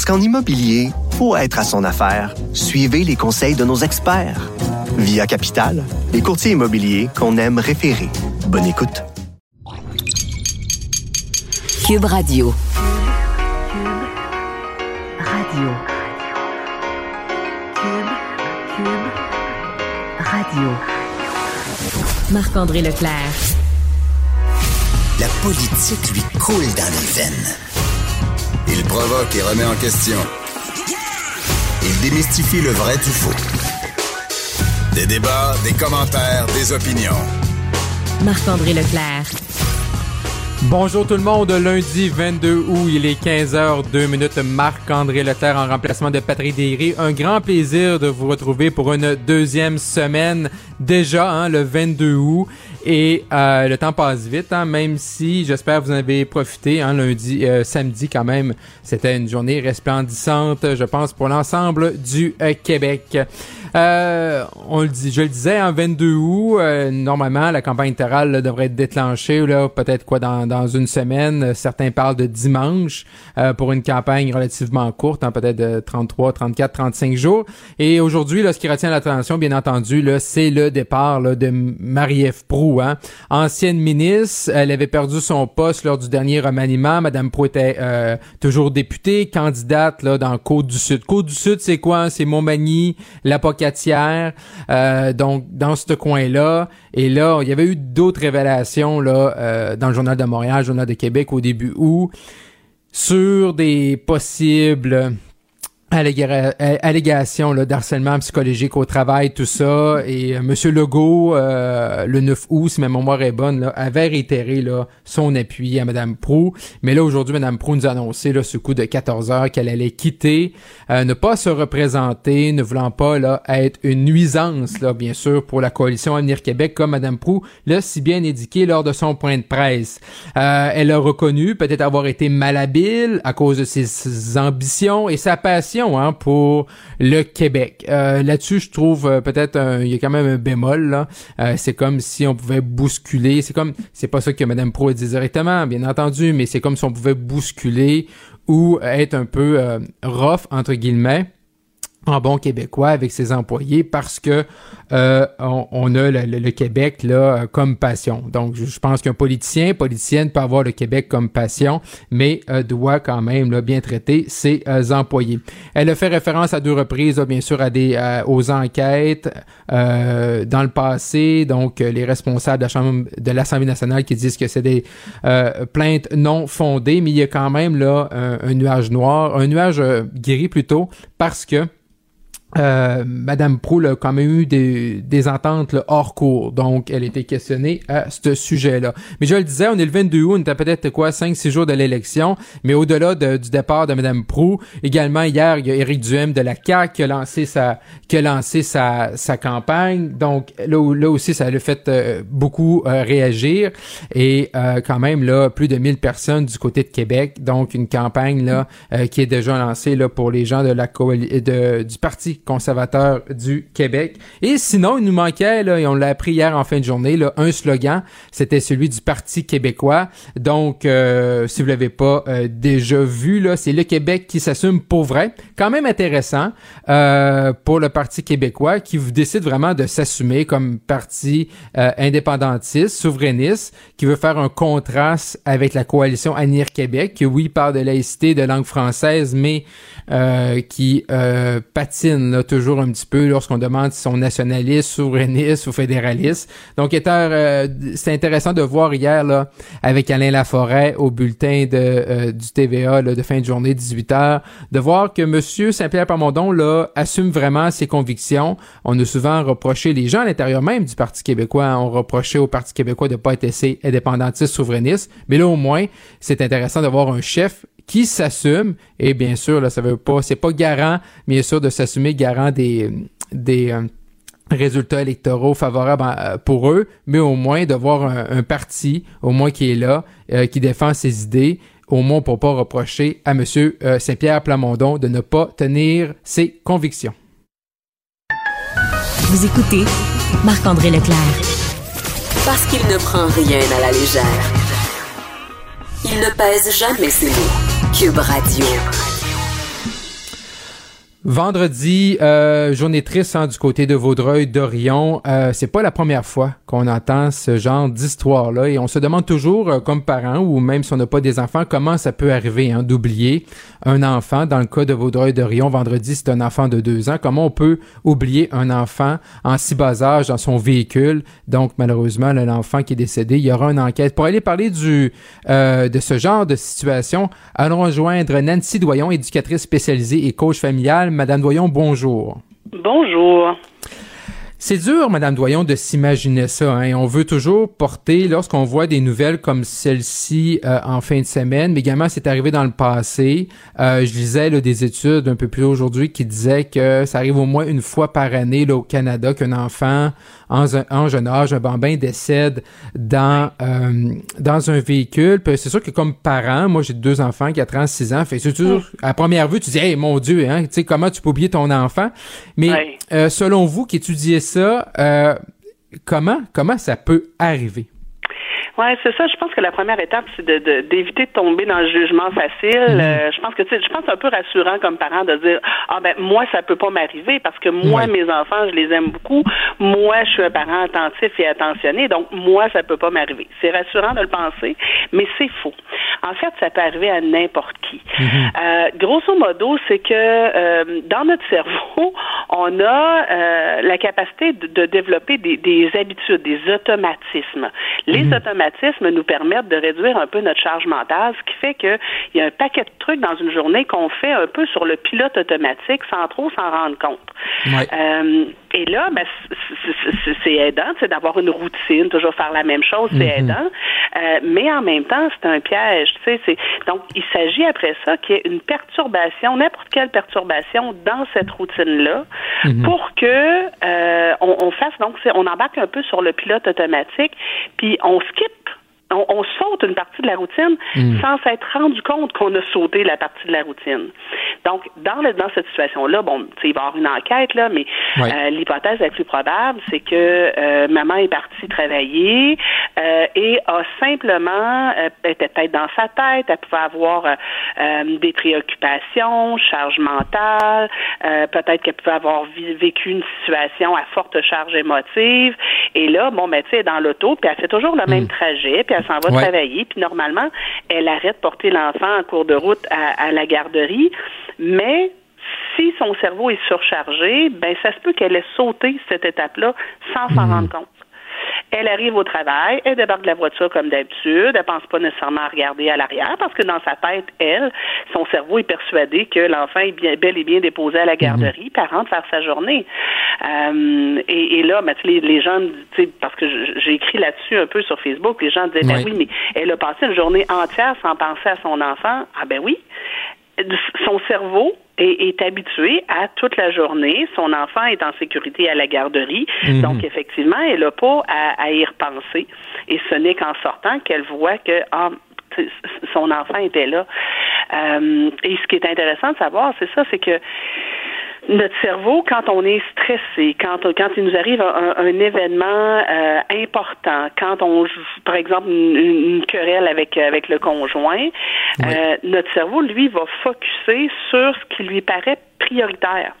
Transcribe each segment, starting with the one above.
Parce qu'en immobilier, pour être à son affaire, suivez les conseils de nos experts. Via Capital, les courtiers immobiliers qu'on aime référer. Bonne écoute. Cube Radio. Radio. Cube, Cube, Radio. Marc-André Leclerc. La politique lui coule dans les veines. Il provoque et remet en question. Il démystifie le vrai du faux. Des débats, des commentaires, des opinions. Marc-André Leclerc. Bonjour tout le monde, lundi 22 août, il est 15h02 minutes. Marc-André Leclerc en remplacement de Patrick Derry. Un grand plaisir de vous retrouver pour une deuxième semaine déjà, hein, le 22 août. Et euh, le temps passe vite, hein, même si j'espère vous en avez profité. Hein, lundi, euh, samedi quand même, c'était une journée resplendissante, je pense, pour l'ensemble du euh, Québec. Euh, on le dit, je le disais, en 22 août, euh, normalement, la campagne électorale devrait être déclenchée, là, peut-être quoi, dans, dans une semaine. Certains parlent de dimanche euh, pour une campagne relativement courte, hein, peut-être de 33, 34, 35 jours. Et aujourd'hui, là, ce qui retient l'attention, bien entendu, là, c'est le départ là, de Marie-Ève Hein. ancienne ministre. Elle avait perdu son poste lors du dernier remaniement. Madame Proux était toujours députée, candidate là, dans Côte-du-Sud. Côte-du-Sud, c'est quoi? C'est Montmagny, la euh, donc dans ce coin-là. Et là, il y avait eu d'autres révélations là euh, dans le journal de Montréal, le journal de Québec au début où sur des possibles allégation d'harcèlement psychologique au travail, tout ça. Et euh, Monsieur Legault, euh, le 9 août, si ma mémoire est bonne, là, avait réitéré là, son appui à Madame Prou. Mais là, aujourd'hui, Madame Prou nous a annoncé là, ce coup de 14 heures qu'elle allait quitter, euh, ne pas se représenter, ne voulant pas là, être une nuisance, là, bien sûr, pour la coalition Avenir Québec, comme Madame Prou l'a si bien indiqué lors de son point de presse. elle a reconnu peut-être avoir été malhabile à cause de ses ambitions et sa passion Hein, pour le Québec. Euh, là-dessus, je trouve euh, peut-être il y a quand même un bémol. Euh, c'est comme si on pouvait bousculer. C'est comme c'est pas ça que Mme Pro dit directement, bien entendu, mais c'est comme si on pouvait bousculer ou être un peu rough entre guillemets en bon québécois avec ses employés parce que euh, on, a le, Québec là comme passion. Donc je, pense qu'un politicien, politicienne peut avoir le Québec comme passion, mais euh, doit quand même là, bien traiter ses euh, employés. Elle a fait référence à deux reprises, bien sûr, à des aux enquêtes dans le passé. Donc les responsables de la Chambre de l'Assemblée nationale qui disent que c'est des plaintes non fondées, mais il y a quand même là un, un nuage noir, un nuage gris plutôt, parce que euh, Madame Proul a quand même eu des, ententes hors cours, donc elle était questionnée à ce sujet-là. Mais je le disais, on est le 22 août, on était peut-être quoi 5-6 jours de l'élection, mais au-delà du départ de Madame Prou, également hier, il y a Éric Duhem de la CAQ qui a lancé sa qui a lancé sa, campagne, donc là, aussi ça a fait euh, beaucoup euh, réagir. Et euh, quand même là plus de 1000 personnes du côté de Québec, donc une campagne là qui est déjà lancée là pour les gens de la de, du parti conservateur du Québec. Et sinon, il nous manquait, là, et on l'a appris hier en fin de journée, là, un slogan, c'était celui du Parti québécois. Donc, euh, si vous l'avez pas euh, déjà vu, là, c'est le Québec qui s'assume pour vrai. Quand même intéressant euh, pour le Parti québécois qui décide vraiment de s'assumer comme parti indépendantiste, souverainiste, qui veut faire un contraste avec la coalition Anir Québec, qui oui parle de laïcité, de langue française, mais qui patine toujours un petit peu lorsqu'on demande si sont nationalistes, souverainistes ou fédéralistes. Donc, euh, c'est intéressant de voir hier là avec Alain Laforêt au bulletin de euh, du TVA là, de fin de journée 18 h de voir que Monsieur Saint-Pierre Pamondon là assume vraiment ses convictions. On a souvent reproché les gens à l'intérieur même du Parti québécois, ont reproché au Parti québécois de pas être assez indépendantiste, souverainiste, mais là au moins c'est intéressant de voir un chef qui s'assume et bien sûr là ça veut pas c'est pas garant bien sûr de s'assumer garant des des euh, résultats électoraux favorables euh, pour eux, mais au moins de voir un, parti, au moins qui est là, euh, qui défend ses idées, au moins pour pas reprocher à M. Saint-Pierre Plamondon de ne pas tenir ses convictions. Vous écoutez Marc-André Leclerc. Parce qu'il ne prend rien à la légère. Il ne pèse jamais ses mots. Cube Radio. Vendredi, euh, journée triste hein, du côté de Vaudreuil, d'Orion. Euh, c'est pas la première fois qu'on entend ce genre d'histoire-là et on se demande toujours, euh, comme parents ou même si on n'a pas des enfants, comment ça peut arriver hein, d'oublier un enfant. Dans le cas de Vaudreuil, d'Orion, vendredi, c'est un enfant de deux ans. Comment on peut oublier un enfant en si bas âge dans son véhicule? Donc, malheureusement, l'enfant qui est décédé, il y aura une enquête. Pour aller parler du euh, de ce genre de situation, allons rejoindre Nancy Doyon, éducatrice spécialisée et coach familiale Madame Doyon, bonjour. Bonjour. C'est dur, Madame Doyon, de s'imaginer ça. Hein. On veut toujours porter, lorsqu'on voit des nouvelles comme celle-ci euh, en fin de semaine, mais également c'est arrivé dans le passé. Euh, je lisais des études un peu plus aujourd'hui qui disaient que ça arrive au moins une fois par année là, au Canada qu'un enfant en, jeune âge, un bambin décède dans euh, dans un véhicule. Puis c'est sûr que comme parent, moi j'ai deux enfants, 4 ans, 6 ans, fait c'est toujours à première vue tu dis hey mon Dieu, hein, tu sais comment tu peux oublier ton enfant? Mais euh, selon vous qui étudiez euh, comment comment ça peut arriver? Ouais, c'est ça. Je pense que la première étape, c'est de, d'éviter de, tomber dans le jugement facile. Mhm. Euh, je pense que je pense un peu rassurant comme parent de dire ah ben moi ça peut pas m'arriver parce que moi mes enfants je les aime beaucoup. Moi je suis un parent attentif et attentionné donc moi ça peut pas m'arriver. C'est rassurant de le penser, mais c'est faux. En fait, ça peut arriver à n'importe qui. Mhm. euh, grosso modo, c'est que euh, dans notre cerveau, on a la capacité de, de développer des, des, habitudes, des automatismes. Les mhm. automatismes nous permettent de réduire un peu notre charge mentale, ce qui fait qu'il y a un paquet de trucs dans une journée qu'on fait un peu sur le pilote automatique sans trop s'en rendre compte. Euh, et là, ben, c'est aidant, c'est d'avoir une routine, toujours faire la même chose, c'est mm-hmm. aidant. Euh, mais en même temps, c'est un piège. Donc, il s'agit après ça qu'il y ait une perturbation, n'importe quelle perturbation dans cette routine-là, mm-hmm. pour que euh, on, on, fasse donc, on embarque un peu sur le pilote automatique, puis on skip on, saute une partie de la routine hmm. sans s'être rendu compte qu'on a sauté la partie de la routine. Donc, dans, le, dans cette situation-là, bon, il va y avoir une enquête, là, mais euh, l'hypothèse la plus probable, c'est que euh, maman est partie travailler euh, et a simplement, était peut-être dans sa tête, elle pouvait avoir des préoccupations, charge mentale, peut-être qu'elle pouvait avoir vécu une situation à forte charge émotive. Et là, bon, ben, tu sais, dans l'auto, puis elle fait toujours le même hmm. trajet, puis elle s'en va travailler, puis normalement, elle arrête de porter l'enfant en cours de route à, la garderie, mais si son cerveau est surchargé, ben ça se peut qu'elle ait sauté cette étape-là sans s'en mhm. rendre compte. Elle arrive au travail, elle débarque de la voiture comme d'habitude, elle pense pas nécessairement à regarder à l'arrière parce que dans sa tête, elle, son cerveau est persuadé que l'enfant est bien, bel et bien déposé à la garderie, mm -hmm. rentre faire sa journée. Euh, et, là, ben, les, les gens, parce que j'ai écrit là-dessus un peu sur Facebook, les gens disaient, ben oui, mais elle a passé une journée entière sans penser à son enfant. Ah ben oui son cerveau est, habitué à toute la journée. Son enfant est en sécurité à la garderie. Mhm. Donc, effectivement, elle n'a pas à, y repenser. Et ce n'est qu'en sortant qu'elle voit que ah, son enfant était là. Euh, et ce qui est intéressant de savoir, c'est ça, c'est que notre cerveau, quand on est stressé, quand, quand il nous arrive un, événement euh, important, quand on joue, par exemple, une, querelle avec, avec le conjoint, euh, notre cerveau, lui, va focuser sur ce qui lui paraît prioritaire.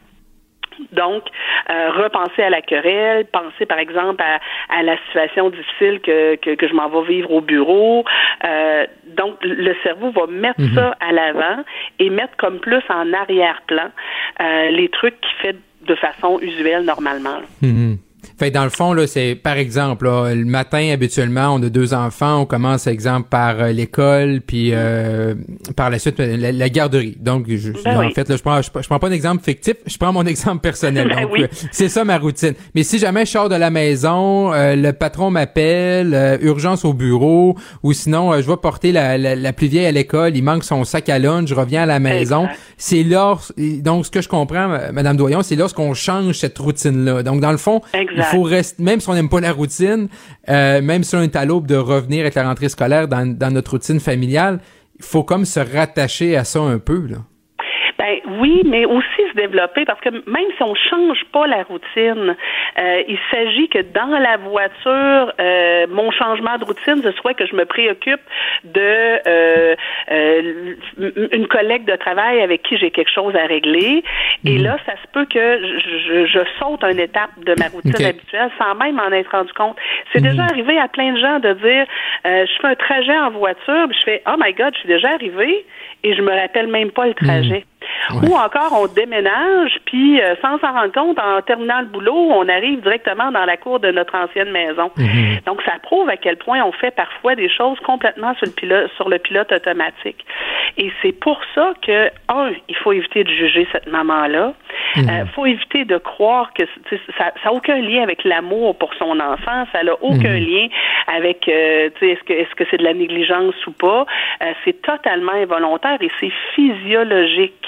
Donc, euh, repenser à la querelle, penser par exemple à, la situation difficile que, que, je m'en vais vivre au bureau. Euh, donc, le cerveau va mettre mhm. ça à l'avant et mettre comme plus en arrière-plan euh, les trucs qu'il fait de façon usuelle normalement. Mhm. Fait que dans le fond, là, c'est par exemple, là, le matin, habituellement, on a deux enfants, on commence, exemple, par euh, l'école, puis euh, par la suite, la, la garderie. Donc, je, Ben en oui. fait, là, je prends, je, je prends pas un exemple fictif, je prends mon exemple personnel. Ben Donc, oui. euh, c'est ça ma routine. Mais si jamais je sors de la maison, euh, le patron m'appelle, euh, urgence au bureau, ou sinon, euh, je vais porter la, la, la plus vieille à l'école, il manque son sac à lunch, je reviens à la maison. C'est lors, donc ce que je comprends, euh, Madame Doyon, c'est lorsqu'on change cette routine-là. Donc, dans le fond, Exact. Faut rester, même si on n'aime pas la routine, euh, même si on est à l'aube de revenir avec la rentrée scolaire dans, notre routine familiale, il faut comme se rattacher à ça un peu. Ben oui, mais aussi se développer parce que même si on change pas la routine, euh, il s'agit que dans la voiture, euh, mon changement de routine, ce soit que je me préoccupe de euh, euh, une collègue de travail avec qui j'ai quelque chose à régler. Et là, ça se peut que je, je, je saute une étape de ma routine habituelle sans même m'en être rendu compte. C'est déjà arrivé à plein de gens de dire, euh, je fais un trajet en voiture, puis je fais, oh my God, je suis déjà arrivé et je me rappelle même pas le trajet. Ouais. Ou encore, on déménage, puis euh, sans s'en rendre compte, en terminant le boulot, on arrive directement dans la cour de notre ancienne maison. Donc, ça prouve à quel point on fait parfois des choses complètement sur le pilote, sur le pilote automatique. Et c'est pour ça que, un, il faut éviter de juger cette maman-là. Il faut éviter de croire que ça n'a aucun lien avec l'amour pour son enfant, ça n'a aucun lien avec, euh, est-ce que est-ce que c'est de la négligence ou pas. Euh, c'est totalement involontaire et c'est physiologique.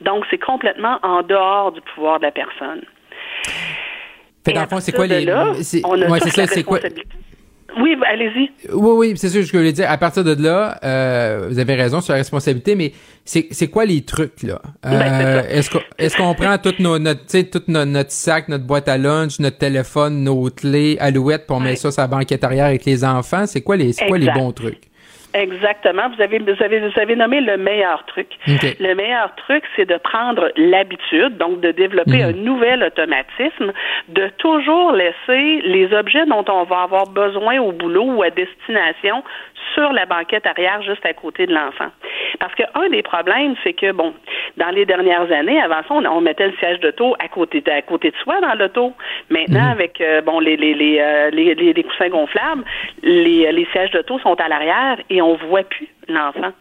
Donc, c'est complètement en dehors du pouvoir de la personne. Fait dans le fond, c'est quoi les, là, on a ouais, toute c'est ça, la c'est quoi, responsabilité. Oui, allez-y. Oui, oui, c'est sûr ce que je voulais dire. À partir de là, euh, vous avez raison sur la responsabilité, mais c'est c'est quoi les trucs là? Ben, Euh. Est-ce qu'on prend tout nos notre tu sais tout no- notre sac, notre boîte à lunch, notre téléphone, nos clés, alouettes, puis on met Ouais. ça sur la banquette arrière avec les enfants? C'est quoi les c'est quoi les bons trucs? Exactement. Vous avez, vous avez, vous avez nommé le meilleur truc. Le meilleur truc, c'est de prendre l'habitude, donc de développer Mhm. un nouvel automatisme, de toujours laisser les objets dont on va avoir besoin au boulot ou à destination sur la banquette arrière juste à côté de l'enfant. Parce que un des problèmes, c'est que bon, dans les dernières années, avant ça, on, on mettait le siège d'auto à côté de, à côté de soi dans l'auto. Maintenant, avec euh, bon les les les, euh, les les les coussins gonflables, les les sièges d'auto sont à l'arrière et on voit plus l'enfant.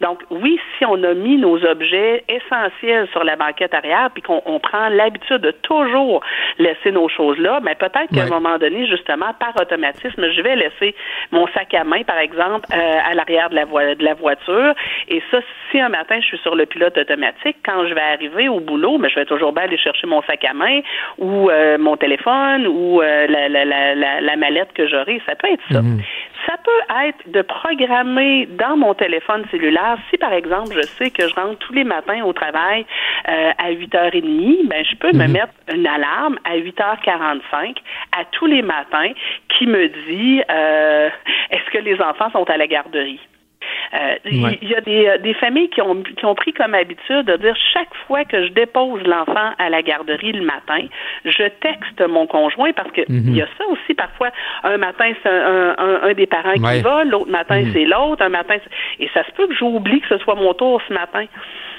Donc oui, si on a mis nos objets essentiels sur la banquette arrière puis qu'on on prend l'habitude de toujours laisser nos choses là, mais peut-être qu'à Ouais. un moment donné, justement par automatisme, je vais laisser mon sac à main par exemple euh, à l'arrière de la de la voiture et ça si un matin je suis sur le pilote automatique, quand je vais arriver au boulot, mais je vais toujours bien aller chercher mon sac à main ou euh, mon téléphone ou euh, la, la, la, la, la mallette que j'aurai, ça peut être ça. Ça peut être de programmer dans mon téléphone cellulaire, si par exemple je sais que je rentre tous les matins au travail euh, à 8h30, ben je peux me mettre une alarme à 8h45 à tous les matins qui me dit euh, est-ce que les enfants sont à la garderie? Euh, Il Ouais. y a des, euh, des familles qui ont, qui ont pris comme habitude de dire chaque fois que je dépose l'enfant à la garderie le matin, je texte mon conjoint parce que Mhm. il y a ça aussi parfois. Un matin, c'est un, un- un des parents Ouais. qui va, l'autre matin, Mhm. c'est l'autre, un matin, c'est- et ça se peut que j'oublie que ce soit mon tour ce matin.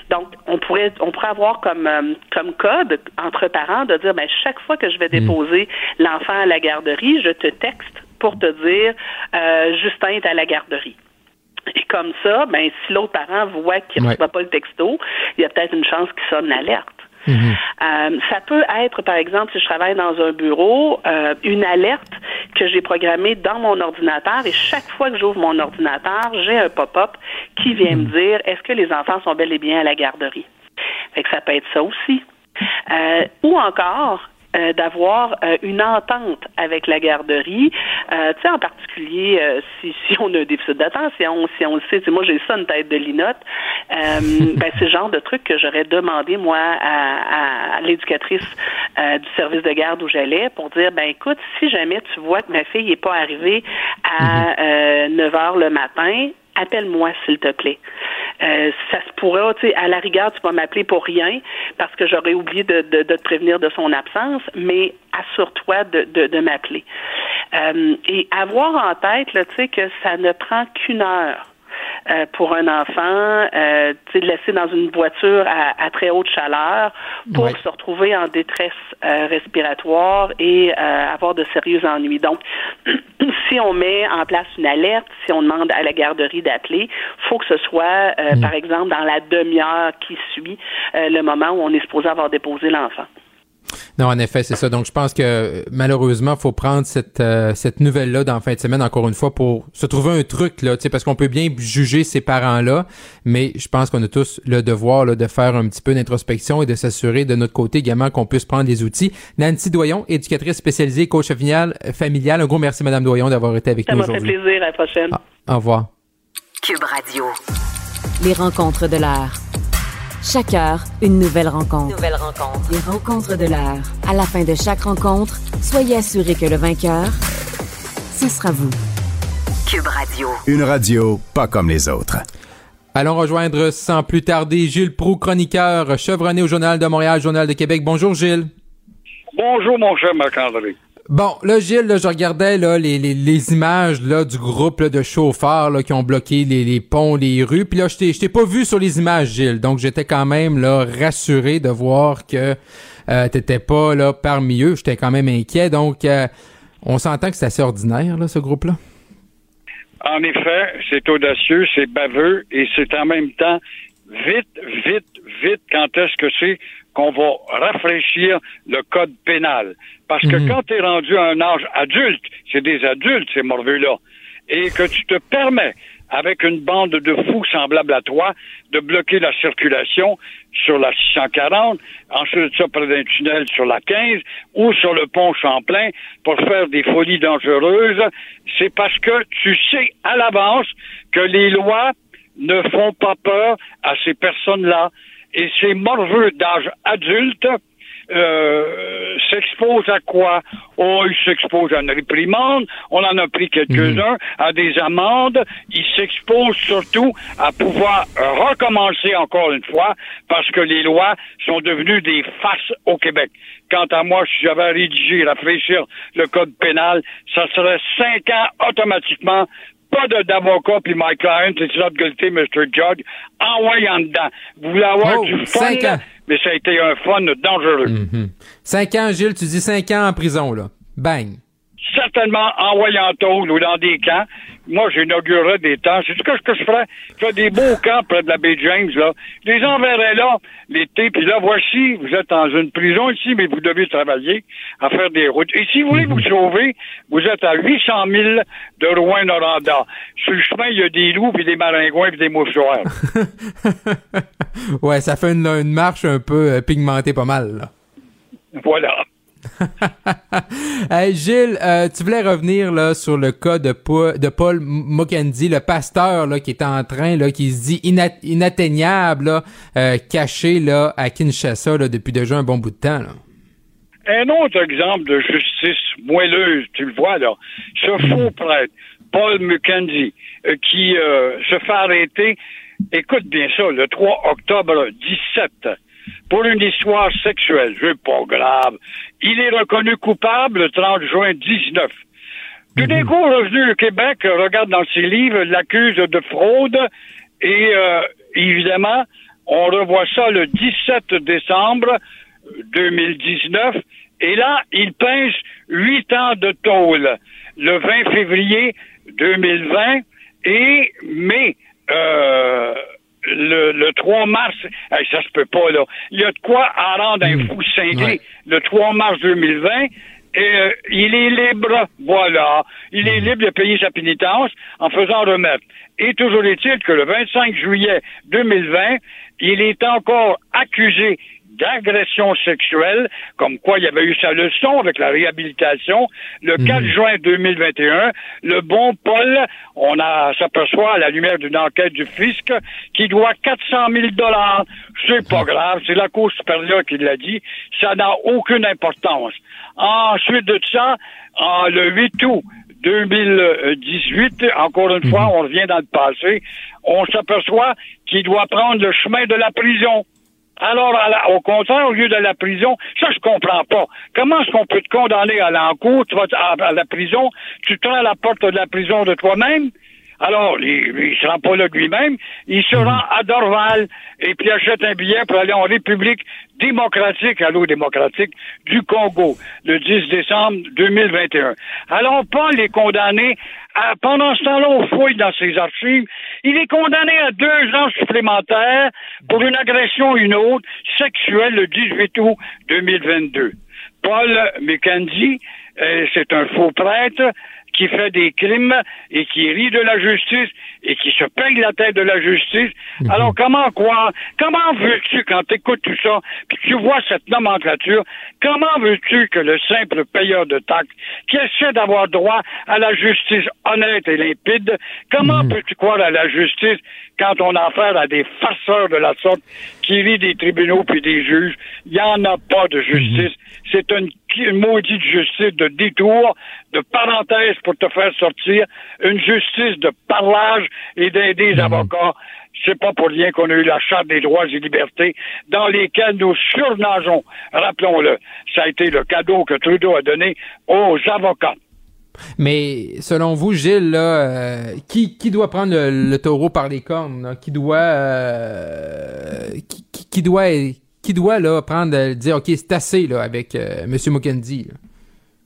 Donc, on pourrait, on pourrait avoir comme, euh, comme code entre parents de dire, ben, chaque fois que je vais déposer l'enfant à la garderie, je te texte pour te dire, euh, Justin est à la garderie. Et comme ça, ben, si l'autre parent voit qu'il ne Ouais. reçoit pas le texto, il y a peut-être une chance qu'il sonne l'alerte. Mhm. Euh, ça peut être, par exemple, si je travaille dans un bureau, euh, une alerte que j'ai programmée dans mon ordinateur et chaque fois que j'ouvre mon ordinateur, j'ai un pop-up qui vient me dire est-ce que les enfants sont bel et bien à la garderie? Fait que ça peut être ça aussi. Euh, ou encore, euh, d'avoir euh, une entente avec la garderie, euh, tu sais, en particulier euh, si, si on a un déficit d'attention, si on le sait, moi j'ai ça une tête de linotte, euh, ben, c'est le genre de truc que j'aurais demandé moi à, à l'éducatrice euh, du service de garde où j'allais pour dire, ben écoute, si jamais tu vois que ma fille n'est pas arrivée à euh, 9 heures le matin, appelle-moi s'il te plaît. Euh, ça se pourra, tu sais, à la rigueur, tu vas m'appeler pour rien parce que j'aurais oublié de, de, de te prévenir de son absence, mais assure-toi de, de, de m'appeler. Euh, et avoir en tête, tu sais, que ça ne prend qu'une heure. Euh, pour un enfant, euh, tu sais, laisser dans une voiture à, à très haute chaleur pour se retrouver en détresse euh, respiratoire et euh, avoir de sérieux ennuis. Donc, si on met en place une alerte, si on demande à la garderie d'appeler, faut que ce soit, euh, Mm. par exemple, dans la demi-heure qui suit euh, le moment où on est supposé avoir déposé l'enfant. Non, en effet, c'est ça. Donc, je pense que malheureusement, faut prendre cette euh, cette nouvelle-là dans la fin de semaine encore une fois pour se trouver un truc là, tu sais, parce qu'on peut bien juger ces parents-là, mais je pense qu'on a tous le devoir là, de faire un petit peu d'introspection et de s'assurer de notre côté également qu'on puisse prendre des outils. Nancy Doyon, éducatrice spécialisée, coach familial, familial. Un gros merci, Madame Doyon, d'avoir été avec Ça nous m'a fait aujourd'hui. plaisir. À la prochaine. Au revoir. Cube Radio. Les rencontres de l'heure. Chaque heure, une nouvelle rencontre. Nouvelle rencontre. Les rencontres de l'heure. À la fin de chaque rencontre, soyez assurés que le vainqueur, ce sera vous. Cube Radio. Une radio pas comme les autres. Allons rejoindre sans plus tarder Gilles Proux, chroniqueur chevronné au Journal de Montréal, Journal de Québec. Bonjour Gilles. Bonjour, mon cher Marc-André. Bon, là, Gilles, je regardais là, les, les, images là, du groupe de chauffeurs qui ont bloqué les, les ponts, les rues. Puis là, je t'ai je t'ai pas vu sur les images, Gilles. Donc, j'étais quand même là rassuré de voir que euh, t'étais pas là parmi eux. J'étais quand même inquiet. Donc, euh, on s'entend que c'est assez ordinaire, là, ce groupe-là. En effet, c'est audacieux, c'est baveux et c'est en même temps vite, vite, vite quand est-ce que c'est qu'on va rafraîchir le code pénal. Parce que Mhm. quand tu es rendu à un âge adulte, c'est des adultes, ces morveux-là, et que tu te permets, avec une bande de fous semblables à toi, de bloquer la circulation sur la 640, ensuite ça près d'un tunnel sur la 15 ou sur le pont Champlain pour faire des folies dangereuses, c'est parce que tu sais à l'avance que les lois ne font pas peur à ces personnes-là. Et ces morveux d'âge adulte euh, s'exposent à quoi? Oh, ils s'exposent à une réprimande, on en a pris quelques-uns, à des amendes, ils s'exposent surtout à pouvoir recommencer encore une fois parce que les lois sont devenues des farces au Québec. Quant à moi, si j'avais et rafraîchir le code pénal, ça serait cinq ans automatiquement pas de d'avocat, puis my client, it's not guilty, Mr. Judge, envoyant dedans. Vous voulez avoir Oh, du fun, là, mais ça a été un fun dangereux. Mhm. Cinq ans, Gilles, tu dis cinq ans en prison, là. Bang. Certainement envoyé en tôle ou dans des camps. Moi, j'inaugurerais des temps. C'est ce que, ce que je ferais. Je ferais des beaux camps près de la baie James, là. Je les enverrais là, l'été, puis là, voici, vous êtes dans une prison ici, mais vous devez travailler à faire des routes. Et si vous voulez vous sauver, vous êtes à 800 000 de Rouen-Noranda. Sur le chemin, il y a des loups, puis des maringouins, puis des mouchoirs. ouais, ça fait une, une marche un peu euh, pigmentée pas mal, là. voilà. Hey, Gilles, euh, tu voulais revenir là sur le cas de, Pa- de Paul Mokendi, le pasteur là qui est en train là qui se dit ina- inatteignable là, euh, caché là à Kinshasa là, depuis déjà un bon bout de temps là. Un autre exemple de justice moelleuse, tu le vois là, ce faux prêtre, Paul Mukendi, euh, qui se fait arrêter, écoute bien ça, le 3 octobre 17, pour une histoire sexuelle, c'est pas grave. Il est reconnu coupable le 30 juin 19. Tout d'un coup, revenu au Québec, regarde dans ses livres, l'accuse de fraude et euh, évidemment, on revoit ça le 17 décembre 2019 et là, il pince huit ans de tôle le 20 février 2020 et mais euh, le, le 3 mars, hey, ça se peut pas là. Il y a de quoi en rendre un fou cinglé. Ouais. Le 3 mars 2020, et, euh, il est libre, voilà. Il est libre de payer sa pénitence en faisant remettre. Et toujours est-il que le 25 juillet 2020, il est encore accusé d'agression sexuelle, comme quoi il y avait eu sa leçon avec la réhabilitation. Le 4 juin 2021, le bon Paul, on a s'aperçoit à la lumière d'une enquête du fisc qui doit 400 000 dollars. C'est pas grave, c'est la Cour supérieure qui l'a dit. Ça n'a aucune importance. Ensuite de ça, en, le 8 août 2018, encore une fois, on revient dans le passé, on s'aperçoit qu'il doit prendre le chemin de la prison. Alors, à la- au contraire, au lieu de la prison, ça, je comprends pas. Comment est-ce qu'on peut te condamner à l'encours, tu vas à, à la prison, tu te rends à la porte de la prison de toi-même? Alors, il ne se rend pas là de lui-même, il se rend à Dorval et puis achète un billet pour aller en République démocratique, allô démocratique, du Congo, le 10 décembre 2021. Alors, Paul est condamné, à, pendant ce temps-là, on fouille dans ses archives, il est condamné à deux ans supplémentaires pour une agression une autre, sexuelle, le 18 août 2022. Paul McKenzie, euh, c'est un faux prêtre, qui fait des crimes et qui rit de la justice et qui se paye la tête de la justice. Mhm. Alors comment quoi? Comment veux-tu, quand tu écoutes tout ça, puis tu vois cette nomenclature, comment veux-tu que le simple payeur de taxes, qui essaie d'avoir droit à la justice honnête et limpide, comment mhm. peux-tu croire à la justice quand on a affaire à des farceurs de la sorte qui rit des tribunaux puis des juges? Il n'y en a pas de justice. Mhm. C'est une, une maudite justice de détour, de parenthèse pour te faire sortir, une justice de parlage et d'aider les avocats. C'est pas pour rien qu'on a eu la Charte des droits et libertés dans lesquelles nous surnageons. Rappelons-le, ça a été le cadeau que Trudeau a donné aux avocats. Mais selon vous, Gilles, là, euh, qui, qui doit prendre le, taureau par les cornes? Qui doit euh, qui, qui, doit qui doit là prendre dire OK, c'est assez là avec euh, M. Mukendi?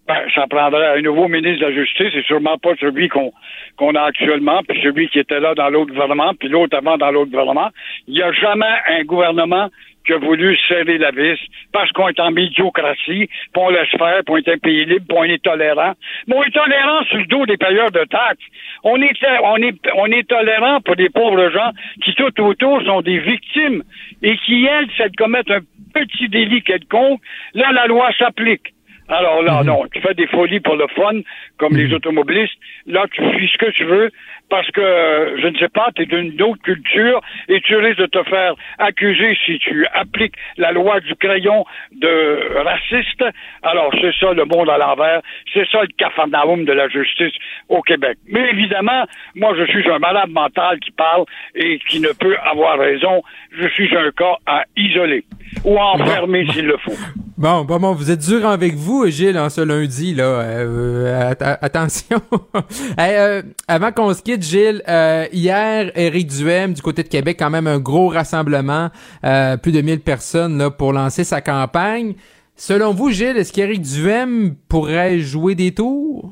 Ben, ça prendrait un nouveau ministre de la Justice, et sûrement pas celui qu'on qu'on a actuellement, puis celui qui était là dans l'autre gouvernement, puis l'autre avant dans l'autre gouvernement. Il n'y a jamais un gouvernement qui a voulu serrer la vis parce qu'on est en médiocratie, puis on laisse faire, puis on est un pays libre, puis on est tolérant. Mais on est tolérant sur le dos des payeurs de taxes. On est, on est, on est tolérant pour des pauvres gens qui tout autour sont des victimes et qui, elles, de commettent un petit délit quelconque, là, la loi s'applique. Alors là, mhm. non, tu fais des folies pour le fun, comme les mhm. automobilistes. Là, tu fais ce que tu veux parce que, je ne sais pas, tu es d'une autre culture et tu risques de te faire accuser si tu appliques la loi du crayon de raciste. Alors, c'est ça le monde à l'envers. C'est ça le cafarnaum de la justice au Québec. Mais évidemment, moi, je suis un malade mental qui parle et qui ne peut avoir raison. Je suis un cas à isoler ou à enfermer s'il le faut. Bon, bon, bon, vous êtes dur avec vous, Gilles, en ce lundi, là. Euh, attention. Euh, avant qu'on se quitte, Gilles, euh, hier, Éric Duhem, du côté de Québec, quand même un gros rassemblement, plus de 1000 personnes, là, pour lancer sa campagne. Selon vous, Gilles, est-ce qu'Éric Duhem pourrait jouer des tours?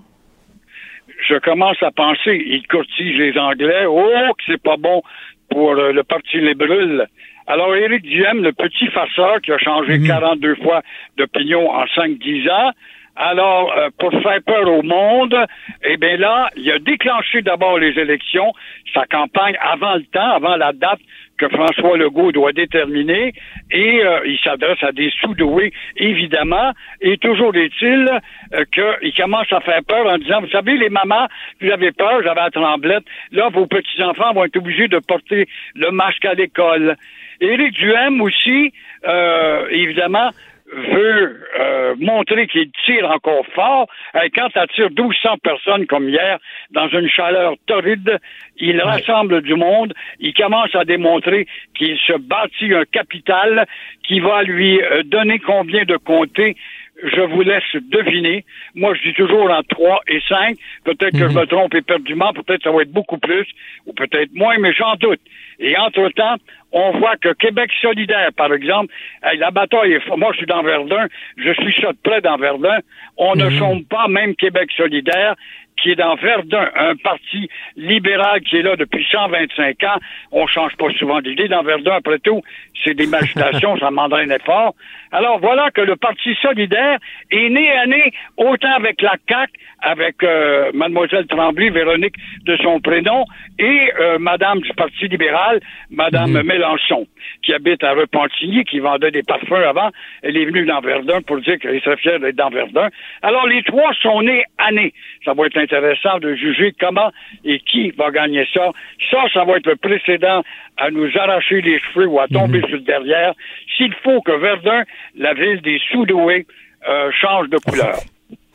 Je commence à penser, il courtise les Anglais. Oh, que c'est pas bon pour le Parti libéral alors, Éric Duhem, le petit farceur qui a changé 42 mhm. fois d'opinion en 5-10 ans, alors, euh, pour faire peur au monde, eh bien là, il a déclenché d'abord les élections, sa campagne avant le temps, avant la date que François Legault doit déterminer, et euh, il s'adresse à des sous-doués, évidemment, et toujours est-il euh, qu'il commence à faire peur en disant, vous savez, les mamans, vous avez peur, j'avais la tremblette, là, vos petits-enfants vont être obligés de porter le masque à l'école. Éric Duhem aussi, euh, évidemment, veut euh, montrer qu'il tire encore fort. Et quand il tire 1200 personnes comme hier, dans une chaleur torride, il rassemble du monde, il commence à démontrer qu'il se bâtit un capital qui va lui euh, donner combien de comtés je vous laisse deviner. Moi, je dis toujours en 3 et 5. Peut-être que je me mhm. trompe éperdument, peut-être que ça va être beaucoup plus, ou peut-être moins, mais j'en doute. Et entre-temps, on voit que Québec solidaire, par exemple, la bataille est... Moi, je suis dans Verdun, je suis ça de près dans Verdun. On ne mhm. sommes pas, même Québec solidaire, qui est dans Verdun, un parti libéral qui est là depuis 125 ans. On change pas souvent d'idée dans Verdun, après tout. C'est des magitations, ça demanderait un effort. Alors voilà que le Parti solidaire est né à né autant avec la CAQ, avec euh, mademoiselle Tremblay, Véronique de son prénom, et euh, madame du Parti libéral, madame mhm. Mélenchon, qui habite à Repentigny, qui vendait des parfums avant. Elle est venue dans Verdun pour dire qu'elle serait fière d'être dans Verdun. Alors les trois sont nés à nez. Ça va être intéressant de juger comment et qui va gagner ça. Ça, ça va être le précédent à nous arracher les cheveux ou à tomber mhm. sur le derrière. S'il faut que Verdun, la ville des Soudoués, euh, change de couleur.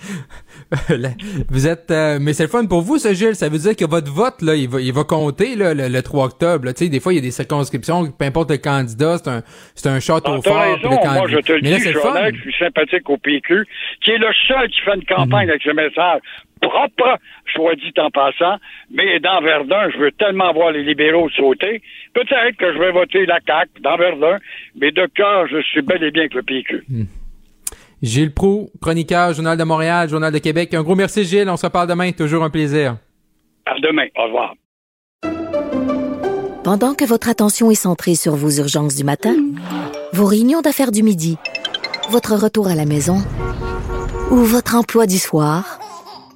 vous êtes euh, mais c'est le fun pour vous ce Gilles. Ça veut dire que votre vote là il va il va compter là, le, 3 octobre tu sais des fois il y a des circonscriptions peu importe le candidat c'est un c'est un château fort raison, moi je te le dis je suis, je suis sympathique au PQ qui est le seul qui fait une campagne mhm. avec ce message propre, soit dit en passant, mais dans Verdun, je veux tellement voir les libéraux sauter. Peut-être que je vais voter la CAQ dans Verdun, mais de cœur, je suis bel et bien avec le PQ. Gilles Proux, chroniqueur, Journal de Montréal, Journal de Québec. Un gros merci, Gilles. On se reparle demain. Toujours un plaisir. À demain. Au revoir. Pendant que votre attention est centrée sur vos urgences du matin, vos réunions d'affaires du midi, votre retour à la maison ou votre emploi du soir,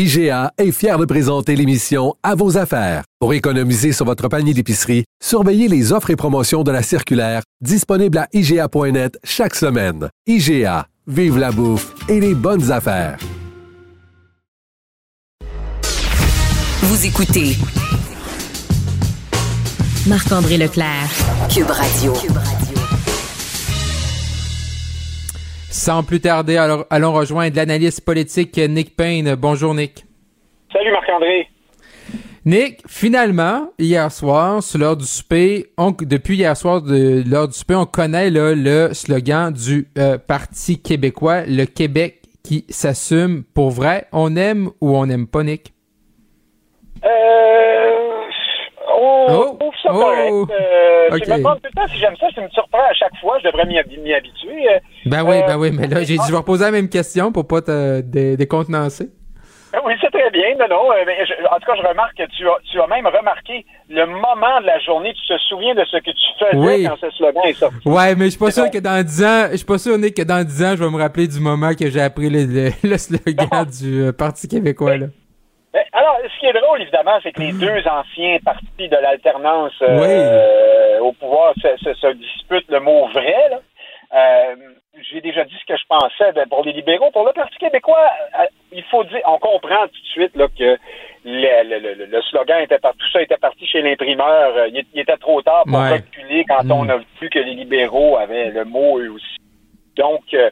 IGA est fier de présenter l'émission À vos affaires. Pour économiser sur votre panier d'épicerie, surveillez les offres et promotions de la circulaire disponible à IGA.net chaque semaine. IGA, vive la bouffe et les bonnes affaires. Vous écoutez Marc-André Leclerc. Cube Radio. Sans plus tarder, alors, allons rejoindre l'analyste politique Nick Payne. Bonjour, Nick. Salut, Marc-André. Nick, finalement, hier soir, sur l'heure du souper, on, depuis hier soir, de l'heure du souper, on connaît là, le slogan du euh, Parti québécois, le Québec qui s'assume pour vrai. On aime ou on n'aime pas, Nick? Euh, on Oh, trouve ça oh, correct. Euh. Je me demande tout le temps si j'aime ça, ça me surprend à chaque fois. Je devrais m'y hab- m'y habituer. Euh, Ben oui, Euh, ben oui, mais là, j'ai dit, je vais reposer la même question pour pas te dé- décontenancer. Oui, c'est très bien. Non, non. euh, mais je- en tout cas, je remarque que tu as, tu as même remarqué le moment de la journée. Tu te souviens de ce que tu faisais Oui. quand ce slogan est sorti. Ouais, mais je suis pas sûr que dans 10 ans, je suis pas sûr, Nick, que dans 10 ans, je vais me rappeler du moment que j'ai appris le, le, le slogan du euh, Parti québécois, là. Ben, Alors, ce qui est drôle, évidemment, c'est que les deux anciens partis de l'alternance euh, Oui. euh, au pouvoir se, se- se disputent le mot vrai. là. Euh, J'ai déjà dit ce que je pensais ben, pour les libéraux. Pour le Parti québécois, euh, il faut dire, on comprend tout de suite là, que le, le- le- le slogan était parti, tout ça était parti chez l'imprimeur. Euh, Il, il était trop tard pour Ouais. reculer quand Mm. on a vu que les libéraux avaient le mot eux aussi. Donc, euh,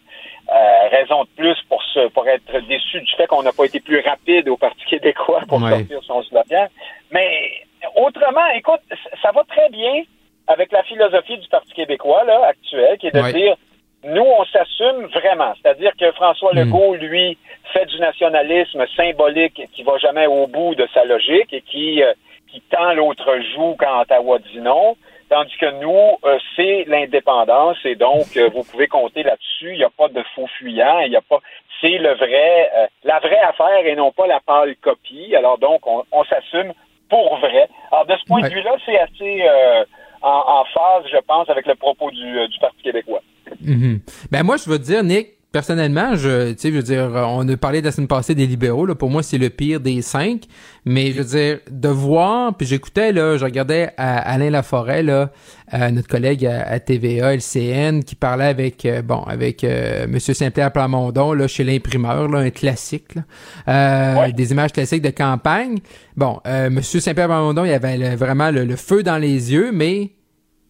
euh, raison de plus pour se, pour être déçu du fait qu'on n'a pas été plus rapide au Parti québécois pour sortir son slogan. Mais autrement, écoute, ça va très bien avec la philosophie du Parti québécois là, actuel, qui est de dire nous, on s'assume vraiment. C'est-à-dire que François Mm. Legault, lui, fait du nationalisme symbolique qui va jamais au bout de sa logique et qui, euh, qui tend l'autre joue quand Ottawa dit non. Tandis que nous, euh, c'est l'indépendance et donc euh, vous pouvez compter là-dessus. Il n'y a pas de faux fuyants. Il y a pas. C'est le vrai, euh, la vraie affaire et non pas la pâle copie. Alors donc, on, on s'assume pour vrai. Alors de ce point Ouais. de vue-là, c'est assez euh, en, en phase, je pense, avec le propos du, euh, du Parti québécois. Mhm. Ben moi, je veux dire, Nick, personnellement, je, tu sais, je veux dire, on a parlé la semaine passée des libéraux, là, pour moi, c'est le pire des cinq, mais je veux dire, de voir, puis j'écoutais, là, je regardais à Alain Laforêt, là, euh, notre collègue à, à TVA, LCN, qui parlait avec, euh, bon, avec euh, Monsieur Saint-Pierre Plamondon, là, chez l'imprimeur, là, un classique, là, Euh, Ouais. des images classiques de campagne. Bon, euh, Monsieur Saint-Pierre Plamondon, il avait le- vraiment le, le feu dans les yeux, mais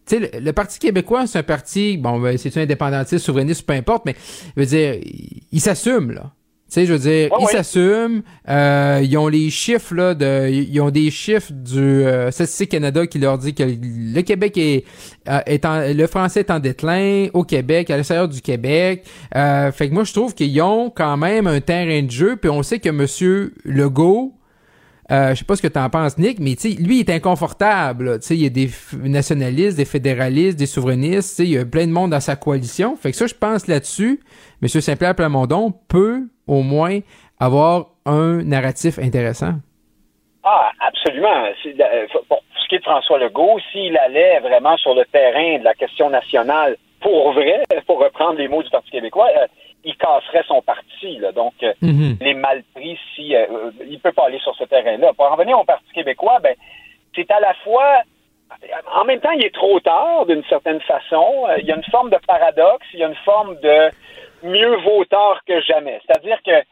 sais, le, le Parti québécois, c'est un parti, bon, ben, c'est un indépendantiste, souverainiste, peu importe, mais je veux dire, il, s'assume, là. Tu sais, je veux dire, ils s'assument. euh, ils ont les chiffres, là, de, ils ont des chiffres du euh, Statistique Canada qui leur dit que le Québec est, euh, est en, le français est en déclin au Québec, à l'extérieur du Québec. Euh, fait que moi, je trouve qu'ils ont quand même un terrain de jeu, puis on sait que Monsieur Legault, euh, je sais pas ce que tu en penses, Nick, mais lui, il est inconfortable. là. Il y a des nationalistes, des fédéralistes, des souverainistes. Il y a plein de monde dans sa coalition. Fait que ça, je pense là-dessus, M. Saint-Pierre Plamondon peut au moins avoir un narratif intéressant. Ah, absolument. Euh, Pour ce qui est de François Legault, s'il allait vraiment sur le terrain de la question nationale pour vrai, pour reprendre les mots du Parti québécois, euh, il casserait son parti. Là. Donc, euh, Mhm. les mal pris, si euh, euh, il peut pas aller sur ce terrain-là. Pour en revenir au Parti québécois, ben, c'est à la fois en même temps, il est trop tard d'une certaine façon. Il y a une forme de paradoxe, il y a une forme de mieux vaut tard que jamais. C'est-à-dire que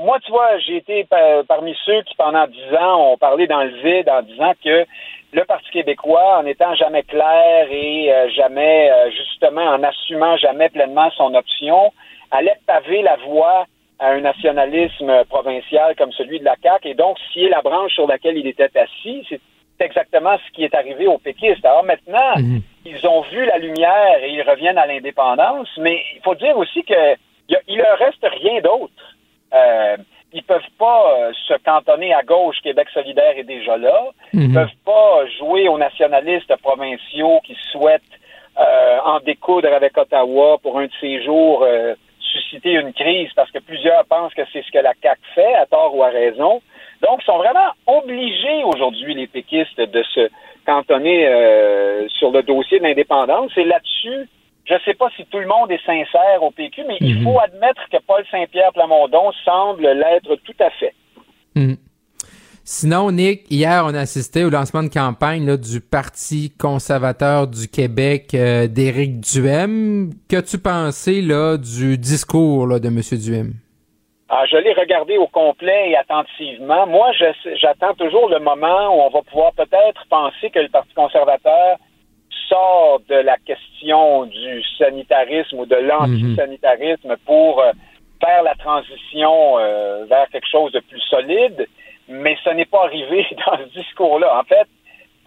moi, tu vois, j'ai été parmi ceux qui, pendant dix ans, ont parlé dans le vide en disant que le Parti québécois, en étant jamais clair et euh, jamais, euh, justement, en assumant jamais pleinement son option, allait paver la voie à un nationalisme provincial comme celui de la CAQ et donc scier la branche sur laquelle il était assis. C'est exactement ce qui est arrivé aux péquistes. Alors maintenant, mhm. ils ont vu la lumière et ils reviennent à l'indépendance, mais il faut dire aussi que il leur reste rien d'autre. Euh, ils peuvent pas euh, se cantonner à gauche. Québec solidaire est déjà là. Ils mhm. peuvent pas jouer aux nationalistes provinciaux qui souhaitent euh, en découdre avec Ottawa pour un de ces jours euh, susciter une crise parce que plusieurs pensent que c'est ce que la CAC fait, à tort ou à raison. Donc, ils sont vraiment obligés aujourd'hui, les péquistes, de se cantonner sur le dossier de l'indépendance. Et là-dessus, je ne sais pas si tout le monde est sincère au PQ, mais il mhm. faut admettre que Paul Saint-Pierre Plamondon semble l'être tout à fait. Mhm. Sinon, Nick, hier, on a assisté au lancement de campagne là, du Parti conservateur du Québec euh, d'Éric Duhem. Qu'as-tu pensé là, du discours là, de M. Duhem? Ah, je l'ai regardé au complet et attentivement. Moi, j'attends toujours le moment où on va pouvoir peut-être penser que le Parti conservateur sort de la question du sanitarisme ou de l'antisanitarisme pour euh, faire la transition euh, vers quelque chose de plus solide, mais ce n'est pas arrivé dans ce discours-là. En fait,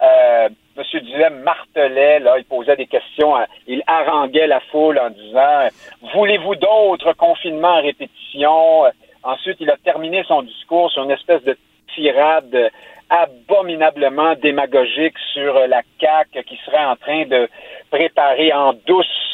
euh, M. Duhem martelait, là, il posait des questions, hein, il haranguait la foule en disant Voulez-vous d'autres confinements à répétition? Ensuite, il a terminé son discours sur une espèce de tirade abominablement démagogique sur la CAQ qui serait en train de préparer en douce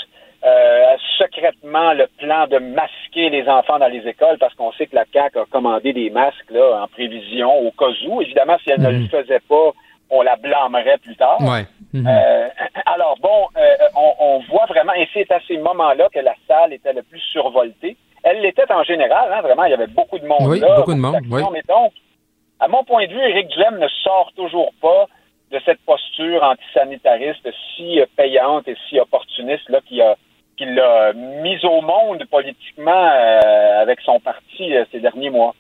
euh, secrètement le plan de masquer les enfants dans les écoles parce qu'on sait que la CAQ a commandé des masques là, en prévision au cas où. Évidemment, si elle ne le mhm. faisait pas, on la blâmerait plus tard. Mhm. Euh, alors bon, euh, on, on, voit vraiment, et c'est à ces moments-là que la salle était le plus survoltée. Elle l'était en général, hein, vraiment, il y avait beaucoup de monde oui, là. Beaucoup de monde, oui. Mais donc, à mon point de vue, Éric Duhem ne sort toujours pas de cette posture antisanitariste si payante et si opportuniste là qui a qui l'a mise au monde politiquement euh, avec son parti euh, ces derniers mois.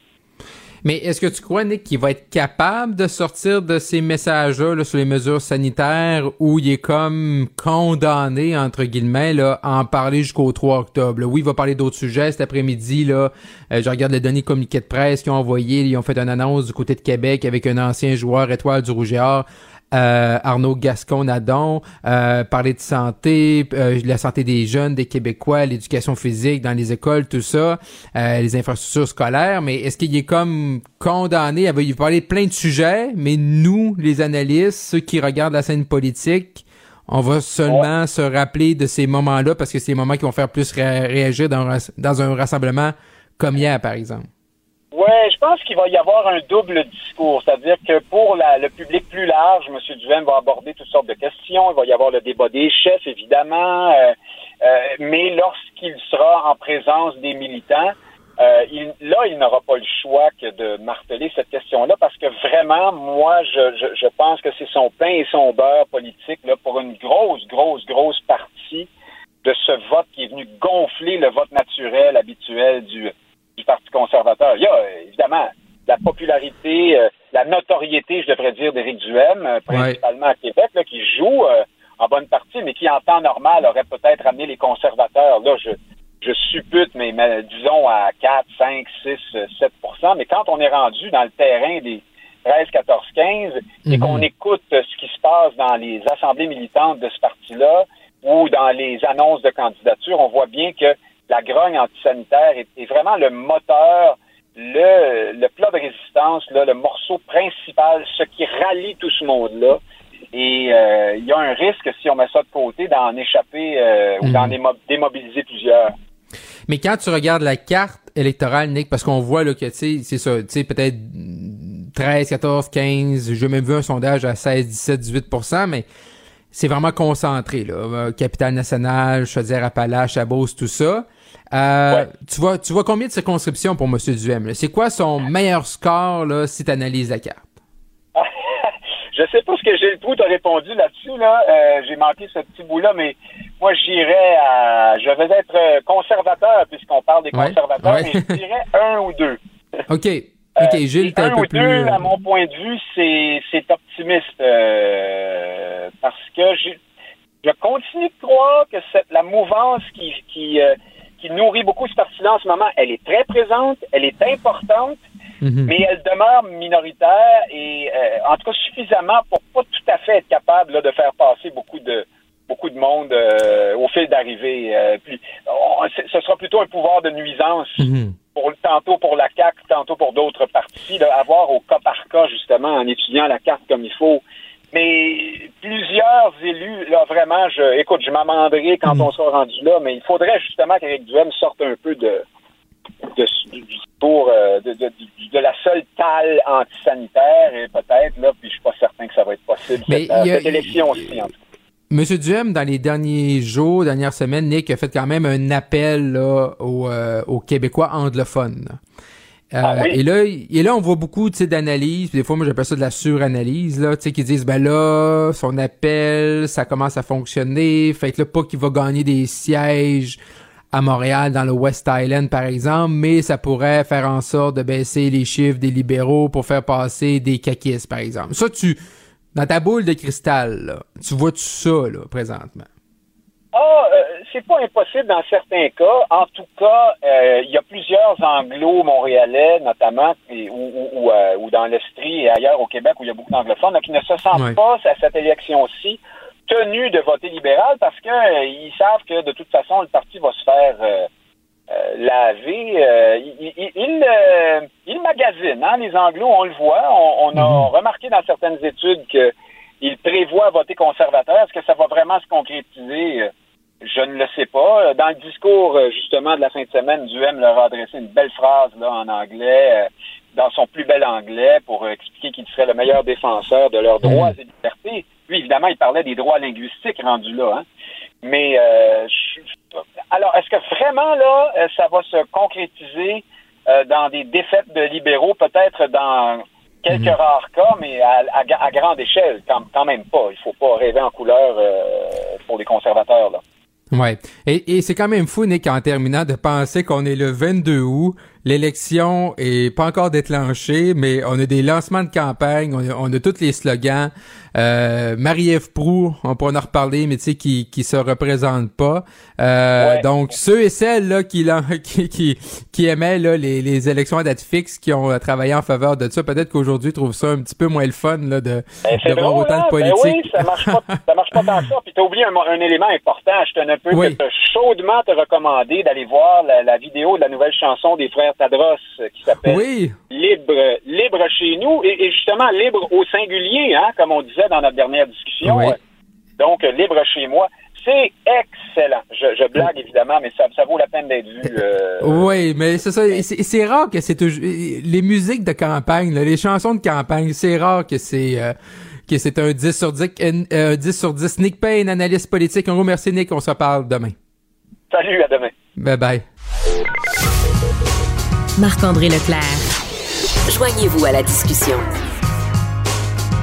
Mais est-ce que tu crois, Nick, qu'il va être capable de sortir de ces messages-là sur les mesures sanitaires où il est comme condamné, entre guillemets, là, à en parler jusqu'au 3 octobre? Oui, il va parler d'autres sujets cet après-midi. Là, euh, je regarde les données communiqués de presse qu'ils ont envoyé. Ils ont fait une annonce du côté de Québec avec un ancien joueur étoile du Rouge et Or euh, Arnaud Gascon-Nadon, euh, parler de santé, euh, la santé des jeunes, des Québécois, l'éducation physique dans les écoles, tout ça, les infrastructures scolaires, mais est-ce qu'il est comme condamné, il va parler de plein de sujets, mais nous, les analystes, ceux qui regardent la scène politique, on va seulement se rappeler de ces moments-là parce que c'est les moments qui vont faire plus réagir dans, dans un rassemblement comme hier, par exemple. Oui, je pense qu'il va y avoir un double discours, c'est-à-dire que pour le public plus large, M. Duhem va aborder toutes sortes de questions, il va y avoir le débat des chefs, évidemment, euh, euh, mais lorsqu'il sera en présence des militants, euh, il, là, il n'aura pas le choix que de marteler cette question-là parce que vraiment, moi, je, je, je pense que c'est son pain et son beurre politique là, pour une grosse, grosse, grosse partie de ce vote qui est venu gonfler le vote naturel habituel du, du Parti conservateur. Il y a évidemment la popularité, euh, la notoriété, je devrais dire, d'Éric Duhem, euh, principalement à Québec, là, qui joue euh, en bonne partie, mais qui en temps normal aurait peut-être amené les conservateurs. Là, je, je suppute, mais, disons à 4, 5, 6, 7% Mais quand on est rendu dans le terrain des 13, 14, 15 et mhm. qu'on écoute ce qui se passe dans les assemblées militantes de ce parti-là ou dans les annonces de candidature, on voit bien que la grogne antisanitaire est, vraiment le moteur, le, le plat de résistance, là, le morceau principal, ce qui rallie tout ce monde-là. Et euh, il y a un risque, si on met ça de côté, d'en échapper euh, ou d'en mhm. démobiliser plusieurs. Mais quand tu regardes la carte électorale, Nick, parce qu'on voit là, que c'est ça, tu sais, peut-être 13, 14, 15, j'ai même vu un sondage à 16, 17, 18% mais c'est vraiment concentré, là. Euh, Capitale nationale, Chaudière-Appalaches, Beauce, tout ça. Euh, tu vois, tu vois combien de circonscriptions pour M. Duhem? C'est quoi son meilleur score là, si tu analyses la carte? je sais pas ce que Gilles Prout a répondu là-dessus, là. Euh, j'ai manqué ce petit bout-là, mais moi, j'irais à. Je vais être conservateur, puisqu'on parle des Ouais, conservateurs, ouais. mais je dirais un ou deux. OK. OK, Gilles, t'es un un peu ou plus... deux, euh, à mon point de vue, c'est, c'est optimiste. euh, parce que j'ai- je continue de croire que cette, la mouvance qui, qui, euh, qui nourrit beaucoup ce parti-là en ce moment, elle est très présente, elle est importante, Mhm. mais elle demeure minoritaire et euh, en tout cas suffisamment pour pas tout à fait être capable là, de faire passer beaucoup de beaucoup de monde euh, au fil d'arrivée. Euh, ce sera plutôt un pouvoir de nuisance Mhm. pour tantôt pour la CAC, tantôt pour d'autres partis, là, avoir au cas par cas justement en étudiant la carte comme il faut. Mais plusieurs élus, là vraiment, je, écoute, je m'amenderai quand on sera rendu là, mais il faudrait justement qu'Éric Duhem sorte un peu de, de du discours euh, de, de, de- de la seule talle antisanitaire et peut-être là, puis je suis pas certain que ça va être possible Mais cette, euh, a- cette élection aussi. En tout cas. Monsieur Duhem, dans les derniers jours, dernières semaines, Nick a fait quand même un appel là, aux, euh, aux Québécois anglophones. Euh, Ah oui? Et là, et là, on voit beaucoup d'analyses. Des fois, moi, j'appelle ça de la suranalyse, là, tu sais, qui disent, ben là, son appel, ça commence à fonctionner. Fait que là, pas qu'il va gagner des sièges à Montréal, dans le West Island, par exemple, mais ça pourrait faire en sorte de baisser les chiffres des libéraux pour faire passer des caquistes, par exemple. Ça, tu, dans ta boule de cristal, là, tu vois tout ça, là, présentement? Ah, euh, c'est pas impossible dans certains cas. En tout cas, euh, il y a plusieurs anglo-montréalais, notamment, et- ou, ou, ou, euh, ou dans l'Estrie et ailleurs au Québec où il y a beaucoup d'anglophones, qui ne se sentent pas à cette élection-ci tenus de voter libéral parce que euh, ils savent que de toute façon le parti va se faire laver. Ils il, il, hein, les anglos, on le voit. On, on a remarqué dans certaines études que il prévoit voter conservateur. Est-ce que ça va vraiment se concrétiser? Je ne le sais pas. Euh, Dans le discours, euh, justement, de la fin de semaine, Duhem leur a adressé une belle phrase là, en anglais, euh, dans son plus bel anglais, pour expliquer qu'il serait le meilleur défenseur de leurs droits et libertés. Lui, évidemment, il parlait des droits linguistiques rendus là. Hein. Mais, euh, je- alors, est-ce que vraiment, là, ça va se concrétiser euh, dans des défaites de libéraux, peut-être dans quelques rares cas, mais à, à- à grande échelle, quand, quand même pas. Il faut pas rêver en couleur euh, pour les conservateurs. Là. Ouais. Et, et c'est quand même fou, Nick, en terminant, de penser qu'on est le 22 août, l'élection est pas encore déclenchée, mais on a des lancements de campagne, on a, on a tous les slogans. Euh, Marie-Ève Proux, on pourra en reparler, mais tu sais, qui, qui se représente pas. Euh, Ouais. Donc, ceux et celles là, qui, qui, qui, qui aimaient là, les, les élections à date fixe, qui ont euh, travaillé en faveur de ça, peut-être qu'aujourd'hui trouvent ça un petit peu moins le fun là, de, Ben, de voir autant hein? de Ben politique. oui, ça marche pas, ça marche pas tant que ça. Puis t'as oublié un, un élément important. Je te ne peux Oui. que chaudement te recommander d'aller voir la, la vidéo de la nouvelle chanson des frères Tadros euh, qui s'appelle Oui. Libre, libre chez nous et, et justement libre au singulier, hein, comme on disait dans notre dernière discussion. Oui. Donc euh, libre chez moi, c'est excellent. Je, je blague évidemment, mais ça, ça vaut la peine d'être vu. euh, Oui, mais c'est ça. C'est rare que c'est toujours les musiques de campagne, là, les chansons de campagne. C'est rare que c'est euh, que c'est un 10 sur 10, euh, un 10 sur 10. Nick Payne, analyste politique. Un gros merci Nick. On se reparle demain. Salut, à demain. Bye bye. Marc-André Leclerc. Joignez-vous à la discussion.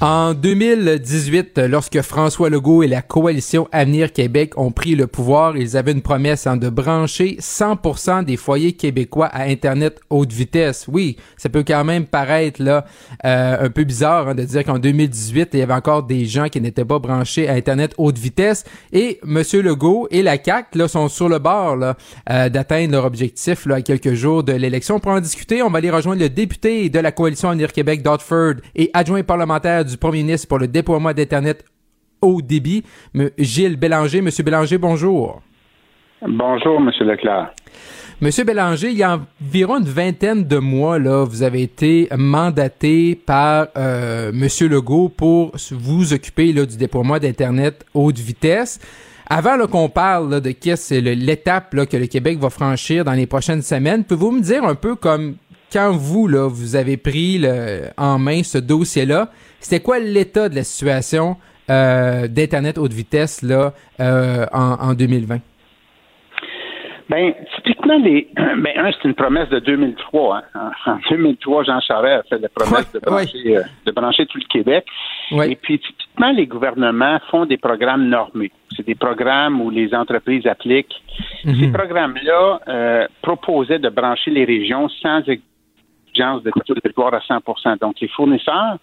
En 2018, lorsque François Legault et la coalition Avenir Québec ont pris le pouvoir, ils avaient une promesse hein, de brancher 100% des foyers québécois à Internet haute vitesse. Oui, ça peut quand même paraître là euh, un peu bizarre hein, de dire qu'en 2018, il y avait encore des gens qui n'étaient pas branchés à Internet haute vitesse. Et Monsieur Legault et la CAC là sont sur le bord euh, d'atteindre leur objectif là, à quelques jours de l'élection. Pour en discuter, on va aller rejoindre le député de la coalition Avenir Québec, Dotford, et adjoint parlementaire du premier ministre pour le déploiement d'Internet haut débit, M. Gilles Bélanger. Monsieur Bélanger, bonjour. Bonjour, Monsieur Leclerc. Monsieur Bélanger, il y a environ une vingtaine de mois, là, vous avez été mandaté par euh, Monsieur Legault pour vous occuper là, du déploiement d'Internet haute vitesse. Avant qu'on parle là, de qu'est-ce c'est l'étape que le Québec va franchir dans les prochaines semaines, pouvez-vous me dire un peu comme quand vous, là, vous avez pris le- en main ce dossier-là, c'était quoi l'état de la situation euh, d'Internet haute vitesse là, euh, en, en 2020? Ben, typiquement, les, ben, un, c'est une promesse de 2003. Hein. En, en 2003, Jean Charest a fait la promesse de, brancher, euh, de brancher tout le Québec. Et puis, typiquement, les gouvernements font des programmes normés. C'est des programmes où les entreprises appliquent. Ces programmes-là euh, proposaient de brancher les régions sans exigence de territoire à 100% Donc, les fournisseurs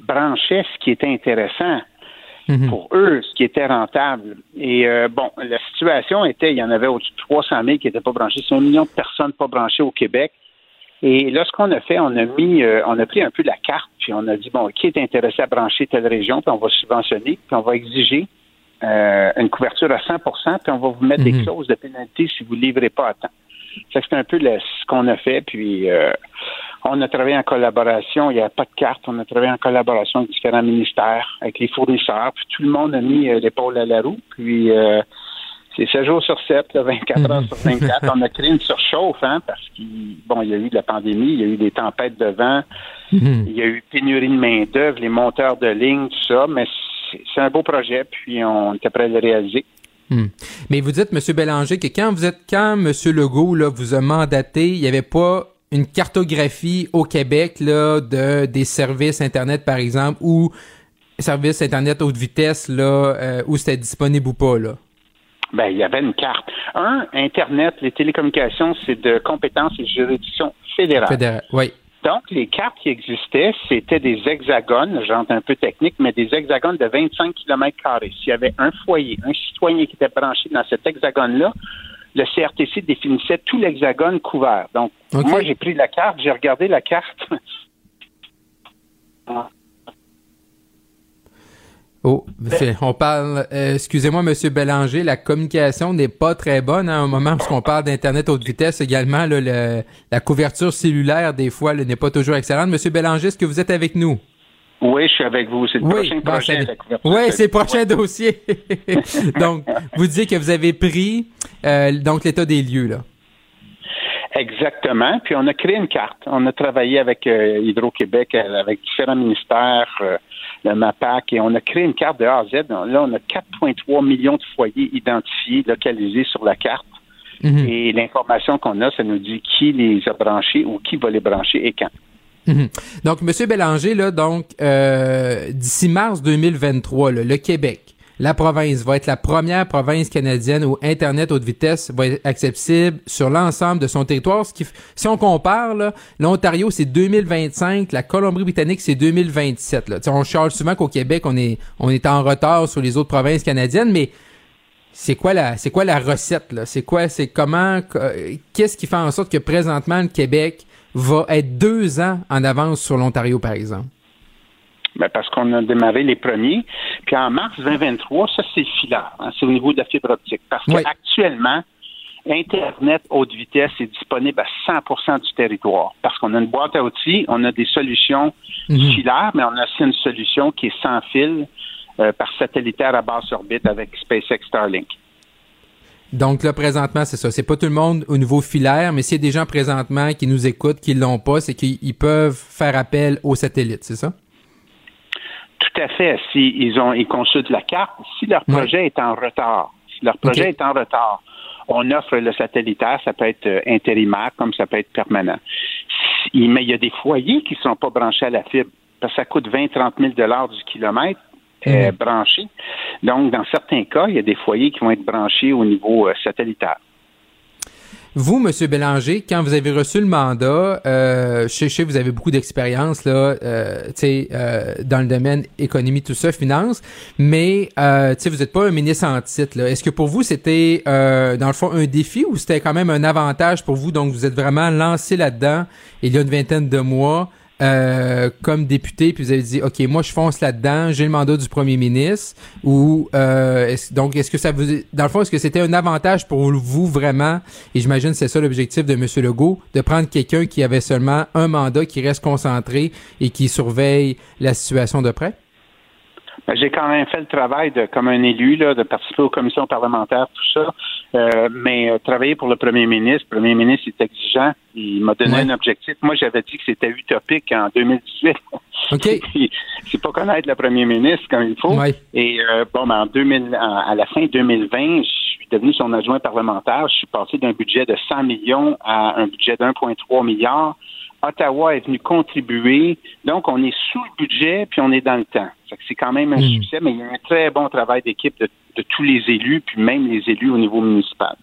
branchaient ce qui était intéressant pour eux, ce qui était rentable. Et euh, bon, la situation était, il y en avait au-dessus de 300 000 qui n'étaient pas branchés. C'est un million de personnes pas branchées au Québec. Et là, ce qu'on a fait, on a mis, euh, on a pris un peu la carte, puis on a dit, bon, qui est intéressé à brancher telle région, puis on va subventionner, puis on va exiger euh, une couverture à 100% puis on va vous mettre des clauses de pénalité si vous ne livrez pas à temps. Ça, c'est un peu le- ce qu'on a fait, puis euh, on a travaillé en collaboration, il n'y a pas de carte, on a travaillé en collaboration avec différents ministères, avec les fournisseurs, puis tout le monde a mis euh, l'épaule à la roue, puis euh, c'est 7 jours sur 7, là, 24 heures sur 24. On a créé une surchauffe, hein, parce qu'il bon, il y a eu de la pandémie, il y a eu des tempêtes de vent, il y a eu pénurie de main-d'œuvre, les monteurs de ligne, tout ça, mais c'est un beau projet, puis on était prêt à le réaliser. Hmm. Mais vous dites, M. Bélanger, que quand vous êtes, quand M. Legault là, vous a mandaté, il n'y avait pas une cartographie au Québec là, de des services Internet, par exemple, ou services Internet haute vitesse, là, euh, où c'était disponible ou pas, là? Ben, il y avait une carte. Un, Internet, les télécommunications, c'est de compétence et juridiction fédérale. Fédéral. Oui. Donc, les cartes qui existaient, c'était des hexagones, j'entends un peu technique, mais des hexagones de 25 km S'il y avait un foyer, un citoyen qui était branché dans cet hexagone-là, le CRTC définissait tout l'hexagone couvert. Donc, moi, j'ai pris la carte, j'ai regardé la carte. Oh, fait- on parle, euh, excusez-moi, Monsieur Bélanger, la communication n'est pas très bonne hein, au moment où on parle d'Internet haute vitesse également. là, le- la couverture cellulaire, des fois, n'est pas toujours excellente. Monsieur Bélanger, est-ce que vous êtes avec nous? Oui, je suis avec vous. C'est le prochain projet. la couverture. Oui, c'est le prochain dossier. donc, vous disiez que vous avez pris euh, donc l'état des lieux, là. Exactement. Puis on a créé une carte. On a travaillé avec euh, Hydro-Québec, euh, avec différents ministères, euh, le MAPAC, et on a créé une carte de A à Z. Là, on a 4,3 millions de foyers identifiés, localisés sur la carte. Et l'information qu'on a, ça nous dit qui les a branchés ou qui va les brancher et quand. Mhm. Donc, Monsieur Bélanger, là, donc, euh, d'ici mars 2023, là, le Québec, la province va être la première province canadienne où Internet haute vitesse va être accessible sur l'ensemble de son territoire. Ce qui, si on compare, l'Ontario, c'est 2025, la Colombie-Britannique, c'est 2027. Là. Tu sais, on charge souvent qu'au Québec, on est, on est en retard sur les autres provinces canadiennes, mais c'est quoi la, c'est quoi la recette, là? C'est quoi, c'est comment, qu'est-ce qui fait en sorte que présentement, le Québec va être deux ans en avance sur l'Ontario, par exemple? Ben, parce qu'on a démarré les premiers. Puis en mars 2023, ça, c'est le filaire. hein, c'est au niveau de la fibre optique. Parce qu'actuellement, Internet haute vitesse est disponible à 100% du territoire. Parce qu'on a une boîte à outils, on a des solutions filaires, mais on a aussi une solution qui est sans fil euh, par satellitaire à basse orbite avec SpaceX Starlink. Donc là, présentement, c'est ça. C'est pas tout le monde au niveau filaire, mais s'il y a des gens présentement qui nous écoutent, qui l'ont pas, c'est qu'ils ils peuvent faire appel aux satellites, c'est ça? Tout à fait. Si ils ont, ils consultent la carte, si leur projet est en retard, si leur projet est en retard, on offre le satellitaire, ça peut être euh, intérimaire comme ça peut être permanent. Mais il y a des foyers qui ne sont pas branchés à la fibre, parce que ça coûte 20-30 000 dollars du kilomètre euh, branché. Donc, dans certains cas, il y a des foyers qui vont être branchés au niveau euh, satellitaire. Vous, Monsieur Bélanger, quand vous avez reçu le mandat, euh, je sais, je sais que vous avez beaucoup d'expérience là, euh, tu sais, euh, dans le domaine économie, tout ça, finance, mais euh, tu sais, vous n'êtes pas un ministre en titre. là. Est-ce que pour vous c'était, euh, dans le fond, un défi ou c'était quand même un avantage pour vous? Donc, vous êtes vraiment lancé là-dedans il y a une vingtaine de mois. Euh, comme député, puis vous avez dit, ok, moi je fonce là-dedans, j'ai le mandat du premier ministre, ou euh, est-ce- donc est-ce que ça vous, dans le fond, est-ce que c'était un avantage pour vous vraiment, et j'imagine c'est ça l'objectif de M. Legault, de prendre quelqu'un qui avait seulement un mandat, qui reste concentré et qui surveille la situation de près? Ben, J'ai quand même fait le travail de, comme un élu, là, de participer aux commissions parlementaires, tout ça. Euh, mais euh, travailler pour le premier ministre, le premier ministre est exigeant. Il m'a donné Ouais. un objectif. Moi, j'avais dit que c'était utopique en 2018. OK. C'est pas connaître le premier ministre comme il faut. Ouais. Et euh, bon, ben, en 2000, en- à la fin 2020, je suis devenu son adjoint parlementaire. Je suis passé d'un budget de 100 millions à un budget de 1,3 milliard. Ottawa est venu contribuer. Donc, on est sous le budget, puis on est dans le temps. C'est quand même un hmm. succès, mais il y a un très bon travail d'équipe de, tous les élus, puis même les élus au niveau municipal.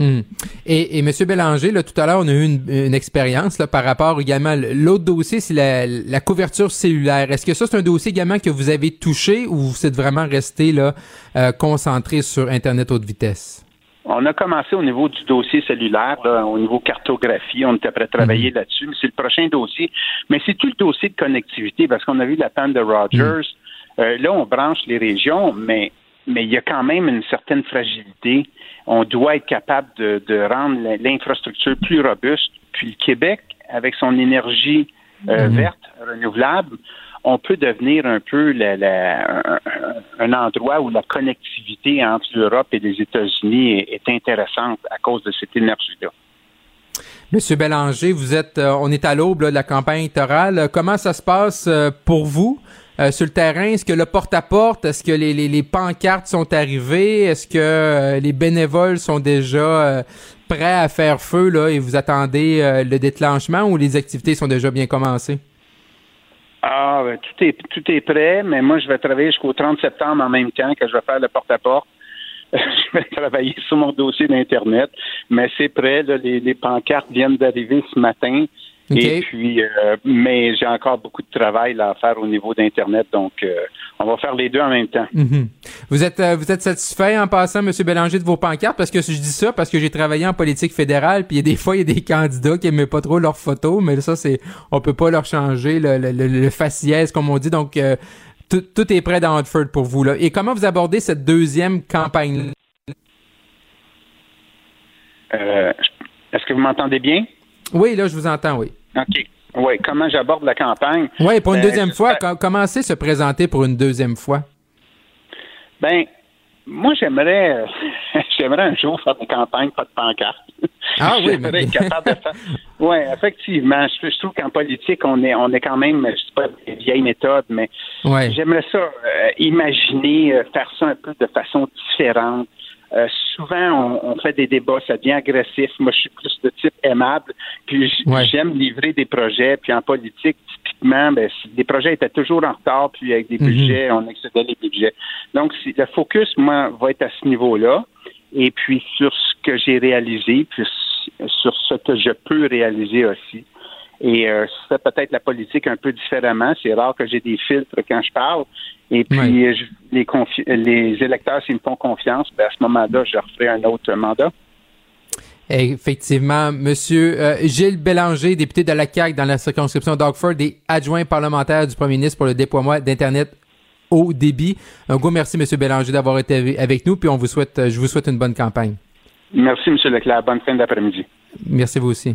Hmm. Et, et M. Bélanger, là, tout à l'heure, on a eu une, expérience là, par rapport également. L'autre dossier, c'est la, couverture cellulaire. Est-ce que ça, c'est un dossier également que vous avez touché ou vous êtes vraiment resté là, euh, concentré sur Internet haute vitesse? On a commencé au niveau du dossier cellulaire, au niveau cartographie. On était prêt à travailler mhm. là-dessus, mais c'est le prochain dossier. Mais c'est tout le dossier de connectivité, parce qu'on a vu la panne de Rogers. Mhm. Euh, là, on branche les régions, mais mais il y a quand même une certaine fragilité. On doit être capable de, rendre l'infrastructure plus robuste. Puis le Québec, avec son énergie euh, mhm. verte, renouvelable, on peut devenir un peu un, endroit où la connectivité entre l'Europe et les États-Unis est, intéressante à cause de cette énergie-là. Monsieur Bélanger, vous êtes, euh, on est à l'aube de la campagne électorale. Comment ça se passe euh, pour vous? Euh, sur le terrain? Est-ce que le porte-à-porte, est-ce que les, pancartes sont arrivées? Est-ce que les bénévoles sont déjà prêts à faire feu là, et vous attendez le déclenchement ou les activités sont déjà bien commencées? Ah, ben, tout, est, tout est prêt, mais moi, je vais travailler jusqu'au 30 septembre en même temps que je vais faire le porte-à-porte. je vais travailler sur mon dossier d'Internet, mais c'est prêt. les, les pancartes viennent d'arriver ce matin. Et puis, euh, mais j'ai encore beaucoup de travail à faire au niveau d'Internet, donc euh, on va faire les deux en même temps. Mhm. Vous êtes euh, vous êtes satisfait en passant, M. Bélanger, de vos pancartes? Parce que je dis ça parce que j'ai travaillé en politique fédérale, puis des fois, il y a des candidats qui n'aimaient pas trop leurs photos, mais ça, c'est on peut pas leur changer le, le, le, faciès, comme on dit, donc tout, tout, est prêt dans Hartford pour vous. Là. Et comment vous abordez cette deuxième campagne Est-ce que vous m'entendez bien? Oui, là, je vous entends, oui. OK. Oui, comment j'aborde la campagne? Oui, pour une ben, deuxième fois. Comment c'est se présenter pour une deuxième fois? Ben, moi, j'aimerais, j'aimerais un jour faire des campagnes, pas de pancarte. Ah oui, mais... capable de faire. Oui, effectivement. Je, trouve qu'en politique, on est, on est quand même, je sais pas des vieilles méthodes, mais j'aimerais ça, euh, imaginer euh, faire ça un peu de façon différente. Euh, souvent, on, fait des débats, ça devient agressif. Moi, je suis plus de type aimable, puis j'aime livrer des projets. Puis en politique, typiquement, ben, les projets étaient toujours en retard, puis avec des mhm. budgets, on excédait les budgets. Donc, le focus, moi, va être à ce niveau-là. Et puis sur ce que j'ai réalisé, puis sur ce que je peux réaliser aussi. Et euh, c'est peut-être la politique un peu différemment. C'est rare que j'ai des filtres quand je parle. Et puis, les, les électeurs, s'ils me font confiance, ben à ce moment-là, je referai un autre mandat. Effectivement, Monsieur euh, Gilles Bélanger, député de la CAQ dans la circonscription d'Oxford et adjoint parlementaire du Premier ministre pour le déploiement d'Internet au débit. Un gros merci, Monsieur Bélanger, d'avoir été avec nous, puis on vous souhaite, je vous souhaite une bonne campagne. Merci, Monsieur Leclerc. Bonne fin d'après-midi. Merci vous aussi.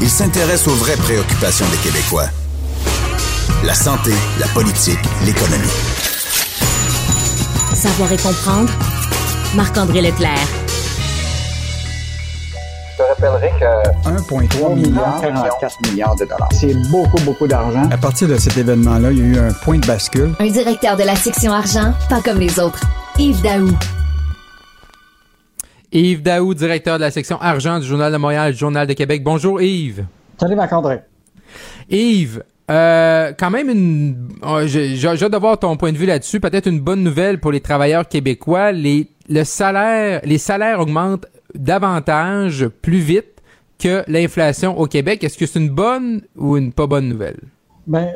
Il s'intéresse aux vraies préoccupations des Québécois. La santé, la politique, l'économie. Savoir et comprendre. Marc-André Leclerc. Je te rappellerai que 1,3 milliard, 44 milliards de dollars. C'est beaucoup, beaucoup d'argent. À partir de cet événement-là, il y a eu un point de bascule. Un directeur de la section argent, pas comme les autres. Yves Daou. Yves Daou, directeur de la section argent du Journal de Montréal, Journal de Québec. Bonjour Yves. Salut Marc-André. Yves, euh, quand même une, oh, j'ai hâte d'avoir ton point de vue là-dessus. Peut-être une bonne nouvelle pour les travailleurs québécois. Les, le salaire, les salaires augmentent davantage, plus vite que l'inflation au Québec. Est-ce que c'est une bonne ou une pas bonne nouvelle? Ben,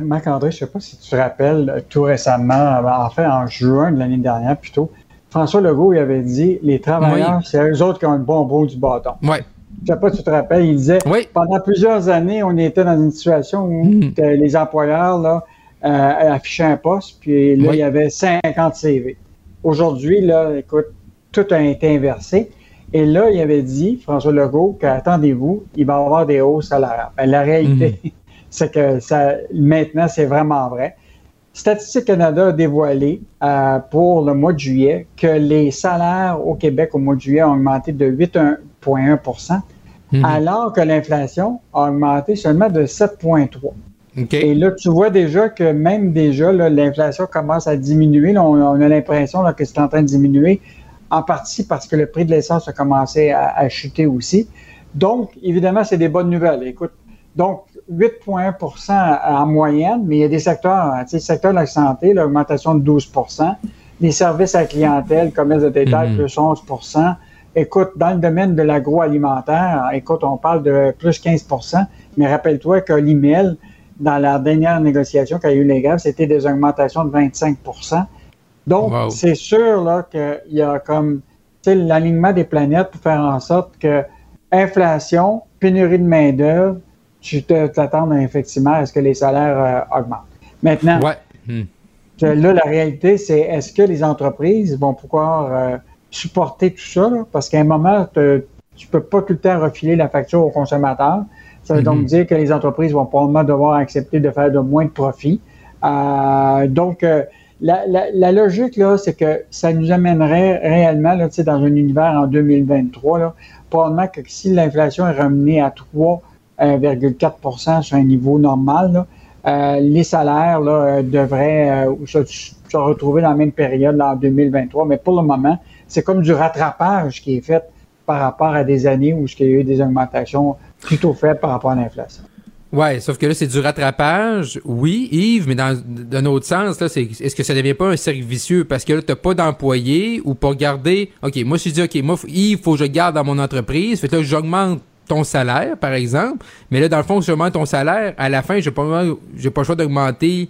Marc-André, je ne sais pas si tu te rappelles, tout récemment, en fait, en juin de l'année dernière plutôt, François Legault il avait dit les travailleurs, c'est eux autres qui ont le bon bout du bâton. Ouais. Je sais pas si tu te rappelles, il disait pendant plusieurs années, on était dans une situation où hmm. les employeurs là, euh, affichaient un poste, puis là, il y avait 50 CV. Aujourd'hui, là, écoute, tout a été inversé. Et là, il avait dit, François Legault, qu'attendez-vous, il va y avoir des hausses salariales. Ben, la réalité, hmm. c'est que ça, maintenant, c'est vraiment vrai. Statistique Canada a dévoilé euh, pour le mois de juillet que les salaires au Québec au mois de juillet ont augmenté de 8,1 mhm. alors que l'inflation a augmenté seulement de 7,3% Et là, tu vois déjà que même déjà, l'inflation commence à diminuer. on, a l'impression que c'est en train de diminuer, en partie parce que le prix de l'essence a commencé à, à chuter aussi. Donc, évidemment, c'est des bonnes nouvelles. Écoute, donc, 8,1% en moyenne, mais il y a des secteurs, tu sais, le secteur de la santé, l'augmentation de 12% les services à la clientèle, commerce de détail, plus 11% Écoute, dans le domaine de l'agroalimentaire, écoute, on parle de plus 15% mais rappelle-toi que l'email, dans la dernière négociation qu'a eu les gars, c'était des augmentations de 25% Donc, c'est sûr là qu'il y a comme l'alignement des planètes pour faire en sorte que inflation, pénurie de main-d'œuvre, tu t'attends effectivement à ce que les salaires euh, augmentent? Maintenant, hmm. là, la réalité, c'est est-ce que les entreprises vont pouvoir euh, supporter tout ça? Parce qu'à un moment, tu ne peux pas tout le temps refiler la facture aux consommateurs. Ça veut donc hmm. dire que les entreprises vont probablement devoir accepter de faire de moins de profits. Euh, donc, la, logique, là, c'est que ça nous amènerait réellement, là, dans un univers en 2023, là, probablement que si l'inflation est ramenée à 3 1,4% sur un niveau normal, euh, les salaires là, euh, devraient euh, se, retrouver dans la même période en 2023. Mais pour le moment, c'est comme du rattrapage qui est fait par rapport à des années où il y a eu des augmentations plutôt faibles par rapport à l'inflation. Ouais, sauf que là, c'est du rattrapage, oui, Yves, mais dans d'un autre sens, là, est-ce que ça devient pas un cercle vicieux parce que là, t'as pas d'employés ou pour garder, ok, moi je dis ok, moi Yves, faut que je garde dans mon entreprise, fait que là, j'augmente ton salaire, par exemple. Mais là, dans le fond, seulement ton salaire, à la fin, j'ai pas, j'ai pas le choix d'augmenter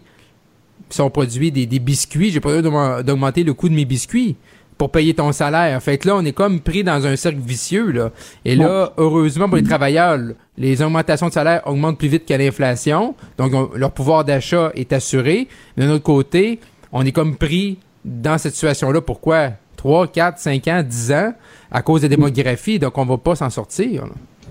si on produit des, biscuits, j'ai pas le choix d'augmenter le coût de mes biscuits pour payer ton salaire. Fait que là, on est comme pris dans un cercle vicieux, là. Et là, heureusement pour les travailleurs, les augmentations de salaire augmentent plus vite que l'inflation. Donc, leur pouvoir d'achat est assuré. D'un autre côté, on est comme pris dans cette situation-là. Pourquoi? 3, 4, 5 ans, 10 ans à cause de la démographie. Donc, on va pas s'en sortir.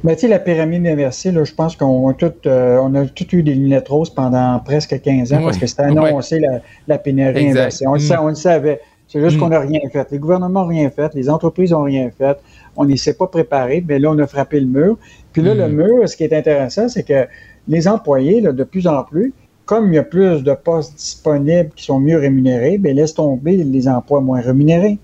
Mais tu sais, la pyramide inversée, là, je pense qu'on a tout, euh, on eu des lunettes roses pendant presque 15 ans parce que c'était annoncé la, la, pénurie inversée. On, le, mm. savait. C'est juste mm. qu'on n'a rien fait. Les gouvernements n'ont rien fait, les entreprises n'ont rien fait. On n'y s'est pas préparé, mais là, on a frappé le mur. Puis là, le mm. mur, ce qui est intéressant, c'est que les employés, là, de plus en plus, comme il y a plus de postes disponibles qui sont mieux rémunérés, bien, laisse tomber les emplois moins rémunérés.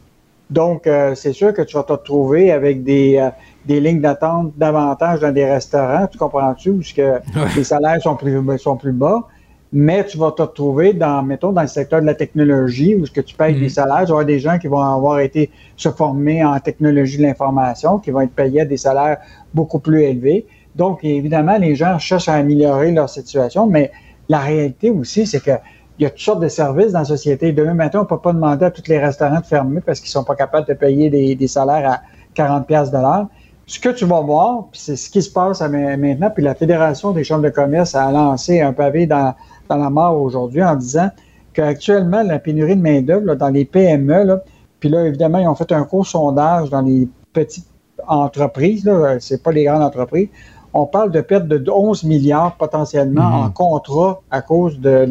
Donc, euh, c'est sûr que tu vas te retrouver avec des, euh, des lignes d'attente davantage dans des restaurants, tu comprends-tu, où que les salaires sont plus, sont plus bas, mais tu vas te retrouver dans, mettons, dans le secteur de la technologie, où ce que tu payes des mm. salaires, tu vas avoir des gens qui vont avoir été se former en technologie de l'information, qui vont être payés à des salaires beaucoup plus élevés. Donc, évidemment, les gens cherchent à améliorer leur situation, mais la réalité aussi, c'est que il y a toutes sortes de services dans la société. Demain matin, on ne peut pas demander à tous les restaurants de fermer parce qu'ils sont pas capables de payer des, des salaires à 40 pièces de l'heure ce que tu vas voir, c'est ce qui se passe maintenant, puis la Fédération des chambres de commerce a lancé un pavé dans, la mort aujourd'hui en disant qu'actuellement, la pénurie de main-d'œuvre dans les PME, là, puis là, évidemment, ils ont fait un court sondage dans les petites entreprises, c'est pas les grandes entreprises. On parle de perte de 11 milliards potentiellement en contrat à cause de,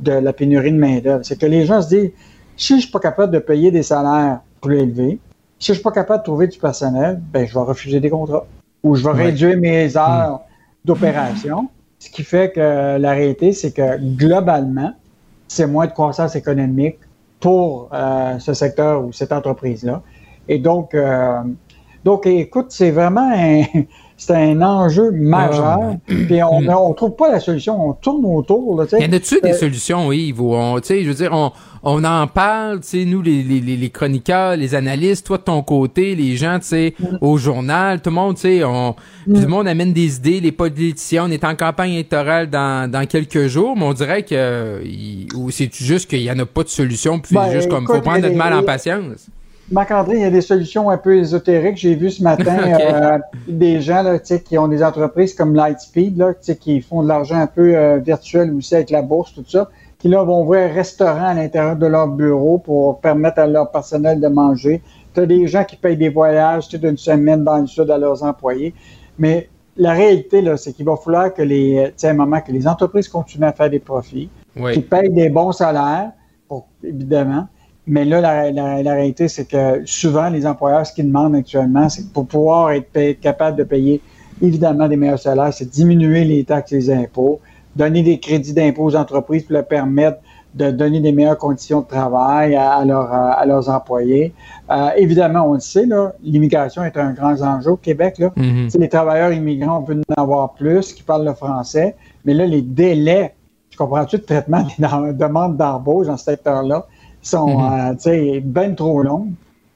de la pénurie de main-d'œuvre. C'est que les gens se disent si je suis pas capable de payer des salaires plus élevés, si je suis pas capable de trouver du personnel, ben, je vais refuser des contrats ou je vais réduire mes heures hmm. d'opération. Ce qui fait que la réalité, c'est que globalement, c'est moins de croissance économique pour euh, ce secteur ou cette entreprise-là. Et donc, euh, donc, écoute, c'est vraiment c'est un enjeu majeur. Puis on ne trouve pas la solution. On tourne autour. Là, y en a-tu des euh, solutions, Yves? On, je veux dire, on, on en parle, tu sais, nous, les, les, les, chroniqueurs, les analystes, toi de ton côté, les gens, tu sais, mm. au journal, tout le monde, tu sais, on, mm. tout le monde amène des idées, les politiciens, on est en campagne électorale dans, dans quelques jours, mais on dirait que, ou c'est juste qu'il y en a pas de solution, puis ben, juste comme, faut prendre notre mal en patience? Marc-André, il y a des solutions un peu ésotériques. J'ai vu ce matin euh, des gens là, qui ont des entreprises comme Lightspeed, là, qui font de l'argent un peu euh, virtuel aussi avec la bourse, tout ça, qui là vont ouvrir un restaurant à l'intérieur de leur bureau pour permettre à leur personnel de manger. Tu as des gens qui payent des voyages d'une semaine dans le sud à leurs employés. Mais la réalité, là, c'est qu'il va falloir que les, un moment, que les entreprises continuent à faire des profits, qu'ils payent des bons salaires, pour, évidemment, mais là, la, réalité, c'est que souvent, les employeurs, ce qu'ils demandent actuellement, c'est pour pouvoir être capable de payer évidemment des meilleurs salaires, c'est diminuer les taxes et les impôts, donner des crédits d'impôt aux entreprises pour leur permettre de donner des meilleures conditions de travail à, leurs employés. Euh, évidemment, on le sait, l'immigration est un grand enjeu au Québec. Là. Mm-hmm. Les travailleurs immigrants, on veut en avoir plus, qui parlent le français, mais là, les délais, tu comprends-tu, de traitement des demandes d'embauche dans ce secteur-là, sont euh, bien trop longues.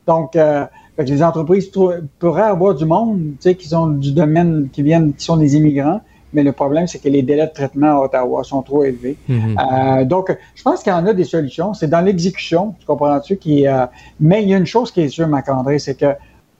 Donc, euh, les entreprises pourraient avoir du monde qui sont du domaine, qui viennent, qui sont des immigrants, mais le problème, c'est que les délais de traitement à Ottawa sont trop élevés. Mhm. Euh, donc, je pense qu'il y en a des solutions. C'est dans l'exécution, tu comprends-tu? Qui, mais il y a une chose qui est sûre, Marc-André, c'est que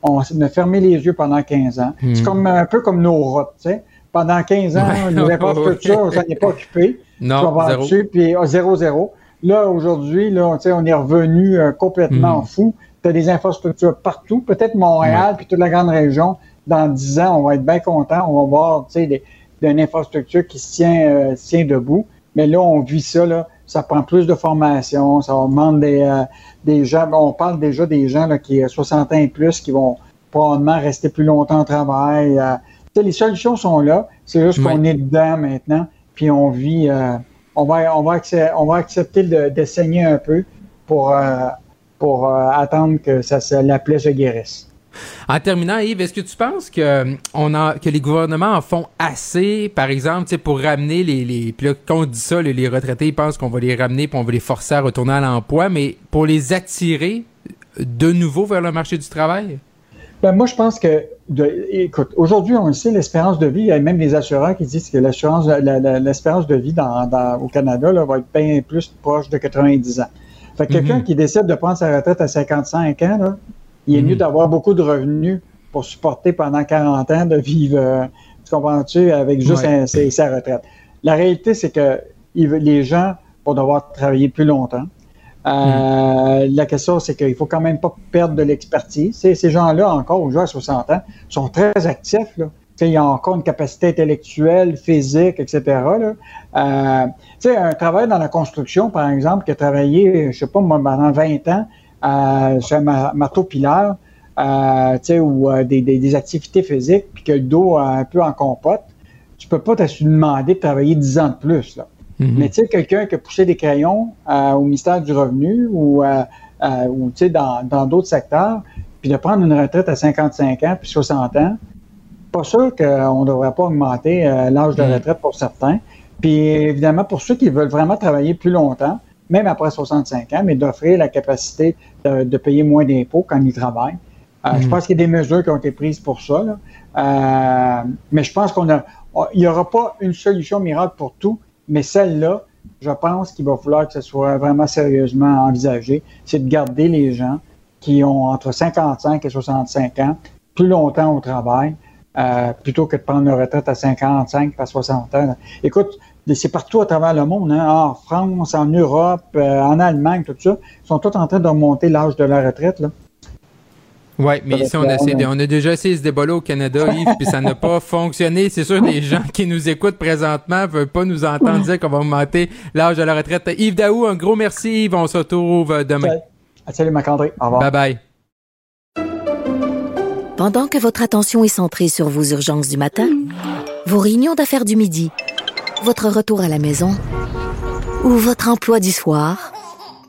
on a fermé les yeux pendant 15 ans. C'est mhm. comme un peu comme nos routes, tu sais. Pendant 15 ans, ouais. les infrastructures, ça n'est pas occupé. Non, zéro. Puis 0-0. Là, aujourd'hui, là, on est revenu euh, complètement hmm. fou. Tu as des infrastructures partout, peut-être Montréal, puis toute la grande région. Dans dix ans, on va être bien content. On va voir une infrastructure qui se tient, euh, tient debout. Mais là, on vit ça, là, ça prend plus de formation, ça demande des, euh, des gens. On parle déjà des gens là, qui ont 60 ans et plus qui vont probablement rester plus longtemps au travail. les solutions sont là. C'est juste qu'on est dedans maintenant, puis on vit on va, on va, accepter de, saigner un peu pour, euh, pour euh, attendre que ça, la plaie se guérisse. En terminant, Yves, est-ce que tu penses que, on a, que les gouvernements en font assez, par exemple, pour ramener les, les. Puis là, quand on dit ça, les, retraités, ils pensent qu'on va les ramener puis on va les forcer à retourner à l'emploi, mais pour les attirer de nouveau vers le marché du travail? Ben, moi, je pense que, écoute, aujourd'hui, on le sait, l'espérance de vie, il y a même des assureurs qui disent que l'assurance, l'espérance de vie dans, au Canada là, va être bien plus proche de 90 ans. Fait que quelqu'un mhm. qui décide de prendre sa retraite à 55 ans, là, il est mieux mhm. d'avoir beaucoup de revenus pour supporter pendant 40 ans de vivre, euh, tu comprends-tu, avec juste sa retraite. La réalité, c'est que les gens vont devoir travailler plus longtemps. Euh, la question, c'est qu'il faut quand même pas perdre de l'expertise. Ces gens-là, encore aujourd'hui à 60 ans, sont très actifs. Là. ils ont encore une capacité intellectuelle, physique, etc. Là. Euh, un travail dans la construction, par exemple, qui a travaillé, je sais pas, pendant 20 ans euh, sur un marteau-pilaire, euh, ou euh, des, des, des, activités physiques, puis que le dos un peu en compote, tu peux pas te demander de travailler 10 ans de plus. Là. Mhm. Mais tu sais, quelqu'un qui a poussé des crayons euh, au ministère du Revenu ou, euh, euh, ou tu sais, dans d'autres secteurs, puis de prendre une retraite à 55 ans puis 60 ans, pas sûr qu'on ne devrait pas augmenter l'âge de mhm. retraite pour certains. Puis évidemment, pour ceux qui veulent vraiment travailler plus longtemps, même après 65 ans, mais d'offrir la capacité de, payer moins d'impôts quand ils travaillent. Je mhm. pense qu'il y a des mesures qui ont été prises pour ça. mais je pense qu'on a, il n'y aura pas une solution miracle pour tout, mais celle-là, je pense qu'il va falloir que ce soit vraiment sérieusement envisagé, c'est de garder les gens qui ont entre 55 et 65 ans plus longtemps au travail, euh, plutôt que de prendre une retraite à 55 à 60 ans. Écoute, c'est partout à travers le monde, hein, en France, en Europe, euh, en Allemagne, tout ça, ils sont tous en train de remonter l'âge de la retraite. Oui, mais ici, on a, essayé, on a déjà essayé ce débat-là au Canada, Yves, puis ça n'a pas fonctionné. C'est sûr, les gens qui nous écoutent présentement ne veulent pas nous entendre dire qu'on va augmenter l'âge de la retraite. Yves Daou, un gros merci, Yves. On se retrouve euh, demain. Salut, Marc-André. Au revoir. Bye-bye. Pendant que votre attention est centrée sur vos urgences du matin, vos réunions d'affaires du midi, votre retour à la maison ou votre emploi du soir,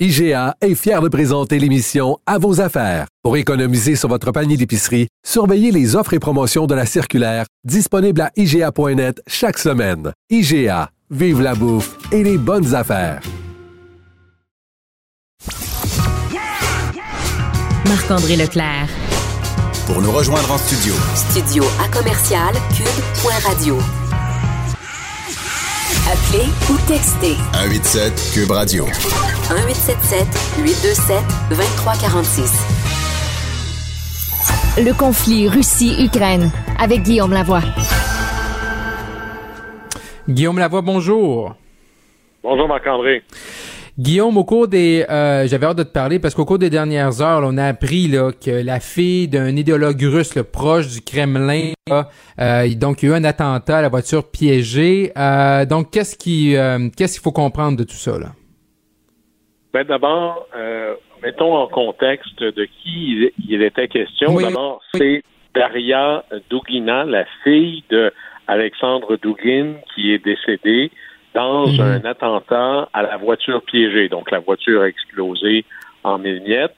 IGA est fier de présenter l'émission À vos affaires. Pour économiser sur votre panier d'épicerie, surveillez les offres et promotions de la circulaire disponible à IGA.net chaque semaine. IGA, vive la bouffe et les bonnes affaires. Marc-André Leclerc. Pour nous rejoindre en studio. Studio à commercial cube.radio. Appelez ou textez. 187 Cube Radio. 1877 827 2346. Le conflit Russie-Ukraine avec Guillaume Lavoie. Guillaume Lavoie, bonjour. Bonjour Marc-André. Guillaume, au cours des, euh, j'avais hâte de te parler parce qu'au cours des dernières heures, on a appris là, que la fille d'un idéologue russe le proche du Kremlin, euh, donc il y a eu un attentat à la voiture piégée. Euh, donc qu'est-ce qui, qu'est-ce qu'il faut comprendre de tout ça là? Ben d'abord, mettons en contexte de qui il, était question. D'abord, c'est Daria Dugina, la fille de Alexandre qui est décédée dans mhm. un attentat à la voiture piégée. Donc, la voiture a explosé en mille miettes.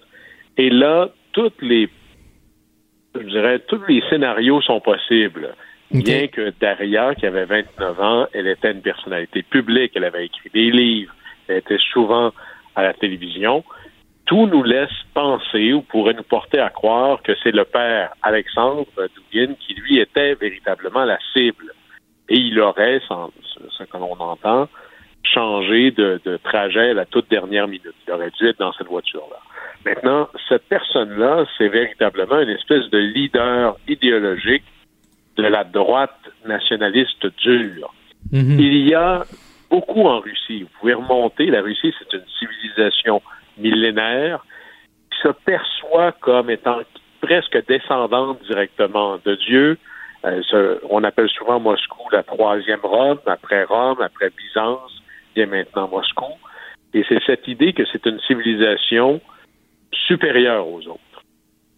Et là, toutes les, je dirais, tous les scénarios sont possibles. Bien que Daria, qui avait 29 ans, elle était une personnalité publique, elle avait écrit des livres, elle était souvent à la télévision. Tout nous laisse penser ou pourrait nous porter à croire que c'est le père Alexandre Dugin qui, lui, était véritablement la cible et il aurait, sans ce que l'on entend, changé de, trajet à la toute dernière minute. Il aurait dû être dans cette voiture-là. Maintenant, cette personne-là, c'est véritablement une espèce de leader idéologique de la droite nationaliste dure. Mhm. Il y a beaucoup en Russie. Vous pouvez remonter. La Russie, c'est une civilisation millénaire qui se perçoit comme étant presque descendante directement de Dieu, euh, on appelle souvent Moscou la troisième Rome, après Rome, après Byzance, vient maintenant Moscou. Et c'est cette idée que c'est une civilisation supérieure aux autres.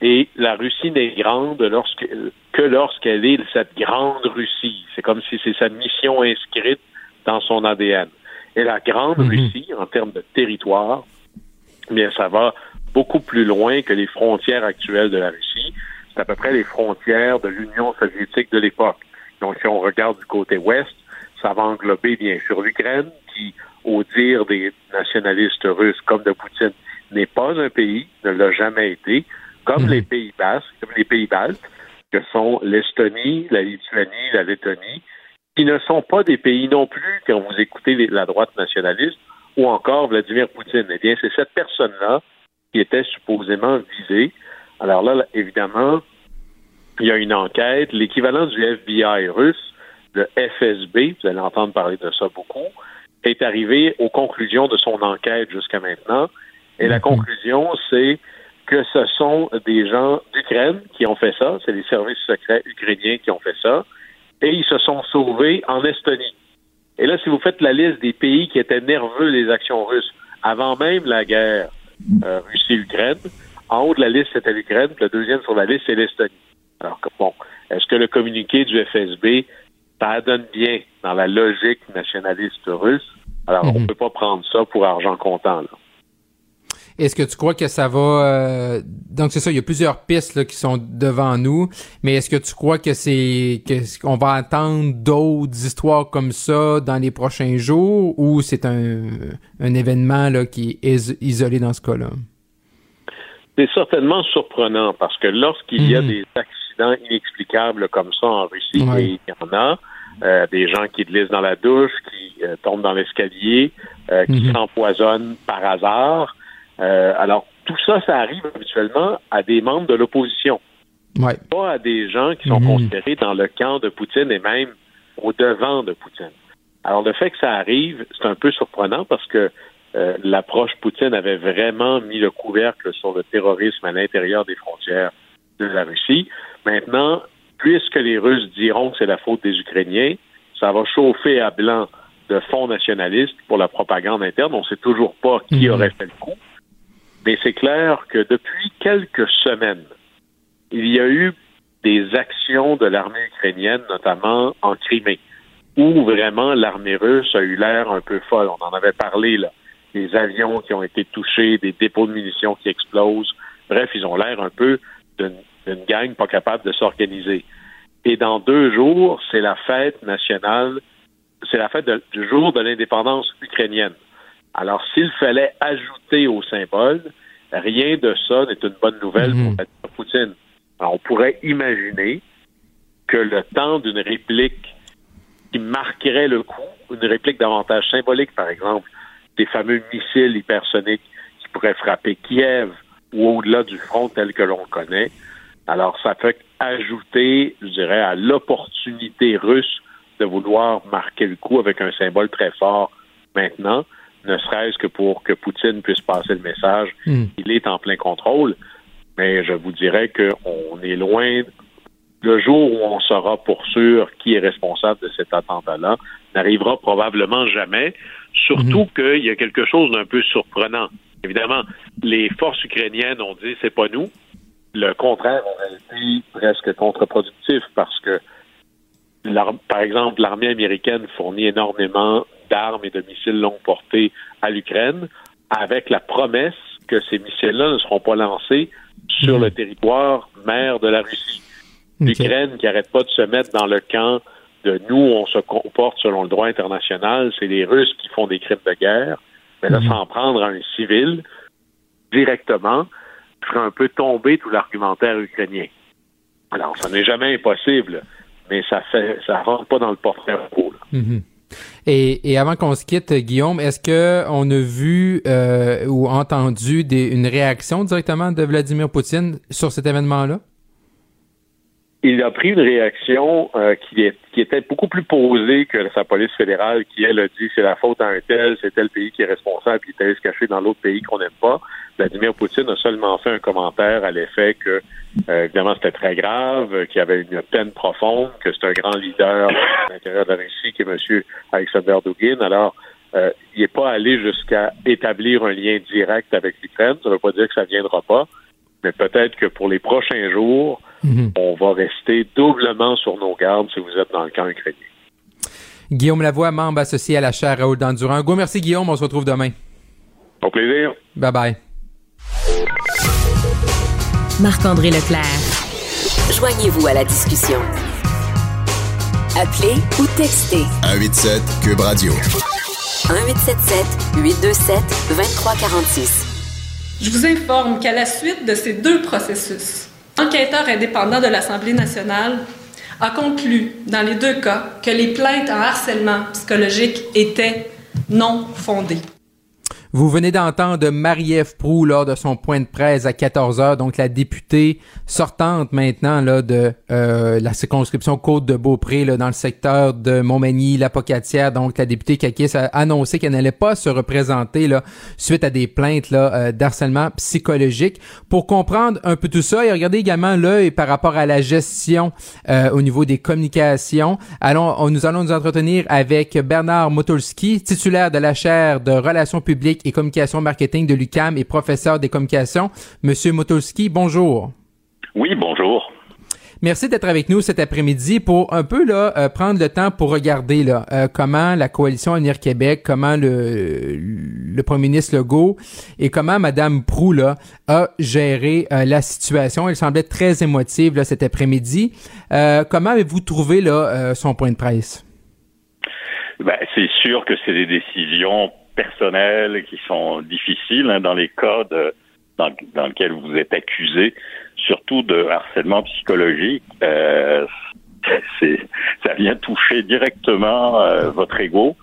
Et la Russie n'est grande lorsque, que lorsqu'elle est cette grande Russie. C'est comme si c'est sa mission inscrite dans son ADN. Et la grande mhm. Russie, en termes de territoire, eh bien, ça va beaucoup plus loin que les frontières actuelles de la Russie c'est à peu près les frontières de l'Union soviétique de l'époque. Donc, si on regarde du côté ouest, ça va englober bien sûr l'Ukraine, qui, au dire des nationalistes russes comme de Poutine, n'est pas un pays, ne l'a jamais été, comme mhm. les pays basques, comme les pays baltes, que sont l'Estonie, la Lituanie, la Lettonie, qui ne sont pas des pays non plus quand vous écoutez la droite nationaliste ou encore Vladimir Poutine. Eh bien, c'est cette personne-là qui était supposément visée alors là, évidemment, il y a une enquête. L'équivalent du FBI russe, le FSB, vous allez entendre parler de ça beaucoup, est arrivé aux conclusions de son enquête jusqu'à maintenant. Et la conclusion, c'est que ce sont des gens d'Ukraine qui ont fait ça, c'est les services secrets ukrainiens qui ont fait ça, et ils se sont sauvés en Estonie. Et là, si vous faites la liste des pays qui étaient nerveux des actions russes avant même la guerre euh, Russie-Ukraine, en haut de la liste, c'était l'Ukraine, puis le deuxième sur la liste, c'est l'Estonie. Alors, bon, est-ce que le communiqué du FSB, ça donne bien dans la logique nationaliste russe? Alors, on ne mhm. peut pas prendre ça pour argent comptant. Est-ce que tu crois que ça va euh, donc c'est ça, il y a plusieurs pistes là, qui sont devant nous, mais est-ce que tu crois que c'est qu'on va attendre d'autres histoires comme ça dans les prochains jours ou c'est un, un événement là, qui est isolé dans ce cas-là? C'est certainement surprenant parce que lorsqu'il y a mhm. des accidents inexplicables comme ça en Russie, il y en a, euh, des gens qui glissent dans la douche, qui euh, tombent dans l'escalier, euh, qui mhm. s'empoisonnent par hasard. alors, tout ça, ça arrive habituellement à des membres de l'opposition. Pas à des gens qui sont mhm. considérés dans le camp de Poutine et même au devant de Poutine. Alors, le fait que ça arrive, c'est un peu surprenant parce que euh, l'approche Poutine avait vraiment mis le couvercle sur le terrorisme à l'intérieur des frontières de la Russie. Maintenant, puisque les Russes diront que c'est la faute des Ukrainiens, ça va chauffer à blanc de fonds nationalistes pour la propagande interne. On ne sait toujours pas qui mhm. aurait fait le coup. Mais c'est clair que depuis quelques semaines, il y a eu des actions de l'armée ukrainienne, notamment en Crimée, où vraiment l'armée russe a eu l'air un peu folle. On en avait parlé, là. Des avions qui ont été touchés, des dépôts de munitions qui explosent. Bref, ils ont l'air un peu d'une gang pas capable de s'organiser. Et dans deux jours, c'est la fête nationale, c'est la fête du jour de l'indépendance ukrainienne. Alors, s'il fallait ajouter au symbole, rien de ça n'est une bonne nouvelle pour mhm. Vladimir Poutine. Alors, on pourrait imaginer que le temps d'une réplique qui marquerait le coup, une réplique davantage symbolique, par exemple, des fameux missiles hypersoniques qui pourraient frapper Kiev ou au-delà du front tel que l'on le connaît. Alors, ça fait ajouter, je dirais, à l'opportunité russe de vouloir marquer le coup avec un symbole très fort maintenant ne serait-ce que pour que Poutine puisse passer le message. Hmm. Il est en plein contrôle, mais je vous dirais qu'on est loin. Le jour où on saura pour sûr qui est responsable de cet attentat-là n'arrivera probablement jamais, surtout hmm. qu'il y a quelque chose d'un peu surprenant. Évidemment, les forces ukrainiennes ont dit c'est pas nous. Le contraire aurait été presque contre-productif parce que, par exemple, l'armée américaine fournit énormément d'armes et de missiles longue portée à l'Ukraine, avec la promesse que ces missiles-là ne seront pas lancés sur le territoire mer de la Russie. L'Ukraine qui n'arrête pas de se mettre dans le camp de nous, on se comporte selon le droit international, c'est les Russes qui font des crimes de guerre, mais là, s'en prendre à un civil directement ferait un peu tomber tout l'argumentaire ukrainien. Alors, ça n'est jamais impossible, mais ça fait ça rentre pas dans le portrait repos. Et, avant qu'on se quitte, Guillaume, est-ce que on a vu euh, ou entendu une réaction directement de Vladimir Poutine sur cet événement-là? Il a pris une réaction euh, qui, qui était beaucoup plus posée que sa police fédérale, qui elle a dit c'est la faute à un tel, c'est tel pays qui est responsable, puis il est allé se cacher dans l'autre pays qu'on n'aime pas. Vladimir Poutine a seulement fait un commentaire à l'effet que, euh, évidemment, c'était très grave, qu'il y avait une peine profonde, que c'est un grand leader à l'intérieur de la Russie, qui est M. Alexander Dugin. Alors, euh, il n'est pas allé jusqu'à établir un lien direct avec l'Ukraine. Ça ne veut pas dire que ça ne viendra pas, mais peut-être que pour les prochains jours, mhm. on va rester doublement sur nos gardes si vous êtes dans le camp ukrainien. Guillaume Lavoie, membre associé à la chaire Raoul Dandurand. Un merci Guillaume, on se retrouve demain. Au plaisir. Bye bye. Marc-André Leclerc. Joignez-vous à la discussion. Appelez ou textez. 187 Cube Radio. 1877 827 2346. Je vous informe qu'à la suite de ces deux processus, l'enquêteur indépendant de l'Assemblée nationale a conclu, dans les deux cas, que les plaintes en harcèlement psychologique étaient non fondées. Vous venez d'entendre Marie-Ève Proux lors de son point de presse à 14 heures, donc la députée sortante maintenant là de euh, la circonscription Côte de Beaupré là, dans le secteur de Montmagny, la Pocatière. Donc la députée Kakis a annoncé qu'elle n'allait pas se représenter là suite à des plaintes là euh, d'harcèlement psychologique. Pour comprendre un peu tout ça et regarder également l'œil par rapport à la gestion euh, au niveau des communications, allons nous allons nous entretenir avec Bernard Motulski, titulaire de la chaire de relations publiques et communication marketing de l'UCAM et professeur des communications. Monsieur Motolski, bonjour. Oui, bonjour. Merci d'être avec nous cet après-midi pour un peu là euh, prendre le temps pour regarder là euh, comment la coalition Avenir Québec, comment le, le premier ministre Legault et comment Madame Prou là a géré euh, la situation. Elle semblait très émotive là, cet après-midi. comment avez-vous trouvé là son point de presse? Ben, c'est sûr que c'est des décisions personnelles qui sont difficiles hein, dans les cas dans, dans lesquels vous êtes accusé, surtout de harcèlement psychologique. Euh, c'est, ça vient toucher directement euh, votre ego.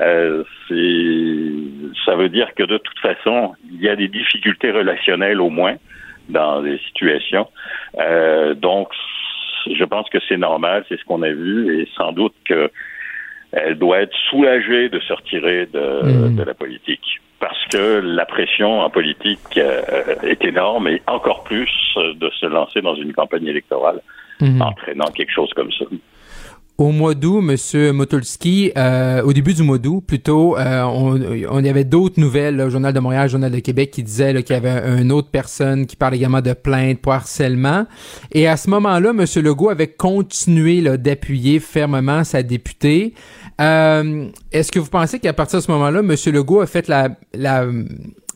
Euh, c'est, ça veut dire que de toute façon, il y a des difficultés relationnelles au moins dans des situations. Euh, donc, je pense que c'est normal, c'est ce qu'on a vu, et sans doute que elle doit être soulagée de se retirer de, hmm. de la politique. parce que la pression en politique euh, est énorme et encore plus de se lancer dans une campagne électorale mhm. entraînant quelque chose comme ça. Au mois d'août, Monsieur Motulski, euh, au début du mois d'août, plutôt, euh, on, on y avait d'autres nouvelles, le Journal de Montréal, le Journal de Québec, qui disait qu'il y avait une autre personne qui parle également de plainte pour harcèlement. Et à ce moment-là, Monsieur Legault avait continué d'appuyer fermement sa députée. Euh, est-ce que vous pensez qu'à partir de ce moment-là, M. Legault a fait la, la,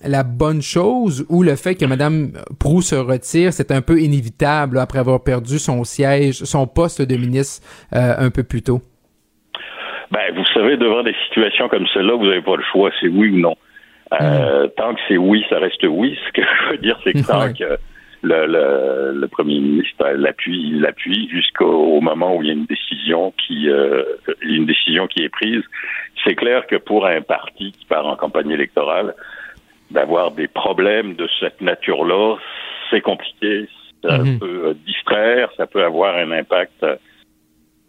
la bonne chose ou le fait que Mme Prou se retire, c'est un peu inévitable après avoir perdu son siège, son poste de ministre euh, un peu plus tôt? Ben, vous savez, devant des situations comme celle-là, vous n'avez pas le choix, c'est oui ou non. Euh, mm. Tant que c'est oui, ça reste oui. Ce que je veux dire, c'est que tant que le, le, premier ministre l'appuie, il l'appuie jusqu'au moment où il y a une décision qui, euh, une décision qui est prise. C'est clair que pour un parti qui part en campagne électorale, d'avoir des problèmes de cette nature-là, c'est compliqué. Ça mhm. peut distraire, ça peut avoir un impact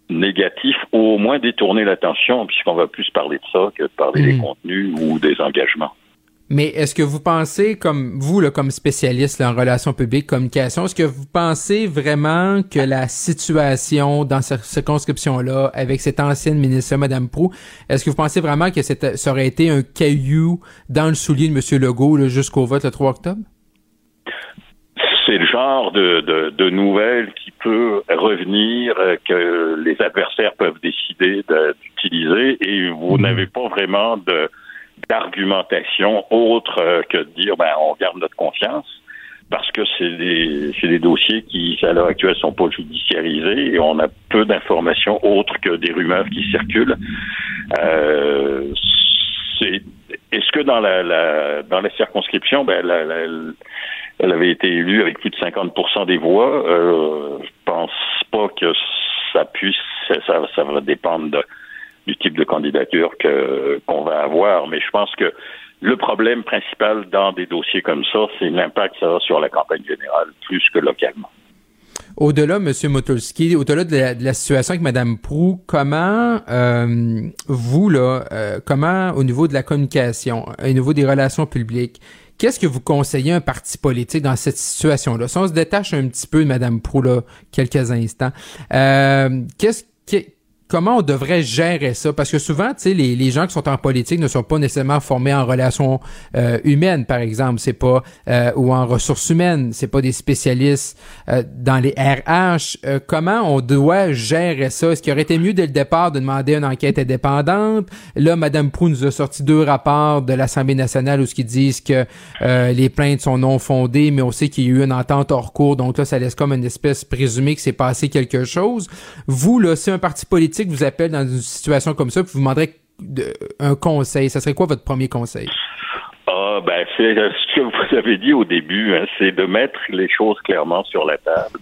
négatif ou au moins détourner l'attention, puisqu'on va plus parler de ça que de parler des mhm. contenus ou des engagements. Mais est-ce que vous pensez, comme vous, là, comme spécialiste en relations publiques, communication, est-ce que vous pensez vraiment que la situation dans cette circonscription-là, avec cette ancienne ministre, Mme Prou, est-ce que vous pensez vraiment que ça aurait été un caillou dans le soulier de M. Legault jusqu'au vote le 3 octobre? c'est le genre de, de, nouvelles qui peut revenir, euh, que les adversaires peuvent décider d'utiliser et vous mhm. n'avez pas vraiment de, d'argumentation autre euh, que de dire ben on garde notre confiance parce que c'est des des dossiers qui à l'heure actuelle sont pas judiciarisés et on a peu d'informations autres que des rumeurs qui circulent. Euh, c'est est-ce que dans la, la, dans la circonscription ben la, elle avait été élue avec plus de 50% des voix. Euh, je pense pas que ça puisse ça, ça va dépendre de du type de candidature que qu'on va avoir. Mais je pense que le problème principal dans des dossiers comme ça, c'est l'impact que ça a sur la campagne générale, plus que localement. Au-delà, M. Motulski, au-delà de, la situation avec Mme Prou, comment euh, vous, là, euh, comment au niveau de la communication, au niveau des relations publiques, qu'est-ce que vous conseillez un parti politique dans cette situation-là? Si on se détache un petit peu de Mme Prou, là, quelques instants, euh, qu'est-ce comment on devrait gérer ça? Parce que souvent, tu sais, les, gens qui sont en politique ne sont pas nécessairement formés en relations euh, humaines, par exemple. C'est pas euh, ou en ressources humaines. C'est pas des spécialistes euh, dans les RH. comment on doit gérer ça? Est-ce qu'il aurait été mieux dès le départ de demander une enquête indépendante? Là, Madame Prou nous a sorti deux rapports de l'Assemblée nationale où ce qui disent que les plaintes sont non fondées, mais on sait qu'il y a eu une entente hors cours. Donc là, ça laisse comme une espèce présumée que c'est passé quelque chose. Vous, là, c'est un parti politique vous appelle dans une situation comme ça, vous demanderez un conseil, ça serait quoi votre premier conseil? Ah, ben, c'est ce que vous avez dit au début, hein, c'est de mettre les choses clairement sur la table.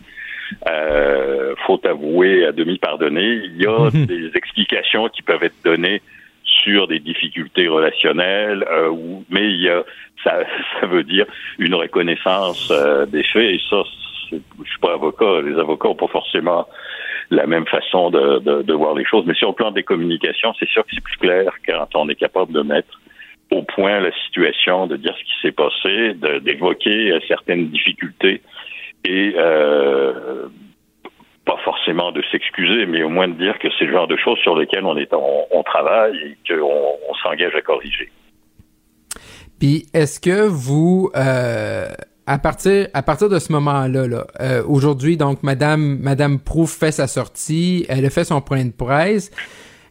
Euh, faut avouer, à demi pardonner, il y a des explications qui peuvent être données sur des difficultés relationnelles, euh, mais il y a, ça, ça veut dire une reconnaissance euh, des faits, et ça, je suis pas avocat, les avocats n'ont pas forcément la même façon de, de, voir les choses. Mais sur le plan des communications, c'est sûr que c'est plus clair quand on est capable de mettre au point la situation, de dire ce qui s'est passé, d'évoquer euh, certaines difficultés et euh, pas forcément de s'excuser, mais au moins de dire que c'est le genre de choses sur lesquelles on, est, on, travaille et qu'on on, s'engage à corriger. Puis est-ce que vous euh, à partir à partir de ce moment-là, là, euh, aujourd'hui, donc Madame Madame Prouf fait sa sortie, elle a fait son point de presse.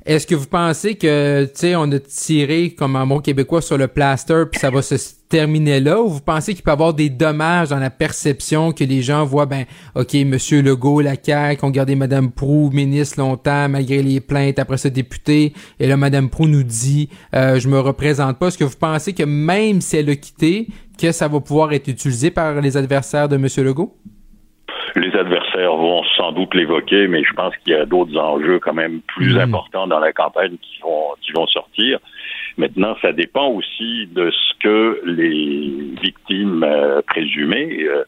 Est-ce que vous pensez que, tu sais, on a tiré comme un mot québécois sur le plaster, puis ça va se terminer là, ou vous pensez qu'il peut y avoir des dommages dans la perception que les gens voient, ben, ok, Monsieur Legault, la CAQ, ont gardé Madame Prou ministre longtemps malgré les plaintes, après ça député, et là Madame Prou nous dit, euh, je me représente pas. Est-ce que vous pensez que même si elle a quitté, que ça va pouvoir être utilisé par les adversaires de Monsieur Legault? Les adversaires vont sans doute l'évoquer, mais je pense qu'il y a d'autres enjeux quand même plus hmm. importants dans la campagne qui vont, qui vont sortir. Maintenant, ça dépend aussi de ce que les victimes euh, présumées euh,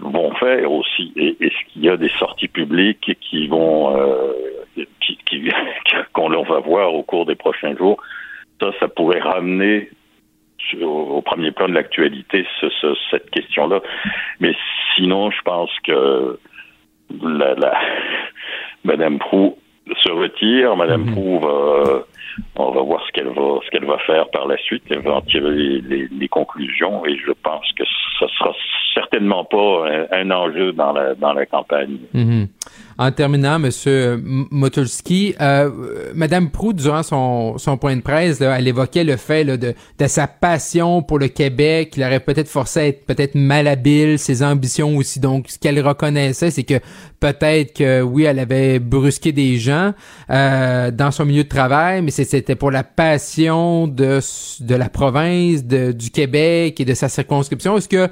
vont faire aussi. Et est-ce qu'il y a des sorties publiques qui vont, euh, qui, qu'on va voir au cours des prochains jours Ça, ça pourrait ramener au, premier plan de l'actualité cette question-là. Mais sinon, je pense que la, la Madame Prou se retire. Madame mm Prou va, on va voir ce qu'elle va, ce qu'elle va faire par la suite. Elle va en tirer les, conclusions et je pense que ce sera certainement pas un, enjeu dans la, dans la campagne. Mhm. En terminant, Monsieur Motulski, euh, Madame durant son, son point de presse, elle évoquait le fait de, de sa passion pour le Québec, qu'il aurait peut-être forcé à être peut-être malhabile, ses ambitions aussi. Donc, ce qu'elle reconnaissait, c'est que peut-être que oui, elle avait brusqué des gens euh, dans son milieu de travail, mais c'était pour la passion de, de la province, de, du Québec et de sa circonscription. Est-ce que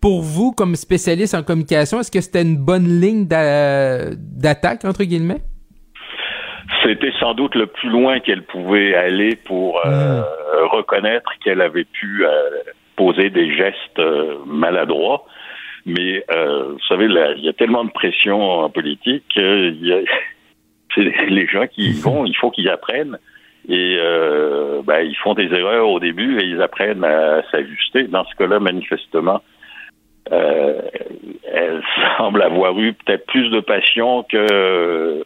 pour vous, comme spécialiste en communication, est-ce que c'était une bonne ligne d'attaque, entre guillemets? C'était sans doute le plus loin qu'elle pouvait aller pour euh, hmm. reconnaître qu'elle avait pu euh, poser des gestes euh, maladroits. Mais vous savez, il y a tellement de pression en politique a les gens qui y vont, il faut qu'ils apprennent. Et ben, ils font des erreurs au début et ils apprennent à s'ajuster. Dans ce cas-là, manifestement, euh, elle semble avoir eu peut-être plus de passion que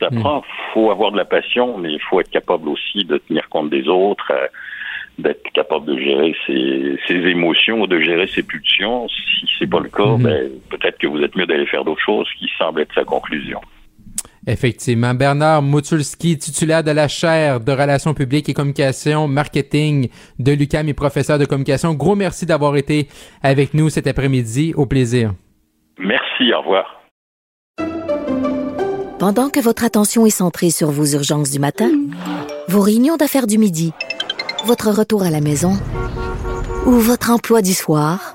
hmm. prend. Il faut avoir de la passion, mais il faut être capable aussi de tenir compte des autres, euh, d'être capable de gérer ses, ses, émotions, de gérer ses pulsions. Si c'est pas le cas, hmm. ben, peut-être que vous êtes mieux d'aller faire d'autres choses, qui semble être sa conclusion. Effectivement. Bernard Mutulski, titulaire de la chaire de relations publiques et communication marketing de l'UCAM et professeur de communication. Gros merci d'avoir été avec nous cet après-midi. Au plaisir. Merci. Au revoir. Pendant que votre attention est centrée sur vos urgences du matin, vos réunions d'affaires du midi, votre retour à la maison ou votre emploi du soir,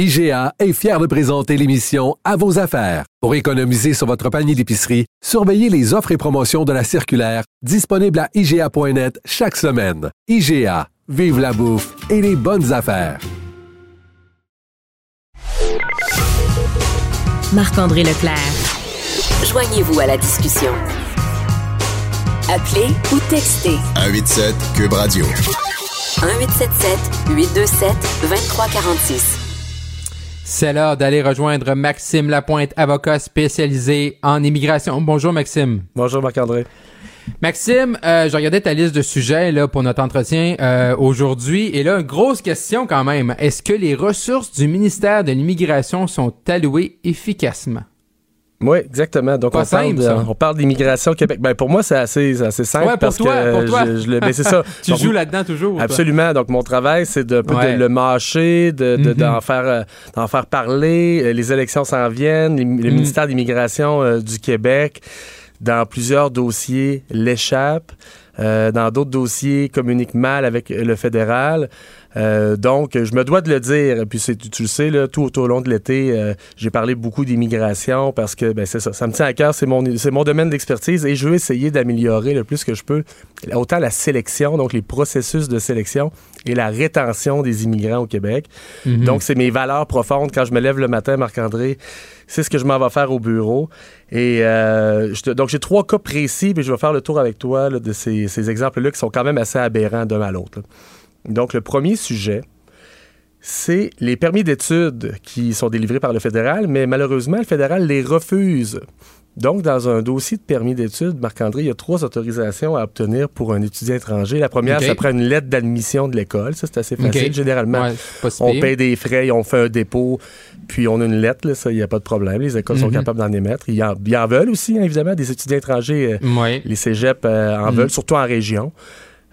IGA est fier de présenter l'émission À vos affaires. Pour économiser sur votre panier d'épicerie, surveillez les offres et promotions de la circulaire disponible à IGA.net chaque semaine. IGA, vive la bouffe et les bonnes affaires. Marc-André Leclerc. Joignez-vous à la discussion. Appelez ou textez. 187 Cube Radio. 1877 827 2346. C'est l'heure d'aller rejoindre Maxime Lapointe, avocat spécialisé en immigration. Bonjour Maxime. Bonjour Marc-André. Maxime, euh, je regardais ta liste de sujets là pour notre entretien euh, aujourd'hui et là une grosse question quand même. Est-ce que les ressources du ministère de l'immigration sont allouées efficacement? Oui, exactement. Donc, on, parle on parle d'immigration au Québec. Ben, pour moi, c'est assez, assez simple ouais, pour parce toi, que pour toi. Je, le, ben, c'est ça. tu joues là-dedans toujours. Absolument. Donc, mon travail, c'est de, de, le mâcher, de, de, mm-hmm. d'en faire, euh, d'en faire parler. Euh, les élections s'en viennent. Le mm. ministère d'immigration euh, du Québec, dans plusieurs dossiers, l'échappe. Euh, dans d'autres dossiers, communique mal avec le fédéral. Euh, donc, je me dois de le dire. Puis tu, le sais, là, tout, au long de l'été, euh, j'ai parlé beaucoup d'immigration parce que ben, c'est ça, ça me tient à cœur, c'est mon, c'est mon domaine d'expertise et je veux essayer d'améliorer le plus que je peux autant la sélection, donc les processus de sélection et la rétention des immigrants au Québec. Mm-hmm. Donc, c'est mes valeurs profondes. Quand je me lève le matin, Marc-André, c'est ce que je m'en vais faire au bureau. Et euh, donc, j'ai trois cas précis, puis je vais faire le tour avec toi de ces, ces exemples-là qui sont quand même assez aberrants d'un à l'autre. Donc, le premier sujet, c'est les permis d'études qui sont délivrés par le fédéral, mais malheureusement, le fédéral les refuse. Donc, dans un dossier de permis d'études, Marc-André, il y a trois autorisations à obtenir pour un étudiant étranger. La première, ça prend une lettre d'admission de l'école. Ça, c'est assez facile. Généralement, on paye des frais, on fait un dépôt, puis on a une lettre. ça, il n'y a pas de problème. Les écoles sont mhm. capables d'en émettre. Ils en, en, veulent aussi, hein, évidemment, des étudiants étrangers. Euh, les cégeps euh, en mhm. veulent, surtout en région.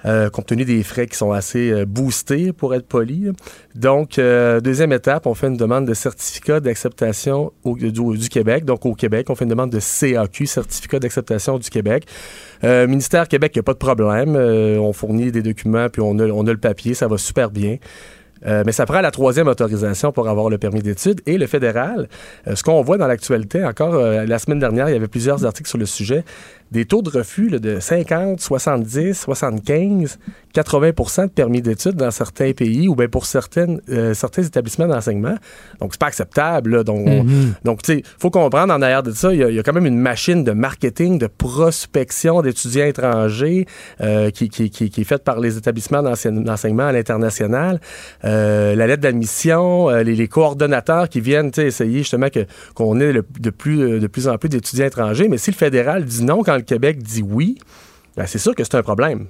Euh, compte tenu des frais qui sont assez euh, boostés, pour être poli. Donc, euh, deuxième étape, on fait une demande de certificat d'acceptation du, Québec. Donc, au Québec, on fait une demande de CAQ, certificat d'acceptation du Québec. ministère Québec, il n'y a pas de problème. on fournit des documents, puis on a, le papier, ça va super bien. Mais ça prend la troisième autorisation pour avoir le permis d'études. Et le fédéral, ce qu'on voit dans l'actualité, encore la semaine dernière, il y avait plusieurs articles sur le sujet, des taux de refus de 50, 70, 75, 80 de permis d'études dans certains pays ou bien pour certaines, certains établissements d'enseignement. Donc, c'est pas acceptable. Donc, mm-hmm. donc tu sais, faut comprendre en arrière de ça, il y, a, quand même une machine de marketing, de prospection d'étudiants étrangers qui, qui, qui, qui, est faite par les établissements d'enseignement à l'international. Euh, la lettre d'admission, euh, les, coordonnateurs qui viennent essayer justement qu'on ait de, plus, euh, de plus en plus d'étudiants étrangers. Mais si le fédéral dit non quand le Québec dit oui, ben c'est sûr que c'est un problème.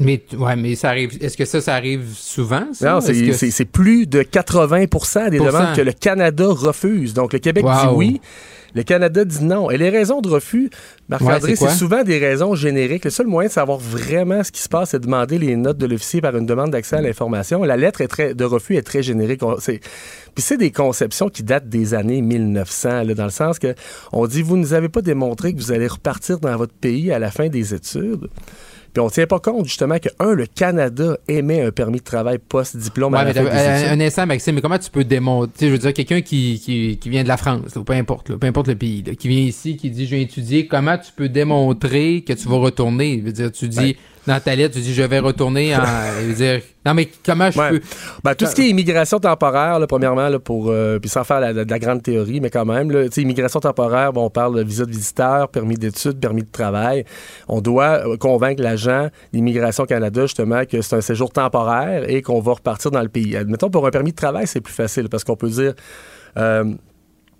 Mais, ouais, mais ça arrive. Est-ce que ça, ça arrive souvent? Non, c'est, plus de 80% des demandes que le Canada refuse. Donc, le Québec dit oui. Le Canada dit non. Et les raisons de refus, Marc-André, c'est souvent des raisons génériques. Le seul moyen de savoir vraiment ce qui se passe, c'est de demander les notes de l'officier par une demande d'accès à l'information. La lettre est très, de refus est très générique. Puis c'est des conceptions qui datent des années 1900, dans le sens que on dit, vous ne nous avez pas démontré que vous allez repartir dans votre pays à la fin des études. Puis on tient pas compte justement que, un, le Canada émet un permis de travail post-diplôme ouais, Un instant, Maxime, mais comment tu peux démontrer, je veux dire, quelqu'un qui, qui, qui, vient de la France, peu importe, peu importe le pays, qui vient ici, qui dit je viens étudier, comment tu peux démontrer que tu vas retourner? Je veux dire, tu dis dans ta lettre, tu dis je vais retourner en. dire, non, mais comment je peux? Ben, tout ce qui est immigration temporaire, là, premièrement, là, pour. Euh, puis sans faire la, la, grande théorie, mais quand même, là, immigration temporaire, bon, on parle de visa de visiteur, permis d'études, permis de travail. On doit euh, convaincre l'agent d'Immigration Canada, justement, que c'est un séjour temporaire et qu'on va repartir dans le pays. Admettons, pour un permis de travail, c'est plus facile parce qu'on peut dire. Euh,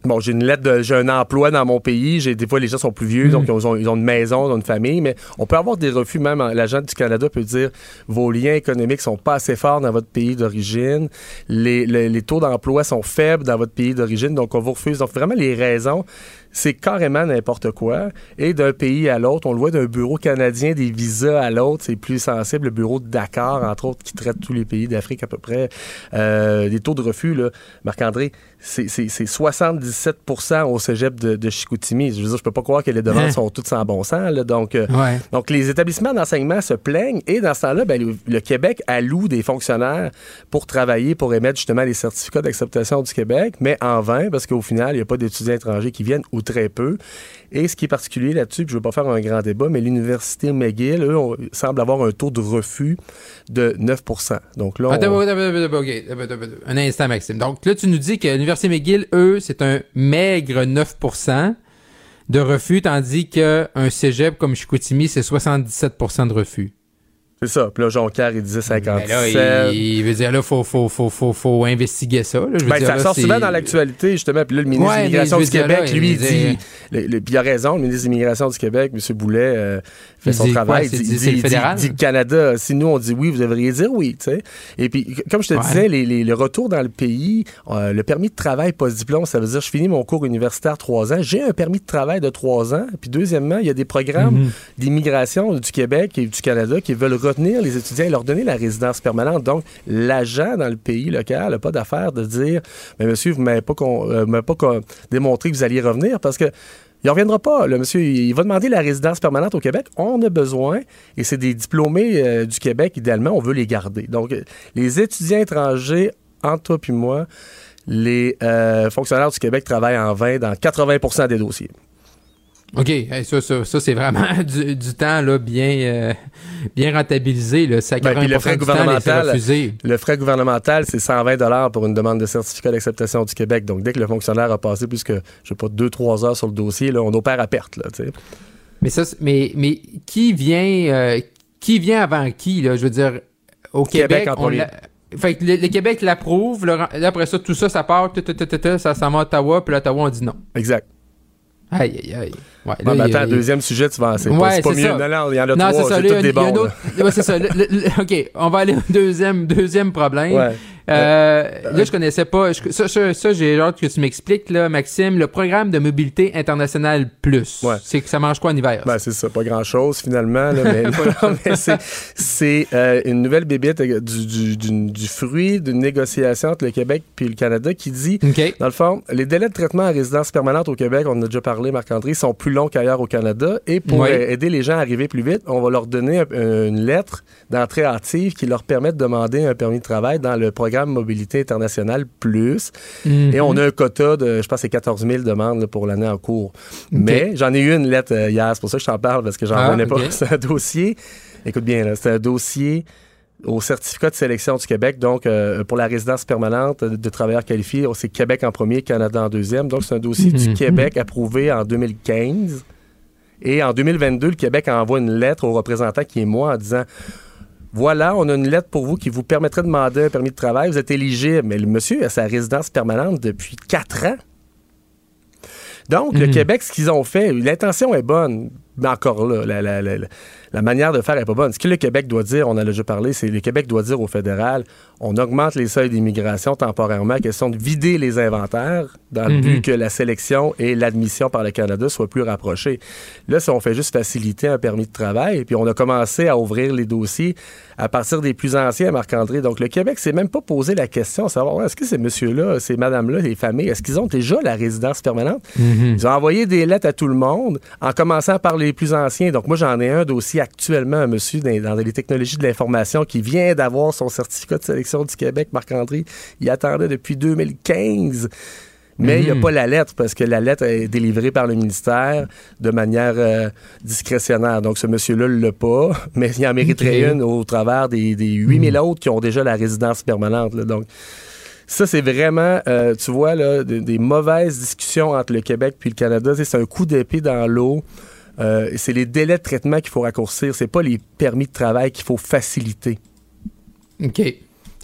Bon, j'ai une lettre de j'ai un emploi dans mon pays. J'ai des fois les gens sont plus vieux, donc mm. ils ont, ils ont, une maison, ils ont une famille, mais on peut avoir des refus même. L'agent du Canada peut dire vos liens économiques sont pas assez forts dans votre pays d'origine, les, les, les, taux d'emploi sont faibles dans votre pays d'origine, donc on vous refuse. Donc vraiment les raisons c'est carrément n'importe quoi. Et d'un pays à l'autre, on le voit d'un bureau canadien des visas à l'autre, c'est plus sensible. Le bureau de Dakar, entre autres, qui traite tous les pays d'Afrique à peu près. Euh, des taux de refus, là, Marc-André, c'est 77 au cégep de, de, Chicoutimi. Je veux dire, je peux pas croire que les demandes hein? sont toutes sans bon sens. Là. Donc, euh, donc, les établissements d'enseignement se plaignent et dans ce temps-là, ben, le, Québec alloue des fonctionnaires pour travailler, pour émettre justement les certificats d'acceptation du Québec, mais en vain parce qu'au final, il n'y a pas d'étudiants étrangers qui viennent ou très peu. Et ce qui est particulier là-dessus, je ne veux pas faire un grand débat, mais l'Université McGill, eux, semble avoir un taux de refus de 9% Donc là, un instant, Maxime. Donc là, tu nous dis que l'Université McGill, eux, c'est un maigre 9% de refus, tandis qu'un cégep comme Chicoutimi, c'est 77% de refus. C'est ça. Puis là, Jonquière, il disait 57. là, il, veut dire, là, faut, faut, faut, faut, faut investiguer ça. Là. Je veux ben, dire, ça sort souvent dans l'actualité, justement. Puis là, le ministre de l'Immigration du Québec, lui, il dit... puis il a raison, le ministre de l'Immigration du Québec, M. Boulet, euh, fait son travail. il dit, dit, dit, le Canada, si nous, on dit oui, vous devriez dire oui. Et puis, comme je te disais, les, les, le retour dans le pays, euh, le permis de travail post-diplôme, ça veut dire, je finis mon cours universitaire trois ans, j'ai un permis de travail de trois ans. Puis deuxièmement, il y a des programmes mhm. d'immigration du Québec et du Canada qui veulent les étudiants et leur donner la résidence permanente. Donc, l'agent dans le pays local n'a pas d'affaire de dire Mais monsieur, vous ne m'avez pas, euh, démontré que vous alliez revenir parce que. Il ne reviendra pas. Le monsieur, il va demander la résidence permanente au Québec. On a besoin, et c'est des diplômés euh, du Québec, idéalement, on veut les garder. Donc, les étudiants étrangers, entre toi et moi, les euh, fonctionnaires du Québec travaillent en vain dans 80% des dossiers. OK, ça, ça, ça c'est vraiment du, temps là, bien, euh, bien rentabilisé. Là. Ça ben, le frais gouvernemental, le frais gouvernemental, c'est 120 pour une demande de certificat d'acceptation du Québec. Donc, dès que le fonctionnaire a passé plus que, je sais pas, 2-3 heures sur le dossier, là, on opère à perte. Là, mais ça, mais, mais qui vient, euh, qui vient avant qui là? Je veux dire, au Québec, on fait que le, Québec l'approuve. Là, après ça, tout ça, ça part, ça s'en va à Ottawa, puis l'Ottawa, on dit non. Exact. Aïe, aïe, aïe. Ouais, là, attends, deuxième sujet, tu vas. C'est ouais, pas, mieux. Non, non, il y en a non, trois. C'est tout des bons. ouais, c'est ça. OK, on va aller au deuxième, deuxième problème. Euh, là, je connaissais pas. ça, ça, j'ai hâte que tu m'expliques, là, Maxime, le programme de mobilité internationale plus. Ouais. C'est que ça mange quoi en hiver? Ben, c'est ça, pas grand-chose finalement. Là, mais, mais c'est euh, une nouvelle bébête du, du, du, fruit d'une négociation entre le Québec puis le Canada qui dit, dans le fond, les délais de traitement à résidence permanente au Québec, on en a déjà parlé, Marc-André, sont plus longs qu'ailleurs au Canada. Et pour aider les gens à arriver plus vite, on va leur donner une lettre d'entrée hâtive qui leur permet de demander un permis de travail dans le programme Mobilité internationale plus. Et on a un quota de, je pense, c'est 14 000 demandes pour l'année en cours. Mais j'en ai eu une lettre euh, hier, c'est pour ça que je t'en parle, parce que j'en ah, pas. C'est un dossier, écoute bien, c'est un dossier au certificat de sélection du Québec, donc euh, pour la résidence permanente de travailleurs qualifiés, c'est Québec en premier, Canada en deuxième. Donc c'est un dossier du mhm. Québec approuvé en 2015. Et en 2022, le Québec envoie une lettre au représentant qui est moi en disant voilà, on a une lettre pour vous qui vous permettrait de demander un permis de travail. Vous êtes éligible. Mais le monsieur a sa résidence permanente depuis quatre ans. Donc, le mhm. Québec, ce qu'ils ont fait, l'intention est bonne, mais encore là, la, la, la, la manière de faire n'est pas bonne. Ce que le Québec doit dire, on en a déjà parlé, c'est le Québec doit dire au fédéral, on augmente les seuils d'immigration temporairement, question de vider les inventaires dans le but mhm. que la sélection et l'admission par le Canada soient plus rapprochées. Là, si on fait juste faciliter un permis de travail, et puis on a commencé à ouvrir les dossiers à partir des plus anciens, Marc-André. Donc, le Québec s'est même pas posé la question de savoir est-ce que ces messieurs-là, ces madames-là, les familles, est-ce qu'ils ont déjà la résidence permanente? Mhm. Ils ont envoyé des lettres à tout le monde, en commençant par les plus anciens. Donc, moi, j'en ai un dossier actuellement un monsieur dans, les technologies de l'information qui vient d'avoir son certificat de sélection du Québec, Marc-André. Il attendait depuis 2015. Mais il n'y a mhm. pas la lettre parce que la lettre est délivrée par le ministère de manière euh, discrétionnaire. Donc, ce monsieur-là ne l'a pas, mais il en mériterait une au travers des, des 8000 mhm. autres qui ont déjà la résidence permanente. Donc, ça, c'est vraiment, euh, tu vois, là, des, mauvaises discussions entre le Québec puis le Canada. C'est un coup d'épée dans l'eau. Euh, c'est les délais de traitement qu'il faut raccourcir. C'est pas les permis de travail qu'il faut faciliter. OK.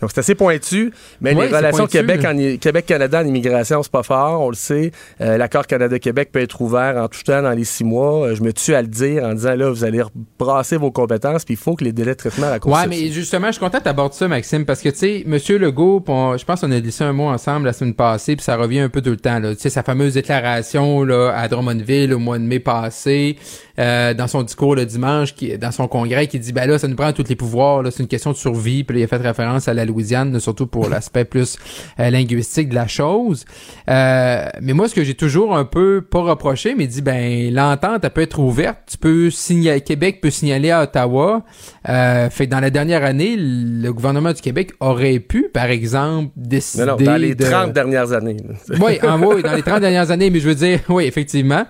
Donc, c'est assez pointu, mais les relations Québec-Canada en immigration, c'est pas fort, on le sait. Euh, l'accord Canada-Québec peut être ouvert en tout temps dans les six mois. Euh, je me tue à le dire en disant, là, vous allez brasser vos compétences, puis il faut que les délais de traitement raccourcissent. Ouais, mais justement, je suis content d'aborder ça, Maxime, parce que, tu sais, M. Legault, je pense qu'on a dit ça un mot ensemble la semaine passée, puis ça revient un peu tout le temps, Tu sais, sa fameuse déclaration, là, à Drummondville au mois de mai passé, euh, dans son discours le dimanche, qui, dans son congrès, qui dit, ben là, ça nous prend tous les pouvoirs, là, c'est une question de survie, puis il a fait référence à la Louisiane, surtout pour l'aspect plus euh, linguistique de la chose. Euh, mais moi, ce que j'ai toujours un peu pas reproché, mais dit ben l'entente elle peut être ouverte. Tu peux signaler, Québec peut signaler à Ottawa. Euh, fait que dans la dernière année, le gouvernement du Québec aurait pu, par exemple, décider. Non, dans les 30 dernières années. oui, en, oui, dans les 30 dernières années, mais je veux dire, oui, effectivement,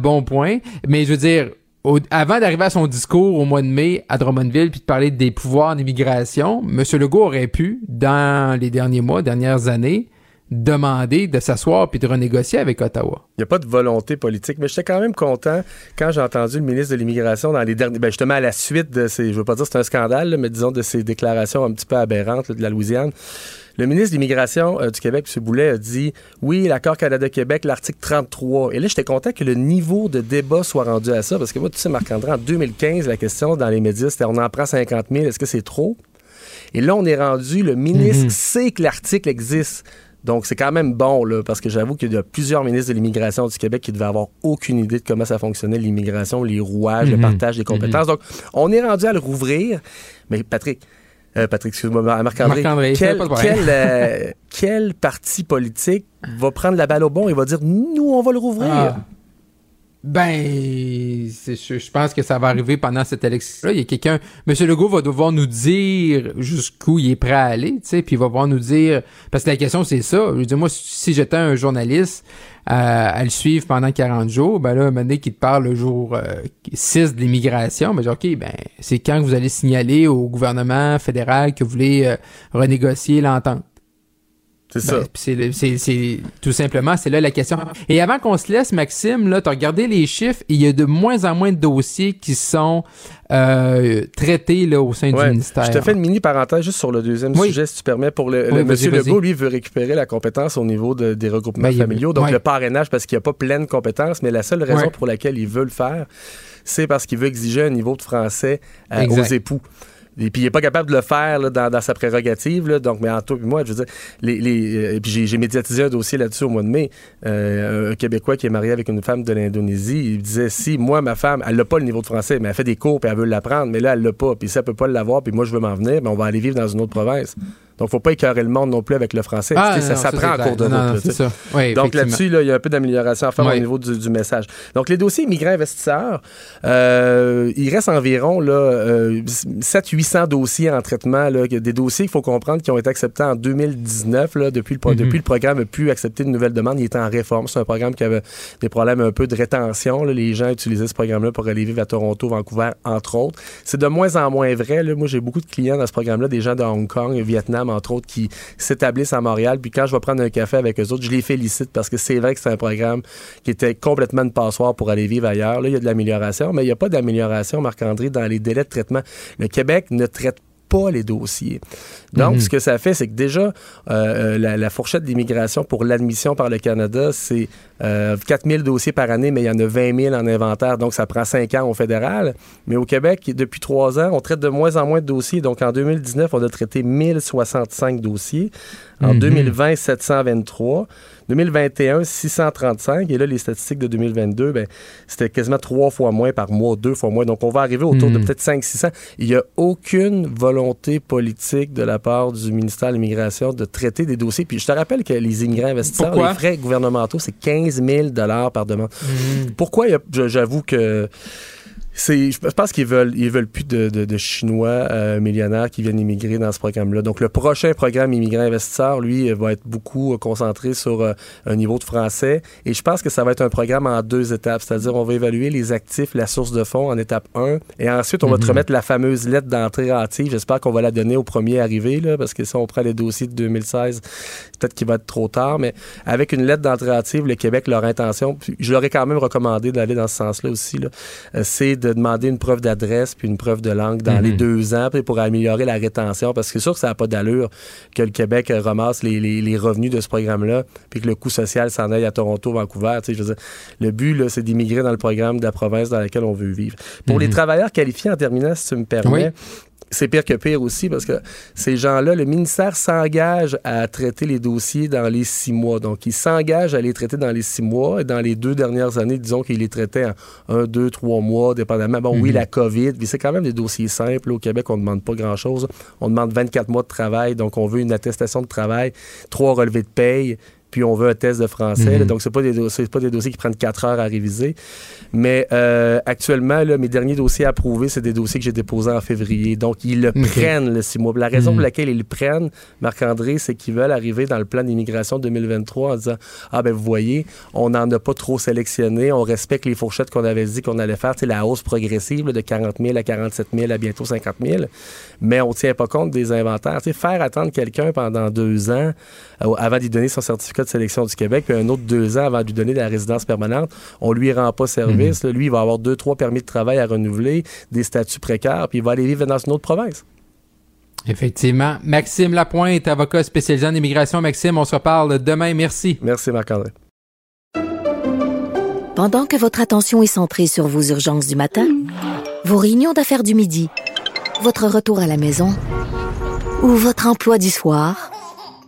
bon point. Mais je veux dire avant d'arriver à son discours au mois de mai à Drummondville puis de parler des pouvoirs d'immigration, M. Legault aurait pu, dans les derniers mois, dernières années, demander de s'asseoir puis de renégocier avec Ottawa. Il n'y a pas de volonté politique, mais j'étais quand même content quand j'ai entendu le ministre de l'Immigration dans les derniers... Ben justement, à la suite de ces... Je veux pas dire que c'est un scandale, mais disons de ces déclarations un petit peu aberrantes de la Louisiane. Le ministre de l'Immigration euh, du Québec, M. Boulet, a dit oui, l'accord Canada-Québec, l'article 33. Et là, j'étais content que le niveau de débat soit rendu à ça, parce que moi, tu sais, Marc-André, en 2015, la question dans les médias, c'était on en prend 50 000, est-ce que c'est trop? Et là, on est rendu, le ministre mhm. sait que l'article existe. Donc, c'est quand même bon, là, parce que j'avoue qu'il y a plusieurs ministres de l'immigration du Québec qui devaient avoir aucune idée de comment ça fonctionnait, l'immigration, les rouages, le mhm. partage des compétences. Mhm. Donc, on est rendu à le rouvrir. Mais Patrick, euh, Patrick, excuse-moi, Marc-André. quel, euh, quel, parti politique va prendre la balle au bon et va dire nous, on va le rouvrir? Ah. Ben, je, pense que ça va arriver pendant cette élection-là. Il y a quelqu'un, M. Legault va devoir nous dire jusqu'où il est prêt à aller, tu sais, puis il va devoir nous dire, parce que la question c'est ça. Je dire, moi, si j'étais un journaliste euh, à le suivre pendant 40 jours, ben là, un moment donné, qui te parle le jour 6 euh, de l'immigration, ben je dis, OK, ben, c'est quand que vous allez signaler au gouvernement fédéral que vous voulez euh, renégocier l'entente? C'est ben, ça. C'est tout simplement, c'est là la question. Et avant qu'on se laisse, Maxime, là, tu as regardé les chiffres, il y a de moins en moins de dossiers qui sont euh, traités là, au sein du ministère. Je te fais une mini parenthèse juste sur le deuxième sujet, si tu permets. Pour le, Monsieur Legault, lui, veut récupérer la compétence au niveau des regroupements ben, familiaux, donc le parrainage, parce qu'il n'y a pas pleine compétence, mais la seule raison pour laquelle il veut le faire, c'est parce qu'il veut exiger un niveau de français euh, aux époux. Et puis il est pas capable de le faire là, dans, sa prérogative. Là, donc, mais en toi et moi, je veux dire, les, les, euh, puis j'ai médiatisé un dossier là-dessus au mois de mai. Euh, un Québécois qui est marié avec une femme de l'Indonésie, il disait si moi, ma femme, elle n'a pas le niveau de français, mais elle fait des cours puis elle veut l'apprendre, mais là, elle l'a pas. Puis si elle peut pas l'avoir, puis moi, je veux m'en venir, ben, on va aller vivre dans une autre province. Donc, faut pas écœurer le monde non plus avec le français. Ah, ça s'apprend en cours de route. Donc là-dessus, là, il y a un peu d'amélioration à faire au niveau du, message. Donc, les dossiers immigrants investisseurs, euh, il reste environ là, euh, 700-800 dossiers en traitement. Là, des dossiers qu'il faut comprendre qui ont été acceptés en 2019. Là, depuis, le, mm-hmm. depuis le programme n'a pu accepter de nouvelles demandes. Il était en réforme. C'est un programme qui avait des problèmes un peu de rétention. Là. Les gens utilisaient ce programme-là pour aller vivre à Toronto, Vancouver, entre autres. C'est de moins en moins vrai. Là. Moi, j'ai beaucoup de clients dans ce programme-là, des gens de Hong Kong, Vietnam, entre autres, qui s'établissent à Montréal. Puis quand je vais prendre un café avec eux autres, je les félicite parce que c'est vrai que c'est un programme qui était complètement une passoire pour aller vivre ailleurs. Là, il y a de l'amélioration, mais il n'y a pas d'amélioration, Marc-André, dans les délais de traitement. Le Québec ne traite pas les dossiers. Donc, mhm. ce que ça fait, c'est que déjà, euh, euh, la, fourchette d'immigration pour l'admission par le Canada, c'est euh, 4 000 dossiers par année, mais il y en a 20 000 en inventaire, donc ça prend 5 ans au fédéral. Mais au Québec, depuis 3 ans, on traite de moins en moins de dossiers. Donc, en 2019, on a traité 1065 dossiers. En 2020, mhm. 723. 2021, 635. Et là, les statistiques de 2022, ben, c'était quasiment trois fois moins par mois, deux fois moins. Donc, on va arriver autour de hmm. peut-être 500-600. Il n'y a aucune volonté politique de la part du ministère de l'Immigration de traiter des dossiers. Puis, je te rappelle que les immigrants investisseurs, les frais gouvernementaux, c'est 15 000 par demande. Hmm. Pourquoi? J'avoue que je pense qu'ils veulent, ils veulent plus de, Chinois euh, millionnaires qui viennent immigrer dans ce programme-là. Donc, le prochain programme immigrant investisseur, lui, va être beaucoup euh, concentré sur euh, un niveau de français. Et je pense que ça va être un programme en deux étapes. C'est-à-dire, on va évaluer les actifs, la source de fonds en étape 1. Et ensuite, on va te mhm. remettre la fameuse lettre d'entrée hâtive. J'espère qu'on va la donner au premier arrivé, là, parce que si on prend les dossiers de 2016, peut-être qu'il va être trop tard. Mais avec une lettre d'entrée hâtive, le Québec, leur intention, je leur ai quand même recommandé d'aller dans ce sens-là aussi, c'est de demander une preuve d'adresse puis une preuve de langue dans les mhm. deux ans pour améliorer la rétention parce que c'est sûr que ça n'a pas d'allure que le Québec ramasse les, revenus de ce programme-là puis que le coût social s'en aille à Toronto, Vancouver. Je veux le but, c'est d'immigrer dans le programme de la province dans laquelle on veut vivre. Pour les mhm. travailleurs qualifiés, en terminant, si tu me permets, c'est pire que pire aussi parce que ces gens-là, le ministère s'engage à traiter les dossiers dans les six mois. Donc, il s'engage à les traiter dans les six mois et dans les deux dernières années, disons qu'il les traitait en un, deux, trois mois, dépendamment. Bon, oui, mhm. la COVID, mais c'est quand même des dossiers simples. Au Québec, on ne demande pas grand-chose. On demande 24 mois de travail, donc on veut une attestation de travail, trois relevés de paye, puis on veut un test de français. Mhm. donc, ce des pas des dossiers qui prennent quatre heures à réviser. Mais euh, actuellement, là, mes derniers dossiers approuvés, c'est des dossiers que j'ai déposés en février. Donc, ils le prennent, le six mois. La raison pour mhm. laquelle ils le prennent, Marc-André, c'est qu'ils veulent arriver dans le plan d'immigration 2023 en disant Ah, ben vous voyez, on n'en a pas trop sélectionné, on respecte les fourchettes qu'on avait dit qu'on allait faire, c'est la hausse progressive de 40 000 à 47 000 à bientôt 50 000, mais on ne tient pas compte des inventaires. sais, faire attendre quelqu'un pendant deux ans euh, avant d'y donner son certificat de sélection du Québec, puis un autre deux ans avant de lui donner la résidence permanente, on lui rend pas service. Mhm. Lui, il va avoir deux, trois permis de travail à renouveler, des statuts précaires, puis il va aller vivre dans une autre province. Effectivement. Maxime Lapointe, avocat spécialisé en immigration. Maxime, on se reparle demain. Merci. Merci, Marc-André. Pendant que votre attention est centrée sur vos urgences du matin, vos réunions d'affaires du midi, votre retour à la maison ou votre emploi du soir,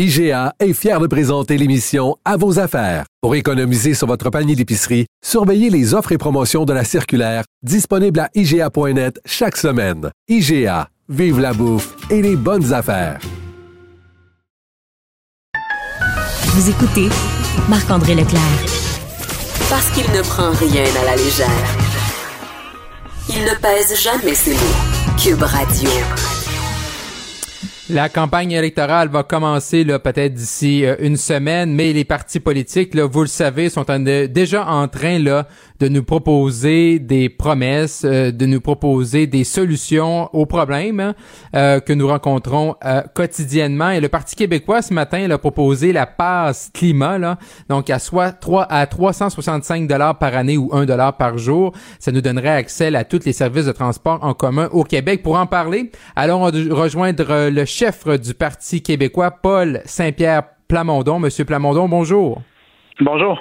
IGA est fier de présenter l'émission À vos affaires. Pour économiser sur votre panier d'épicerie, surveillez les offres et promotions de la circulaire disponible à IGA.net chaque semaine. IGA, vive la bouffe et les bonnes affaires. Vous écoutez Marc-André Leclerc. Parce qu'il ne prend rien à la légère. Il ne pèse jamais ses mots. Cube Radio. La campagne électorale va commencer là peut-être d'ici euh, une semaine, mais les partis politiques, là, vous le savez, sont déjà en train là de nous proposer des promesses, euh, de nous proposer des solutions aux problèmes hein, euh, que nous rencontrons euh, quotidiennement. Et le Parti québécois, ce matin, il a proposé la passe climat, là, donc à soit 3 à 365 dollars par année ou 1 dollar par jour. Ça nous donnerait accès à tous les services de transport en commun au Québec. Pour en parler, allons rejoindre le chef du Parti québécois, Paul Saint-Pierre Plamondon. Monsieur Plamondon, bonjour. Bonjour.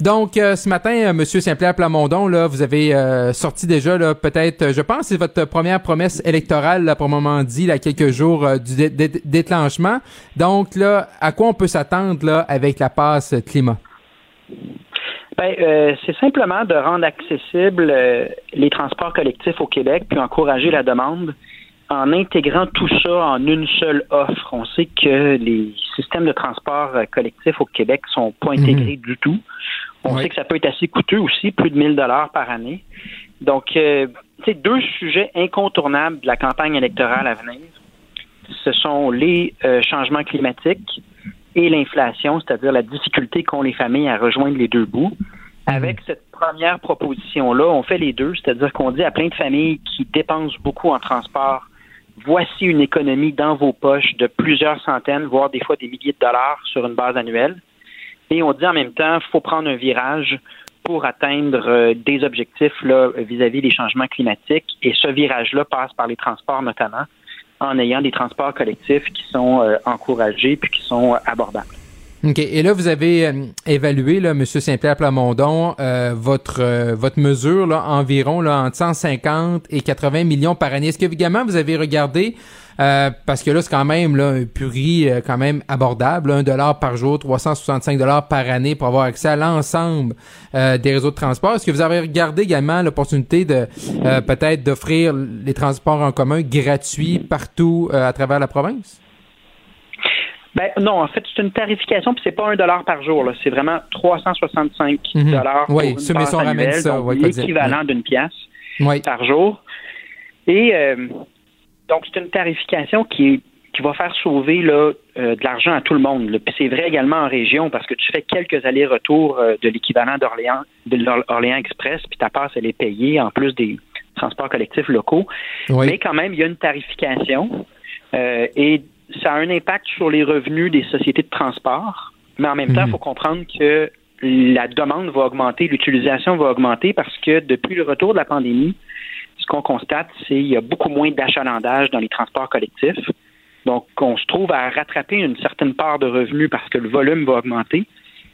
Donc, euh, ce matin, euh, Monsieur Saint-Pierre Plamondon, là, vous avez euh, sorti déjà, là, peut-être, je pense, c'est votre première promesse électorale, là, pour le moment dit, là, quelques jours du déclenchement. Donc, là, à quoi on peut s'attendre, là, avec la passe climat? Ben, c'est simplement de rendre accessibles les transports collectifs au Québec, puis encourager la demande en intégrant tout ça en une seule offre. On sait que les systèmes de transport collectif au Québec sont pas mhm. intégrés du tout. On sait que ça peut être assez coûteux aussi, plus de 1000 dollars par année. Donc, euh, c'est deux sujets incontournables de la campagne électorale à venir. Ce sont les euh, changements climatiques et l'inflation, c'est-à-dire la difficulté qu'ont les familles à rejoindre les deux bouts. Mhm. Avec cette première proposition-là, on fait les deux, c'est-à-dire qu'on dit à plein de familles qui dépensent beaucoup en transport, voici une économie dans vos poches de plusieurs centaines, voire des fois des milliers de dollars sur une base annuelle. Et on dit en même temps, faut prendre un virage pour atteindre euh, des objectifs vis-à-vis des changements climatiques. Et ce virage-là passe par les transports notamment, en ayant des transports collectifs qui sont euh, encouragés puis qui sont euh, abordables. OK. Et là, vous avez évalué, là, M. Saint-Pierre Plamondon, votre votre mesure là, environ là, entre 150 et 80 millions par année. Est-ce que également vous avez regardé euh, parce que là, c'est quand même là, un prix euh, quand même abordable, un dollar par jour, 365 dollars par année pour avoir accès à l'ensemble euh, des réseaux de transport. Est-ce que vous avez regardé également l'opportunité de peut-être d'offrir les transports en commun gratuits partout à travers la province? Ben non, en fait, c'est une tarification, puis c'est pas un dollar par jour. C'est vraiment 365 mhm. dollars oui, pour une ça, l'équivalent d'une pièce par jour. Et donc, c'est une tarification qui, qui va faire sauver là, euh, de l'argent à tout le monde. Puis c'est vrai également en région parce que tu fais quelques allers-retours euh, de l'équivalent d'Orléans, de l'Orléans Express, puis ta passe, elle est payée en plus des transports collectifs locaux. Mais quand même, il y a une tarification euh, et ça a un impact sur les revenus des sociétés de transport. Mais en même temps, il mhm. faut comprendre que la demande va augmenter, l'utilisation va augmenter parce que depuis le retour de la pandémie, ce qu'on constate, c'est qu'il y a beaucoup moins d'achalandage dans les transports collectifs. Donc, on se trouve à rattraper une certaine part de revenus parce que le volume va augmenter,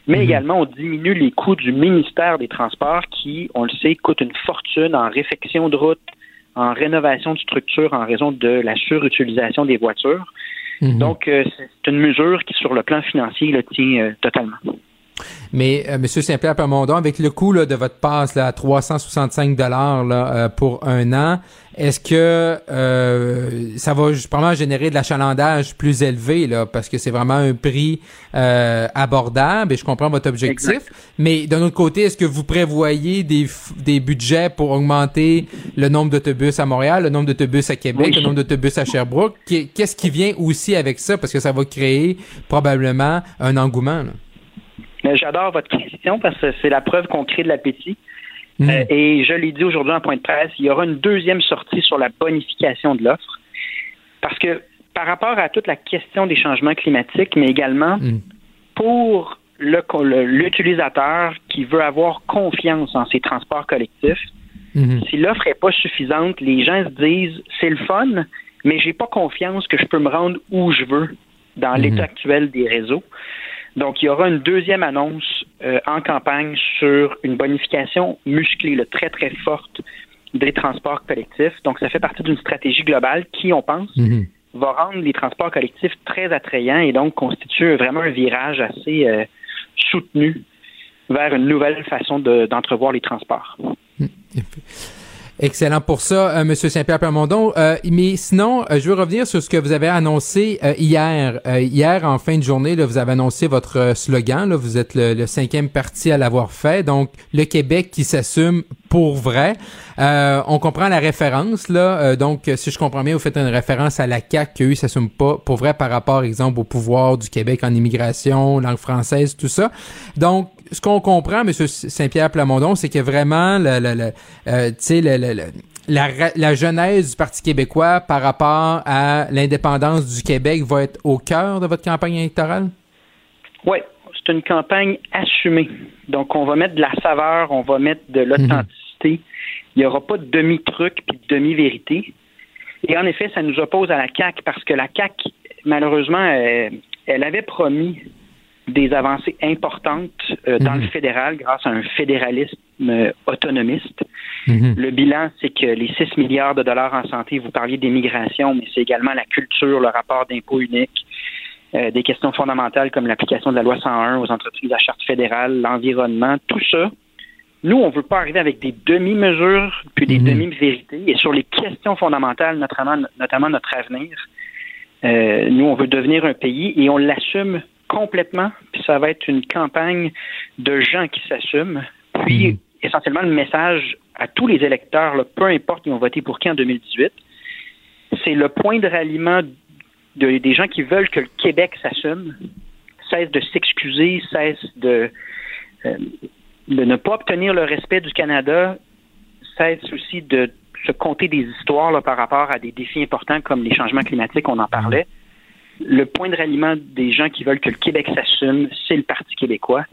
mais mhm. également on diminue les coûts du ministère des Transports qui, on le sait, coûte une fortune en réfection de route, en rénovation de structures en raison de la surutilisation des voitures. Mhm. Donc, euh, c'est une mesure qui, sur le plan financier, le tient euh, totalement. Mais euh, Monsieur Saint-Pierre Permondon, avec le coût de votre passe là, à 365 dollars euh, pour un an, est-ce que euh, ça va probablement générer de l'achalandage plus élevé là, parce que c'est vraiment un prix euh, abordable et je comprends votre objectif. Mais d'un autre côté, est-ce que vous prévoyez des, des budgets pour augmenter le nombre d'autobus à Montréal, le nombre d'autobus à Québec, le nombre d'autobus à Sherbrooke? Qu'est-ce qui vient aussi avec ça? Parce que ça va créer probablement un engouement. Là? J'adore votre question parce que c'est la preuve qu'on crée de l'appétit. Mm. Euh, et je l'ai dit aujourd'hui en point de presse, il y aura une deuxième sortie sur la bonification de l'offre. Parce que par rapport à toute la question des changements climatiques, mais également mm. pour l'utilisateur qui veut avoir confiance en ses transports collectifs, mm-hmm. si l'offre n'est pas suffisante, les gens se disent c'est le fun, mais j'ai pas confiance que je peux me rendre où je veux dans mm-hmm. l'état actuel des réseaux. Donc, il y aura une deuxième annonce euh, en campagne sur une bonification musclée, très, très forte des transports collectifs. Donc, ça fait partie d'une stratégie globale qui, on pense, mhm. va rendre les transports collectifs très attrayants et donc constitue vraiment un virage assez euh, soutenu vers une nouvelle façon d'entrevoir les transports. Mhm. Excellent pour ça, euh, Monsieur Saint-Pierre Permondon. Euh, mais sinon, euh, je veux revenir sur ce que vous avez annoncé euh, hier. hier, en fin de journée, vous avez annoncé votre slogan. Vous êtes le, cinquième parti à l'avoir fait. Donc, le Québec qui s'assume pour vrai. on comprend la référence là. donc, si je comprends bien, vous faites une référence à la CAQ qui eux s'assument pas pour vrai par rapport, exemple, au pouvoir du Québec en immigration, langue française, tout ça. Donc, ce qu'on comprend, M. Saint-Pierre Plamondon, c'est que vraiment, le, le, le, la, la genèse du Parti québécois par rapport à l'indépendance du Québec va être au cœur de votre campagne électorale? Oui, c'est une campagne assumée. Donc, on va mettre de la saveur, on va mettre de l'authenticité. Il n'y aura pas de demi-truc puis de demi-vérité. Et en effet, ça nous oppose à la CAQ parce que la CAQ, malheureusement, elle, avait promis des avancées importantes euh, dans le mhm. fédéral grâce à un fédéralisme euh, autonomiste. Mhm. Le bilan, c'est que les 6 milliards de dollars en santé, vous parliez d'immigration, mais c'est également la culture, le rapport d'impôt unique, euh, des questions fondamentales comme l'application de la loi 101 aux entreprises à charte fédérale, l'environnement, tout ça. Nous, on ne veut pas arriver avec des demi-mesures puis des mhm. demi-vérités. Et sur les questions fondamentales, notamment, notamment notre avenir, euh, nous, on veut devenir un pays et on l'assume complètement. Puis ça va être une campagne de gens qui s'assument. Puis, mhm. essentiellement, le message à tous les électeurs, peu importe ils ont voté pour qui en 2018, c'est le point de ralliement des gens qui veulent que le Québec s'assume, cesse de s'excuser, cesse de, euh, de ne pas obtenir le respect du Canada, cesse aussi de se compter des histoires par rapport à des défis importants comme les changements climatiques, on en parlait. Le point de ralliement des gens qui veulent que le Québec s'assume, c'est le Parti québécois.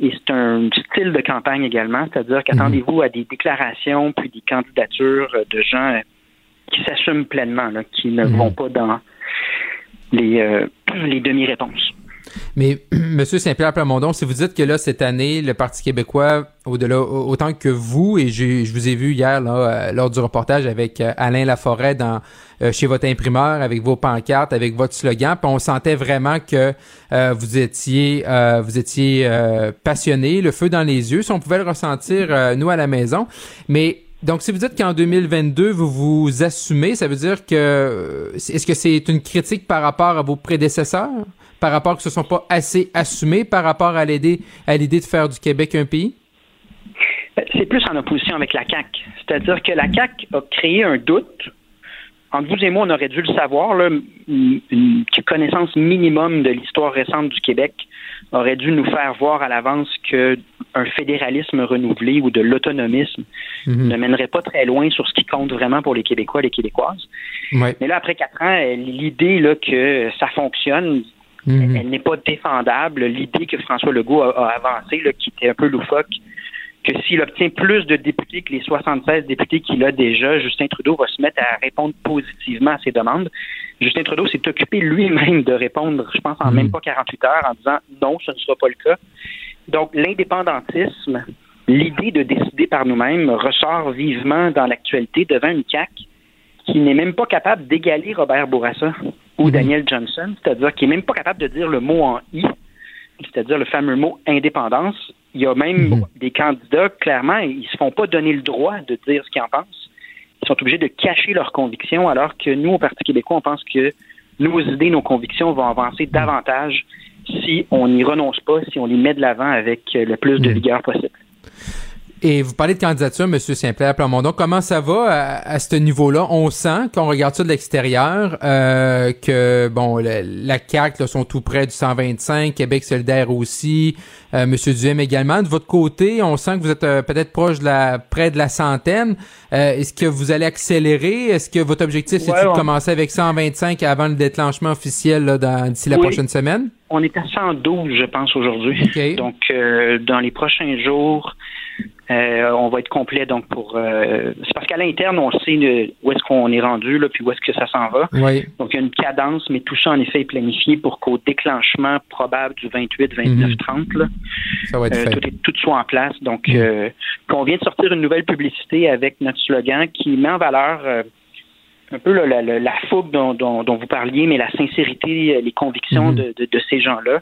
Et c'est un style de campagne également, c'est-à-dire qu'attendez-vous à des déclarations puis des candidatures de gens qui s'assument pleinement, qui ne mhm. vont pas dans les, euh, les demi-réponses. Mais, M. Saint-Pierre Plamondon, si vous dites que là, cette année, le Parti québécois, au-delà, autant que vous, et je vous ai vu hier euh, lors du reportage avec euh, Alain Laforêt dans, chez votre imprimeur, avec vos pancartes, avec votre slogan, puis on sentait vraiment que vous étiez vous étiez passionné, le feu dans les yeux, si on pouvait le ressentir, nous, à la maison. Mais donc, si vous dites qu'en 2022, vous vous assumez, ça veut dire que est-ce que c'est une critique par rapport à vos prédécesseurs, par rapport que ce ne sont pas assez assumés par rapport à l'idée à l'idée de faire du Québec un pays? C'est plus en opposition avec la CAC. C'est-à-dire que la CAC a créé un doute. Entre vous et moi, on aurait dû le savoir, là, une connaissance minimum de l'histoire récente du Québec aurait dû nous faire voir à l'avance que un fédéralisme renouvelé ou de l'autonomisme mhm. ne mènerait pas très loin sur ce qui compte vraiment pour les Québécois et les Québécoises. Mais là, après quatre ans, l'idée là, que ça fonctionne, mhm. elle, n'est pas défendable. L'idée que François Legault a, a avancée, qui était un peu loufoque, que s'il obtient plus de députés que les 76 députés qu'il a déjà, Justin Trudeau va se mettre à répondre positivement à ses demandes. Justin Trudeau s'est occupé lui-même de répondre, je pense, en hmm. même pas 48 heures, en disant non, ce ne sera pas le cas. Donc, l'indépendantisme, l'idée de décider par nous-mêmes ressort vivement dans l'actualité devant une CAQ qui n'est même pas capable d'égaler Robert Bourassa ou hmm. Daniel Johnson, c'est-à-dire qui n'est même pas capable de dire le mot en I, c'est-à-dire le fameux mot indépendance, il y a même mhm. des candidats, clairement, ils se font pas donner le droit de dire ce qu'ils en pensent. Ils sont obligés de cacher leurs convictions, alors que nous, au Parti québécois, on pense que nos idées, nos convictions vont avancer davantage si on n'y renonce pas, si on les met de l'avant avec le plus de mhm. vigueur possible. Et vous parlez de candidature, M. Saint-Pierre Plamondon. Comment ça va à, ce niveau-là? On sent, quand on regarde ça de l'extérieur, euh, que bon, la CAQ sont tout près du 125, Québec solidaire aussi, euh, M. Duhem également. De votre côté, on sent que vous êtes euh, peut-être proche de la près de la centaine. Euh, est-ce que vous allez accélérer? Est-ce que votre objectif, c'est de commencer avec 125 avant le déclenchement officiel d'ici la prochaine semaine? On est à 112, je pense, aujourd'hui. Donc, dans les prochains jours, euh, on va être complet donc pour euh, c'est parce qu'à l'interne on sait où est-ce qu'on est rendu là puis où est-ce que ça s'en va. Donc il y a une cadence mais tout ça en effet est planifié pour qu'au déclenchement probable du 28 29 30 ça va être euh, Tout, tout, soit en place donc mm. on vient de sortir une nouvelle publicité avec notre slogan qui met en valeur un peu la, fougue dont, vous parliez, mais la sincérité, les convictions mm-hmm. de, ces gens-là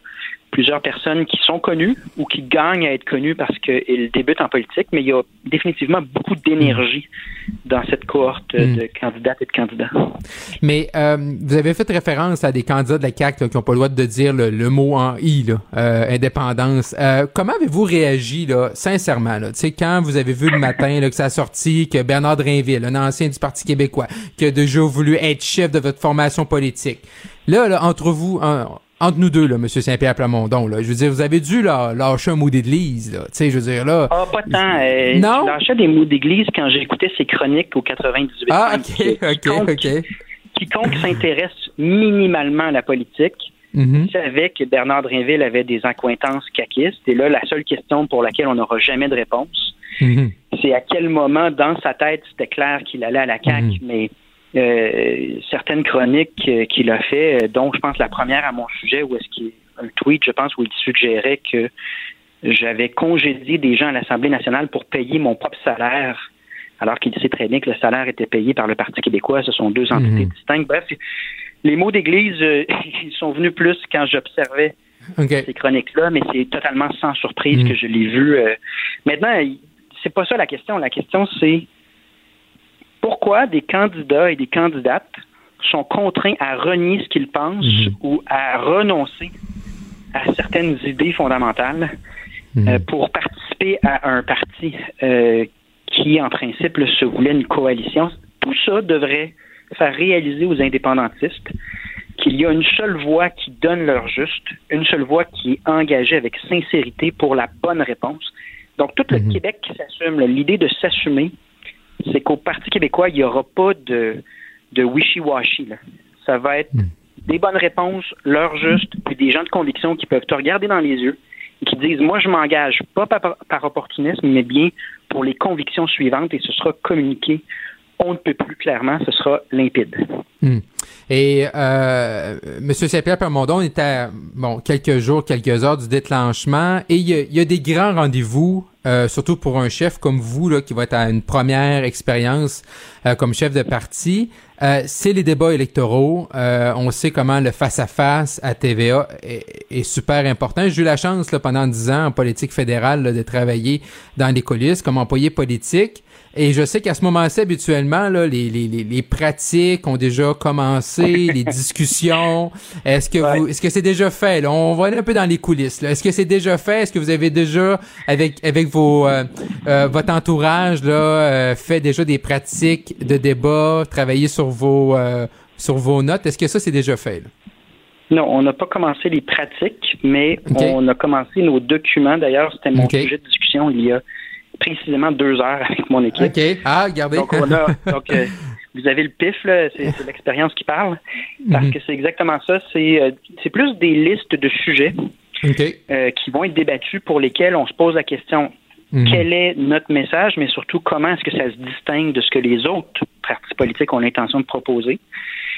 plusieurs personnes qui sont connues ou qui gagnent à être connues parce qu'ils débutent en politique, mais il y a définitivement beaucoup d'énergie dans cette cohorte hmm. de candidates et de candidats. Mais euh, vous avez fait référence à des candidats de la CAQ qui n'ont pas le droit de dire le, mot en I, là, euh, indépendance. Euh, comment avez-vous réagi, là, sincèrement, là, quand vous avez vu le matin là, que ça a sorti, que Bernard Drainville, un ancien du Parti québécois, qui a déjà voulu être chef de votre formation politique, là, là entre vous, entre nous deux, là, M. Saint-Pierre Plamondon, là, je veux dire, vous avez dû là, lâcher un mot d'église, là. Tu sais, je veux dire, là. Ah, pas tant. Euh, non? Je lâchais des mots d'église quand j'écoutais ses chroniques au 98. Ah, OK, OK, OK. Quiconque s'intéresse minimalement à la politique mm-hmm. savait que Bernard Drinville avait des accointances caquistes. Et là, la seule question pour laquelle on n'aura jamais de réponse, mm-hmm. c'est à quel moment, dans sa tête, c'était clair qu'il allait à la CAQ, mm-hmm. mais certaines chroniques euh, qu'il a fait, euh, dont je pense la première à mon sujet, où est-ce qu'il un tweet, je pense, où il suggérait que j'avais congédié des gens à l'Assemblée nationale pour payer mon propre salaire, alors qu'il sait très bien que le salaire était payé par le Parti québécois. Ce sont deux entités mhm. distinctes. Bref, les mots d'église, ils sont venus plus quand j'observais ces chroniques-là, mais c'est totalement sans surprise mhm. que je l'ai vu. Maintenant, c'est pas ça la question. La question, c'est pourquoi des candidats et des candidates sont contraints à renier ce qu'ils pensent mhm. ou à renoncer à certaines idées fondamentales mhm. euh, pour participer à un parti euh, qui, en principe, se voulait une coalition. Tout ça devrait faire réaliser aux indépendantistes qu'il y a une seule voix qui donne leur juste, une seule voix qui est engagée avec sincérité pour la bonne réponse. Donc, tout le mhm. Québec qui s'assume, l'idée de s'assumer, c'est qu'au Parti québécois, il n'y aura pas de, de wishy-washy. Ça va être hmm. des bonnes réponses, l'heure juste, puis des gens de conviction qui peuvent te regarder dans les yeux et qui disent Moi, je m'engage pas par, par, opportunisme, mais bien pour les convictions suivantes et ce sera communiqué. On ne peut plus clairement, ce sera limpide. Hmm. Et euh, M. Saint-Pierre Permondon est à bon, quelques jours, quelques heures du déclenchement et il y a, des grands rendez-vous, euh, surtout pour un chef comme vous, là, qui va être à une première expérience euh, comme chef de parti. Euh, c'est les débats électoraux. on sait comment le face-à-face -à, TVA est, super important. J'ai eu la chance pendant dix ans en politique fédérale de travailler dans les coulisses comme employé politique. Et je sais qu'à ce moment-ci, habituellement, là, les, les, les, pratiques ont déjà commencé, les discussions. Est-ce que vous, est-ce que c'est déjà fait? Là? On va aller un peu dans les coulisses. Est-ce que c'est déjà fait? Est-ce que vous avez déjà, avec, avec vos, euh, euh, votre entourage, là, euh, fait déjà des pratiques de débat, travaillé sur vos, sur vos notes? Est-ce que ça, c'est déjà fait? Non, on n'a pas commencé les pratiques, mais on a commencé nos documents. D'ailleurs, c'était mon sujet de discussion il y a précisément deux heures avec mon équipe. OK. Ah, regardez. Donc, on a, donc euh, vous avez le pif, c'est l'expérience qui parle. Parce mhm. que c'est exactement ça. Euh, c'est plus des listes de sujets euh, qui vont être débattus pour lesquels on se pose la question mhm. quel est notre message, mais surtout comment est-ce que ça se distingue de ce que les autres partis politiques ont l'intention de proposer.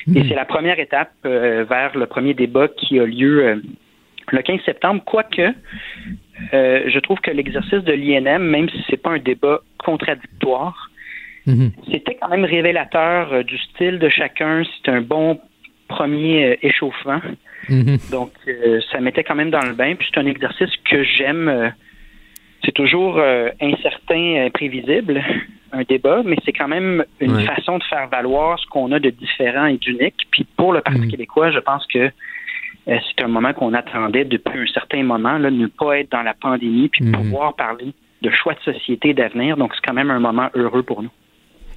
Et mhm. c'est la première étape vers le premier débat qui a lieu le 15 septembre, quoique euh, je trouve que l'exercice de l'INM, même si c'est pas un débat contradictoire, mhm. c'était quand même révélateur euh, du style de chacun. C'est un bon premier euh, échauffement. Mhm. Donc, ça mettait quand même dans le bain. Puis c'est un exercice que j'aime. c'est toujours incertain, imprévisible, un débat, mais c'est quand même une façon de faire valoir ce qu'on a de différent et d'unique. Puis pour le Parti mhm. québécois, je pense que euh, c'est un moment qu'on attendait depuis un certain moment, là, ne pas être dans la pandémie, puis mhm. pouvoir parler de choix de société d'avenir. Donc, c'est quand même un moment heureux pour nous.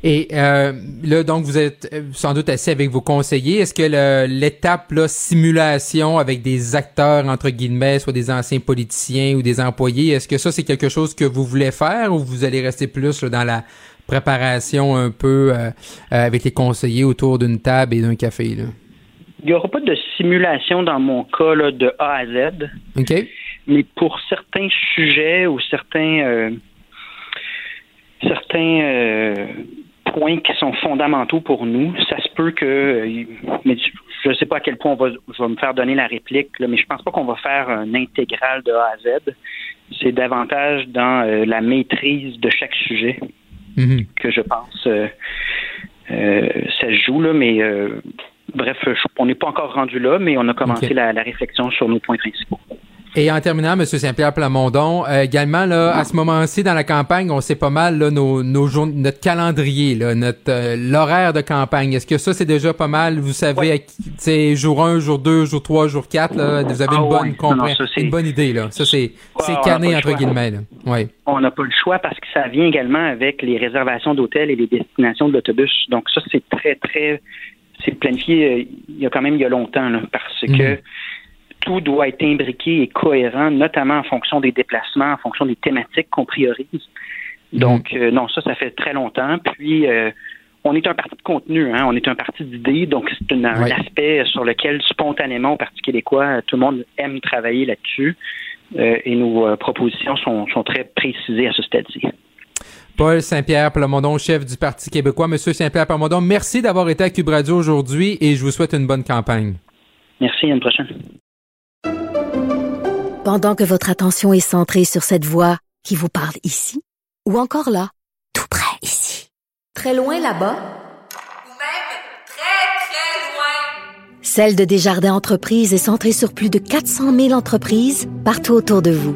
Et euh, là, donc, vous êtes euh, sans doute assis avec vos conseillers. Est-ce que l'étape là, simulation avec des acteurs, entre guillemets, soit des anciens politiciens ou des employés, est-ce que ça, c'est quelque chose que vous voulez faire ou vous allez rester plus dans la préparation un peu avec les conseillers autour d'une table et d'un café? Là? Il n'y aura pas de simulation dans mon cas là, de A à Z. OK. Mais pour certains sujets ou certains euh, certains euh, points qui sont fondamentaux pour nous, ça se peut que mais je ne sais pas à quel point on va, je me faire donner la réplique, mais je pense pas qu'on va faire un intégral de A à Z. C'est davantage dans euh, la maîtrise de chaque sujet mm-hmm. que je pense ça se joue, là, mais bref, on n'est pas encore rendu là, mais on a commencé la, réflexion sur nos points principaux. Et en terminant, M. Saint-Pierre Plamondon, euh, également, là, à ce moment-ci, dans la campagne, on sait pas mal là, nos, nos notre calendrier, là, notre euh, l'horaire de campagne. Est-ce que ça, c'est déjà pas mal? Vous savez, c'est jour 1, jour 2, jour 3, jour 4, là, vous avez une ah bonne une bonne idée. Là. Ça, c'est c'est cané, entre guillemets. Là. Ouais. On n'a pas le choix parce que ça vient également avec les réservations d'hôtels et les destinations de l'autobus. Donc ça, c'est très, très c'est planifié euh, il y a quand même il y a longtemps, parce que mhm. tout doit être imbriqué et cohérent, notamment en fonction des déplacements, en fonction des thématiques qu'on priorise. Mm. Donc, euh, non, ça, ça fait très longtemps. Puis, euh, on est un parti de contenu, hein, on est un parti d'idées, donc c'est un aspect sur lequel, spontanément, au Parti québécois, tout le monde aime travailler là-dessus. Euh, et nos propositions sont, sont très précisées à ce stade-ci. Paul Saint-Pierre Plamondon, chef du Parti québécois. Monsieur Saint-Pierre Plamondon, merci d'avoir été à Cube Radio aujourd'hui et je vous souhaite une bonne campagne. Merci, à une prochaine. Pendant que votre attention est centrée sur cette voix qui vous parle ici, ou encore là, tout près ici, très loin là-bas, ou même très, très loin, Celle de Desjardins Entreprises est centrée sur plus de 400 000 entreprises partout autour de vous.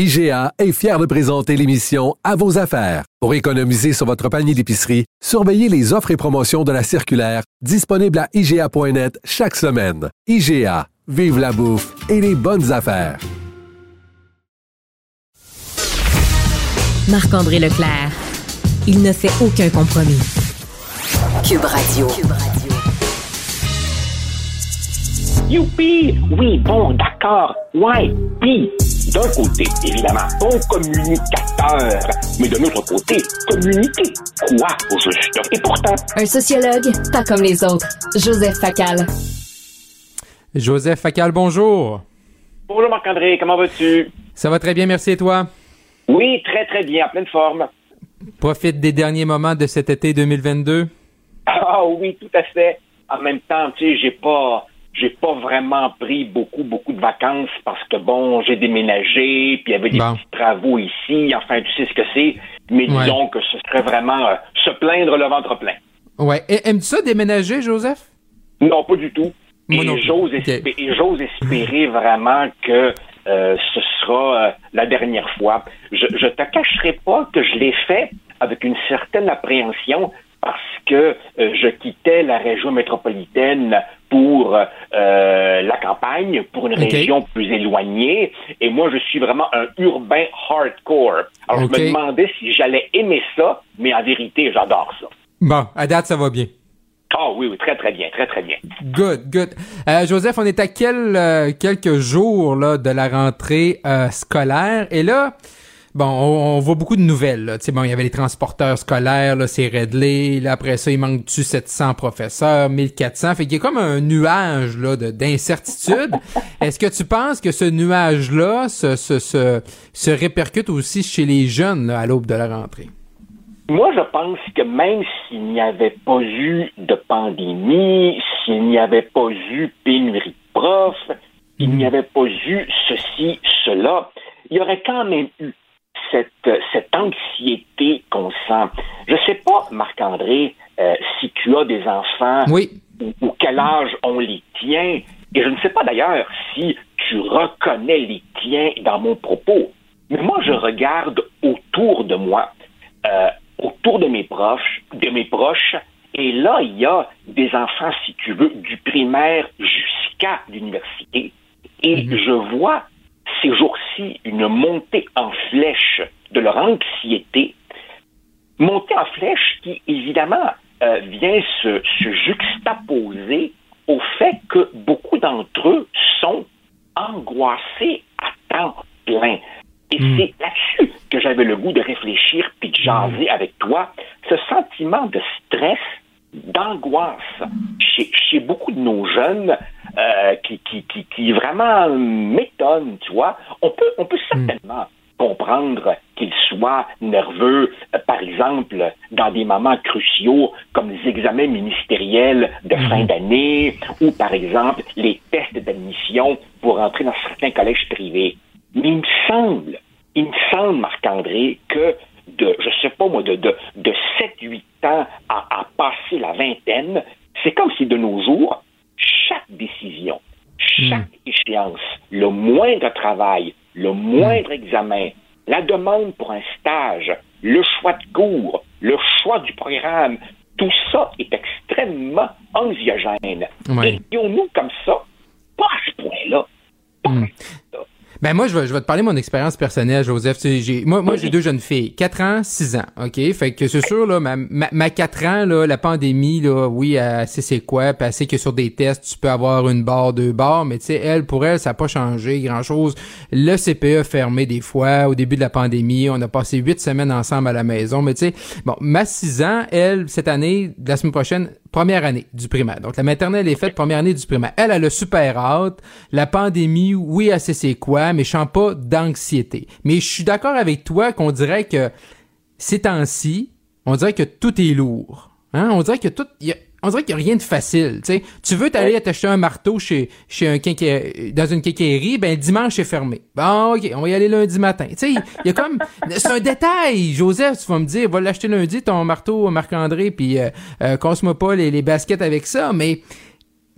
IGA est fier de présenter l'émission À vos affaires. Pour économiser sur votre panier d'épicerie, surveillez les offres et promotions de la circulaire disponible à IGA.net chaque semaine. IGA, vive la bouffe et les bonnes affaires. Marc-André Leclerc. Il ne fait aucun compromis. Cube Radio. Youpi! Oui, bon, d'accord. Ouais, puis, d'un côté, évidemment, bon communicateur, mais de l'autre côté, communiquer quoi au juste? Et pourtant... Un sociologue, pas comme les autres. Joseph Facal. Joseph Facal, bonjour. Bonjour Marc-André, comment vas-tu? Ça va très bien, merci et toi? Oui, très très bien, en pleine forme. Profite des derniers moments de cet été 2022? Ah oui, tout à fait. En même temps, tu sais, j'ai pas j'ai pas vraiment pris beaucoup, beaucoup de vacances parce que bon, j'ai déménagé, puis il y avait des petits travaux ici, enfin, tu sais ce que c'est, mais disons que ce serait vraiment euh, se plaindre le ventre plein. Ouais. Et aimes-tu ça déménager, Joseph? Non, pas du tout. et j'ose espérer, vraiment que euh, ce sera euh, la dernière fois. Je, je te cacherai pas que je l'ai fait avec une certaine appréhension parce que euh, je quittais la région métropolitaine pour la campagne, pour une région plus éloignée. Et moi, je suis vraiment un urbain hardcore. Alors, je me demandais si j'allais aimer ça, mais en vérité, j'adore ça. Bon, à date, ça va bien. Ah oui, oui, très, très bien, très, très bien. Good, good. Euh, Joseph, on est à quel, euh, quelques jours là, de la rentrée euh, scolaire? Et là, bon, on, voit beaucoup de nouvelles. Là. bon, il y avait les transporteurs scolaires, là, c'est. Là, après ça, il manque-tu 700 professeurs, 1400. Fait qu'il y a comme un nuage là, d'incertitude. Est-ce que tu penses que ce nuage-là se, se, se, se répercute aussi chez les jeunes là, à l'aube de la rentrée? Moi, je pense que même s'il n'y avait pas eu de pandémie, s'il n'y avait pas eu pénurie de profs, il n'y avait pas eu ceci, cela, il y aurait quand même eu cette, anxiété qu'on sent. Je ne sais pas, Marc-André, euh, si tu as des enfants oui. ou, quel âge on les tient, et je ne sais pas d'ailleurs si tu reconnais les tiens dans mon propos, mais moi, je regarde autour de moi. Euh, autour de mes proches, de mes proches, et là, il y a des enfants, si tu veux, du primaire jusqu'à l'université. Et mhm. je vois ces jours-ci une montée en flèche de leur anxiété, montée en flèche qui, évidemment, euh, vient se, se juxtaposer au fait que beaucoup d'entre eux sont angoissés à temps plein. Et hmm. c'est là-dessus que j'avais le goût de réfléchir puis de jaser hmm. avec toi. Ce sentiment de stress, d'angoisse chez, chez, beaucoup de nos jeunes euh, qui, qui, qui, qui, vraiment m'étonne, tu vois. On peut, on peut hmm. certainement comprendre qu'ils soient nerveux, par exemple, dans des moments cruciaux comme les examens ministériels de fin d'année ou, par exemple, les tests d'admission pour entrer dans certains collèges privés. Mais il me semble, il me semble, Marc-André, que de, je sais pas moi, de, de, de 7-8 ans à, à passer la vingtaine, c'est comme si de nos jours, chaque décision, chaque hmm. échéance, le moindre travail, le moindre examen, la demande pour un stage, le choix de cours, le choix du programme, tout ça est extrêmement anxiogène. Ouais. Et nous comme ça, pas à ce point-là. Ben moi, je vais, je vais te parler de mon expérience personnelle, Joseph. Tu sais, j'ai, moi, moi j'ai deux jeunes filles, 4 ans, 6 ans, OK? Fait que c'est sûr, là, ma, ma, ma 4 ans, là, la pandémie, là, oui, elle sait c'est quoi, puis elle sait que sur des tests, tu peux avoir une barre, deux barres, mais tu sais, elle, pour elle, ça n'a pas changé grand-chose. Le CPE fermé des fois, au début de la pandémie, on a passé huit semaines ensemble à la maison, mais tu sais, bon, ma 6 ans, elle, cette année, la semaine prochaine, première année du primaire. Donc, la maternelle est faite, première année du primaire. Elle, elle a super hâte. La pandémie, oui, elle sait c'est quoi, mais je sens pas d'anxiété. Mais je suis d'accord avec toi qu'on dirait que ces temps-ci, on dirait que tout est lourd. Hein? On dirait que tout... Y a, on dirait qu'il n'y a rien de facile. sais. Tu veux t'aller t'acheter un marteau chez, chez un dans une quincaillerie, ben dimanche c'est fermé. Bon, ok, on va y aller lundi matin. Tu sais, il y a comme c'est un détail. Joseph, tu vas me dire, va l'acheter lundi ton marteau Marc-André, puis euh, euh, pas les, les baskets avec ça, mais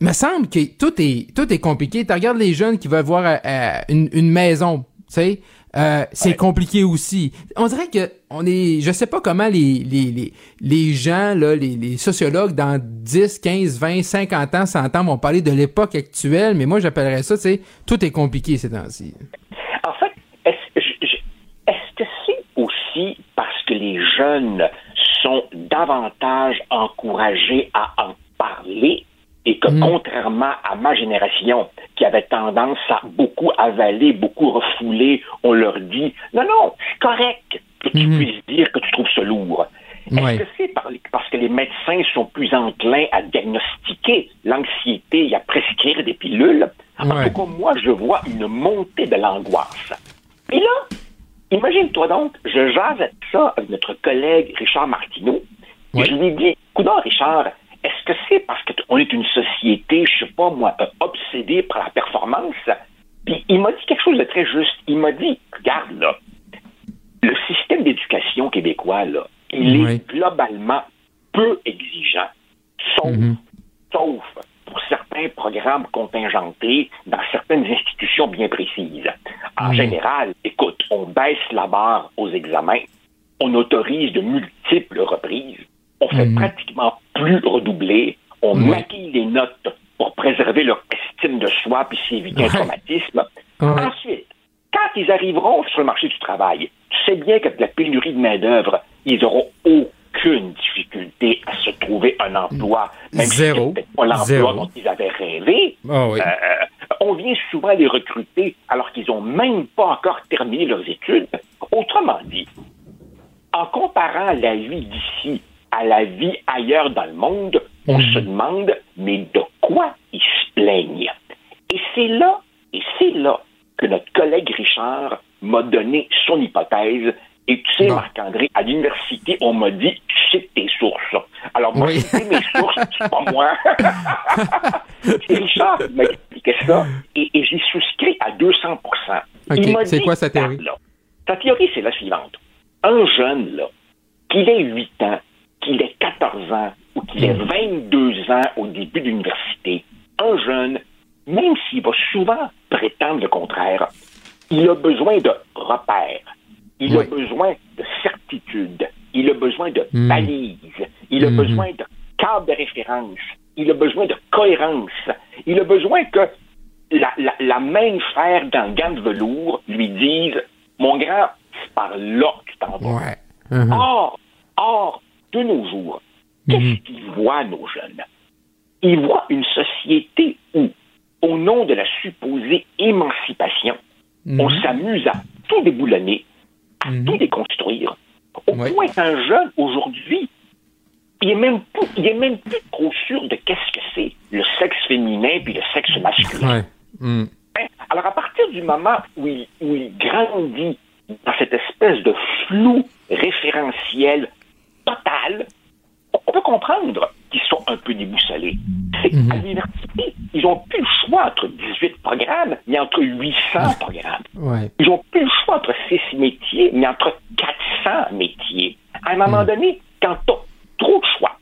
il me semble que tout est tout est compliqué. Tu regardes les jeunes qui veulent voir euh, une, une maison, tu sais. Euh, c'est compliqué aussi. On dirait que on est, je sais pas comment les, les, les, les gens, là, les, les sociologues dans 10, 15, 20, 50 ans, 100 ans vont parler de l'époque actuelle, mais moi j'appellerais ça, tu sais, tout est compliqué ces temps-ci. En fait, est-ce, est-ce que c'est aussi parce que les jeunes sont davantage encouragés à en parler et que contrairement à ma génération, qui avait tendance à beaucoup avaler, beaucoup refouler, on leur dit non, non, c'est correct que tu puisses dire que tu trouves ça lourd. Est-ce que c'est parce que les médecins sont plus enclins à diagnostiquer l'anxiété et à prescrire des pilules? En tout cas, moi, je vois une montée de l'angoisse. Et là, imagine-toi donc, je jase ça avec notre collègue Richard Martineau. Et je lui dis, coudon, Richard, est-ce que c'est parce qu'on est une société, je sais pas moi, euh, obsédée par la performance? Puis il m'a dit quelque chose de très juste. Il m'a dit, regarde là, le système d'éducation québécois, là, il est globalement peu exigeant, sauf, Mhm. sauf pour certains programmes contingentés dans certaines institutions bien précises. En Mhm. général, écoute, on baisse la barre aux examens, on autorise de multiples reprises, on fait Mhm. pratiquement plus redoubler, on maquille les notes pour préserver leur estime de soi puis s'éviter un Ouais. traumatisme. Ensuite, quand ils arriveront sur le marché du travail, tu sais bien qu'avec la pénurie de main-d'œuvre, ils auront aucune difficulté à se trouver un emploi, même si Zéro. pas l'emploi dont ils avaient rêvé. Ah oui. Euh, on vient souvent les recruter alors qu'ils n'ont même pas encore terminé leurs études. Autrement dit, en comparant la vie d'ici à la vie ailleurs dans le monde, on se demande, mais de quoi ils se plaignent? Et c'est là, et c'est là que notre collègue Richard m'a donné son hypothèse. Et tu sais, Marc-André, à l'université, on m'a dit, tu sais tes sources. Alors, moi, Oui. je sais mes sources, c'est pas moi. c'est Richard qui m'a expliqué ça, et, et j'y souscris à 200 Ok, Il m'a c'est quoi sa théorie? là, ta théorie, c'est la suivante. Un jeune, là, qu'il ait 8 ans, qu'il ait 14 ans ou qu'il ait 22 ans au début de l'université, un jeune, même s'il va souvent prétendre le contraire, il a besoin de repères, il a besoin de certitude, il a besoin de Mm. balises, il a Mhm. besoin de cadre de référence, il a besoin de cohérence, il a besoin que la, la, la dans le gant de velours lui dise Mon grand, c'est par là que tu t'en vas. Ouais. Mhm. Or, or, de nos jours, qu'est-ce qu'ils voient, nos jeunes? Ils voient une société où, au nom de la supposée émancipation, on s'amuse à tout déboulonner, à tout déconstruire, au point qu'un jeune, aujourd'hui, il est même plus, il est même plus trop sûr de qu'est-ce que c'est le sexe féminin puis le sexe masculin. Ouais. Mm. Hein? Alors, à partir du moment où il, où il grandit dans cette espèce de flou référentiel total, on peut comprendre qu'ils sont un peu déboussolés. À l'université, ils n'ont plus le choix entre 18 programmes, mais entre 800 programmes. Ouais. Ils n'ont plus le choix entre 6 métiers, mais entre 400 métiers. À un moment donné, quand tu as trop de choix,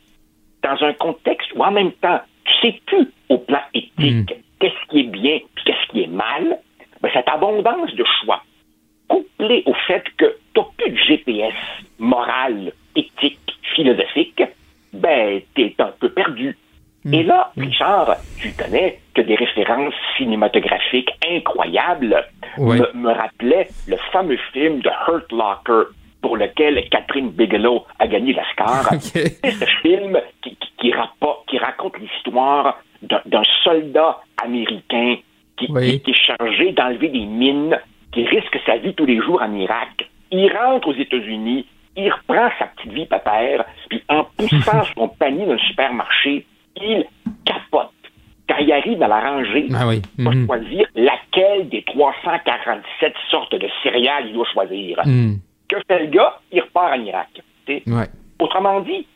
dans un contexte où en même temps, tu sais plus au plan éthique qu'est-ce qui est bien puis qu'est-ce qui est mal, ben, cette abondance de choix, couplée au fait que tu n'as plus de GPS moral, éthique, philosophique, ben, t'es un peu perdu. Mm. Et là, Richard, tu connais que des références cinématographiques incroyables me, me, rappelaient le fameux film de Hurt Locker pour lequel Catherine Bigelow a gagné l'Oscar. C'est ce film qui, qui, qui raconte l'histoire d'un soldat américain qui, qui est chargé d'enlever des mines, qui risque sa vie tous les jours en Irak. Il rentre aux États-Unis, il reprend sa petite vie papère, puis en poussant son panier dans le supermarché, il capote. Quand il arrive dans la rangée, ah pour mhm. choisir laquelle des 347 sortes de céréales il doit choisir. Mhm. Que fait le gars? Il repart en Irak. Autrement dit,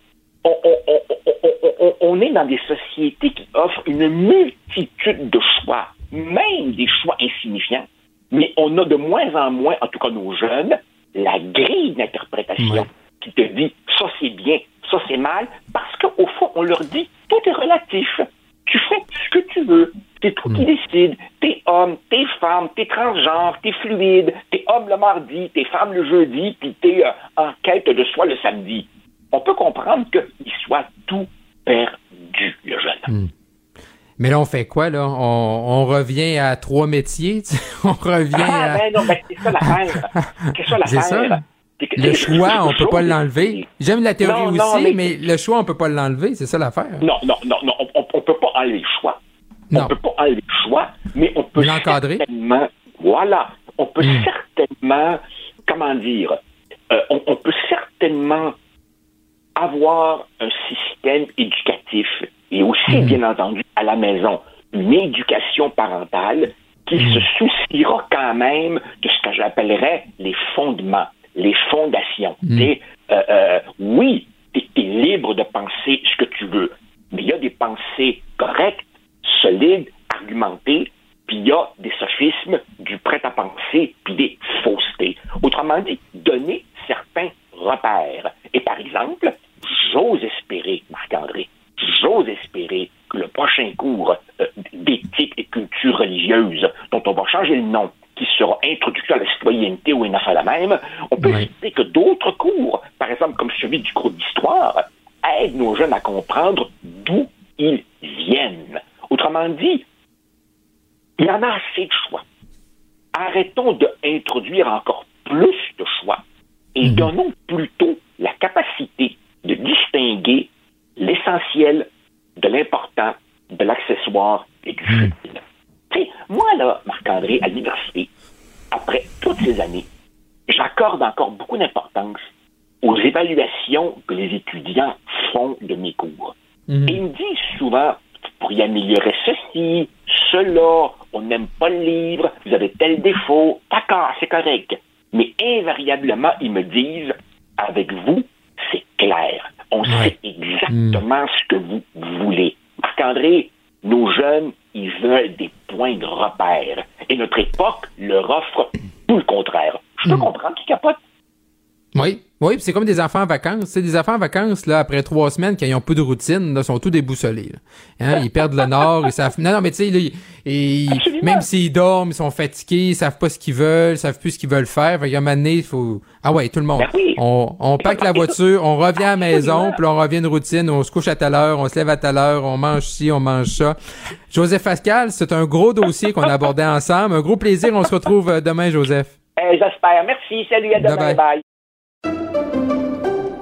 on, est dans des sociétés qui offrent une multitude de choix, même des choix insignifiants, mais on a de moins en moins, en tout cas nos jeunes, la grille d'interprétation qui te dit ça c'est bien, ça c'est mal, parce qu'au fond, on leur dit tout est relatif. Tu fais ce que tu veux. C'est toi qui mm. décides. T'es homme, t'es femme, t'es transgenre, t'es fluide, t'es homme le mardi, t'es femme le jeudi, puis t'es euh, en quête de soi le samedi. On peut comprendre qu'il soit tout perdu, le jeune. Mm. Mais là, on fait quoi, là? On, revient à trois métiers? on revient ah, à... ben non, ben c'est ça l'affaire. C'est ça l'affaire. Le choix, on peut pas l'enlever. J'aime la théorie aussi, mais... le choix, on peut pas l'enlever. C'est ça l'affaire. Non, non, non, non. On, on peut pas enlever le choix. Non. On peut pas enlever le choix, mais on peut l'encadrer. Certainement, voilà. On peut hmm. certainement, comment dire, euh, on, peut certainement avoir un système éducatif et aussi, hmm. bien entendu, à la maison, une éducation parentale qui hmm. se souciera quand même de ce que j'appellerais les fondements les fondations. Mm. Euh, euh, oui, tu es, libre de penser ce que tu veux, mais il y a des pensées correctes, solides, argumentées, puis il y a des sophismes, du prêt à penser, puis des faussetés. Autrement dit, donner certains repères. Et par exemple, j'ose espérer, Marc-André, j'ose espérer que le prochain cours euh, d'éthique et culture religieuse, dont on va changer le nom qui sera introduit à la citoyenneté ou une affaire la même, on peut citer que d'autres cours, par exemple comme celui du cours d'histoire, aident nos jeunes à comprendre d'où ils viennent. Autrement dit, il y en a assez de choix. Arrêtons d'introduire encore plus de choix et mhm. donnons plutôt la capacité de distinguer l'essentiel de l'important, de l'accessoire et du mhm. futile moi, là, Marc-André, à l'université, après toutes ces années, j'accorde encore beaucoup d'importance aux évaluations que les étudiants font de mes cours. Et ils me disent souvent, pour y améliorer ceci, cela, on n'aime pas le livre, vous avez tel défaut, d'accord, c'est correct. Mais invariablement, ils me disent, avec vous, c'est clair. On sait exactement mhm. ce que vous voulez. Marc-André, nos jeunes, ils veulent des points de repère. Et notre époque leur offre tout le contraire. Je peux hmm. comprendre qu'ils capotent. Oui, oui, c'est comme des enfants en vacances. C'est des enfants en vacances, là, après trois semaines, quand ils ont peu de routine, là, sont tous déboussolés. Hein, ils perdent le nord, ils savent. Non, non, mais tu sais, et... même s'ils dorment, ils sont fatigués, ils savent pas ce qu'ils veulent, ils savent plus ce qu'ils veulent faire. Fait qu'à un moment donné, il faut. Ah ouais, tout le monde. Ben on, on pack la voiture, on revient à la maison, puis on revient de routine, on se couche à telle heure, on se lève à telle heure, on mange ci, on mange ça. Joseph Pascal, c'est un gros dossier qu'on a abordé ensemble. Un gros plaisir. On se retrouve euh, demain, Joseph. Euh, j'espère. Merci. Salut, à demain. bye.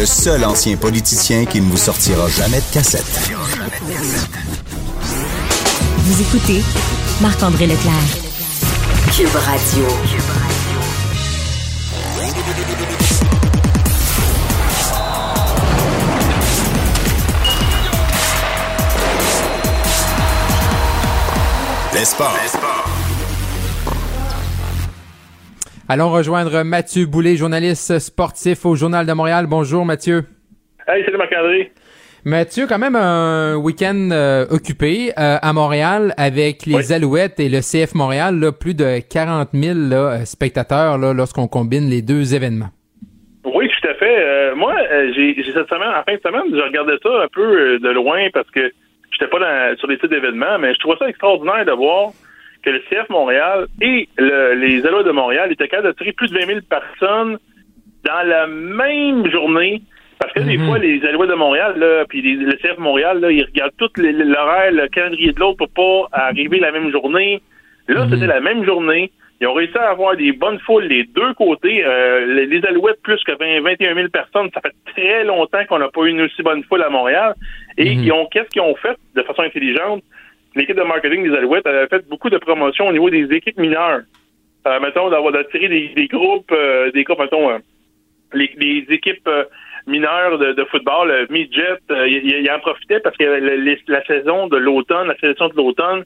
Le seul ancien politicien qui ne vous sortira jamais de cassette. Vous écoutez Marc-André Leclerc. Cube Radio. Les Allons rejoindre Mathieu Boulay, journaliste sportif au Journal de Montréal. Bonjour Mathieu. Hey, salut Marc-André. Mathieu, quand même un week-end euh, occupé euh, à Montréal avec les Alouettes et le CF Montréal, là, plus de 40 000 là, spectateurs là, lorsqu'on combine les deux événements. Oui, tout à fait. Euh, moi, j'ai cette semaine, en fin de semaine, je regardais ça un peu de loin parce que j'étais pas dans, sur les sites d'événements, mais je trouvais ça extraordinaire de voir que le CF Montréal et les Alouettes de Montréal étaient capables d'attirer plus de 20 000 personnes dans la même journée. Parce que des mhm. fois, les Alouettes de Montréal, là, puis le CF Montréal, là, ils regardent tout l'horaire, le calendrier de l'autre pour pas arriver la même journée. Là, mhm. c'était la même journée. Ils ont réussi à avoir des bonnes foules les deux côtés. Euh, les, Alouettes, plus que 20, 21 000 personnes, ça fait très longtemps qu'on n'a pas eu une aussi bonne foule à Montréal. Et mhm. ils ont qu'est-ce qu'ils ont fait de façon intelligente? L'équipe de marketing des Alouettes avait fait beaucoup de promotions au niveau des équipes mineures. Euh, mettons, d'avoir d'attirer des, groupes, euh, des groupes, mettons, euh, les, équipes euh, mineures de, football, le midget, il, en profitait parce que la, saison de l'automne, la sélection de l'automne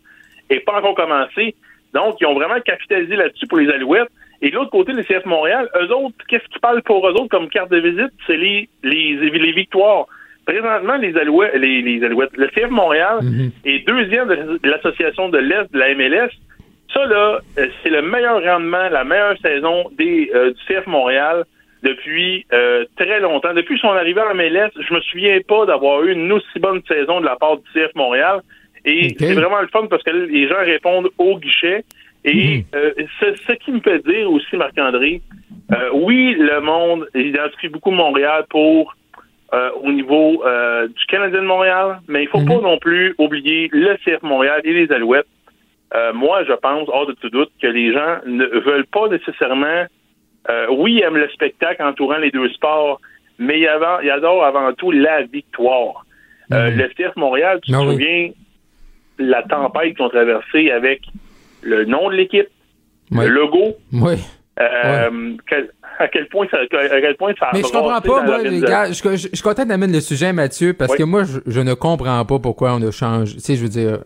n'est pas encore commencée. Donc, ils ont vraiment capitalisé là-dessus pour les Alouettes. Et de l'autre côté, les CF Montréal, eux autres, qu'est-ce qu'ils parlent pour eux autres comme carte de visite? C'est les, les, les victoires. Présentement, les Alouettes, les, le CF Montréal mhm. est deuxième de l'association de l'Est de la MLS. Ça, là, euh, c'est le meilleur rendement, la meilleure saison des, euh, du CF Montréal depuis euh, très longtemps. Depuis son arrivée à MLS, je me souviens pas d'avoir eu une aussi bonne saison de la part du CF Montréal. Et c'est vraiment le fun parce que les gens répondent au guichet. Et mhm. ce, qui me fait dire aussi, Marc-André, oui, le monde identifie beaucoup Montréal pour euh, au niveau euh, du Canadien de Montréal, mais il faut pas mhm. non plus oublier le CF Montréal et les Alouettes. Euh, moi, je pense, hors de tout doute, que les gens ne veulent pas nécessairement. oui, ils aiment le spectacle entourant les deux sports, mais ils, adorent avant tout la victoire. Mhm. Le CF Montréal, tu te souviens la tempête qu'ils ont traversée avec le nom de l'équipe, le logo. Oui. À quel point ça, à quel point ça Mais je comprends pas, moi, les gars, je, je, suis content d'amener le sujet, Mathieu, parce que moi, je, ne comprends pas pourquoi on a changé. Tu sais, je veux dire,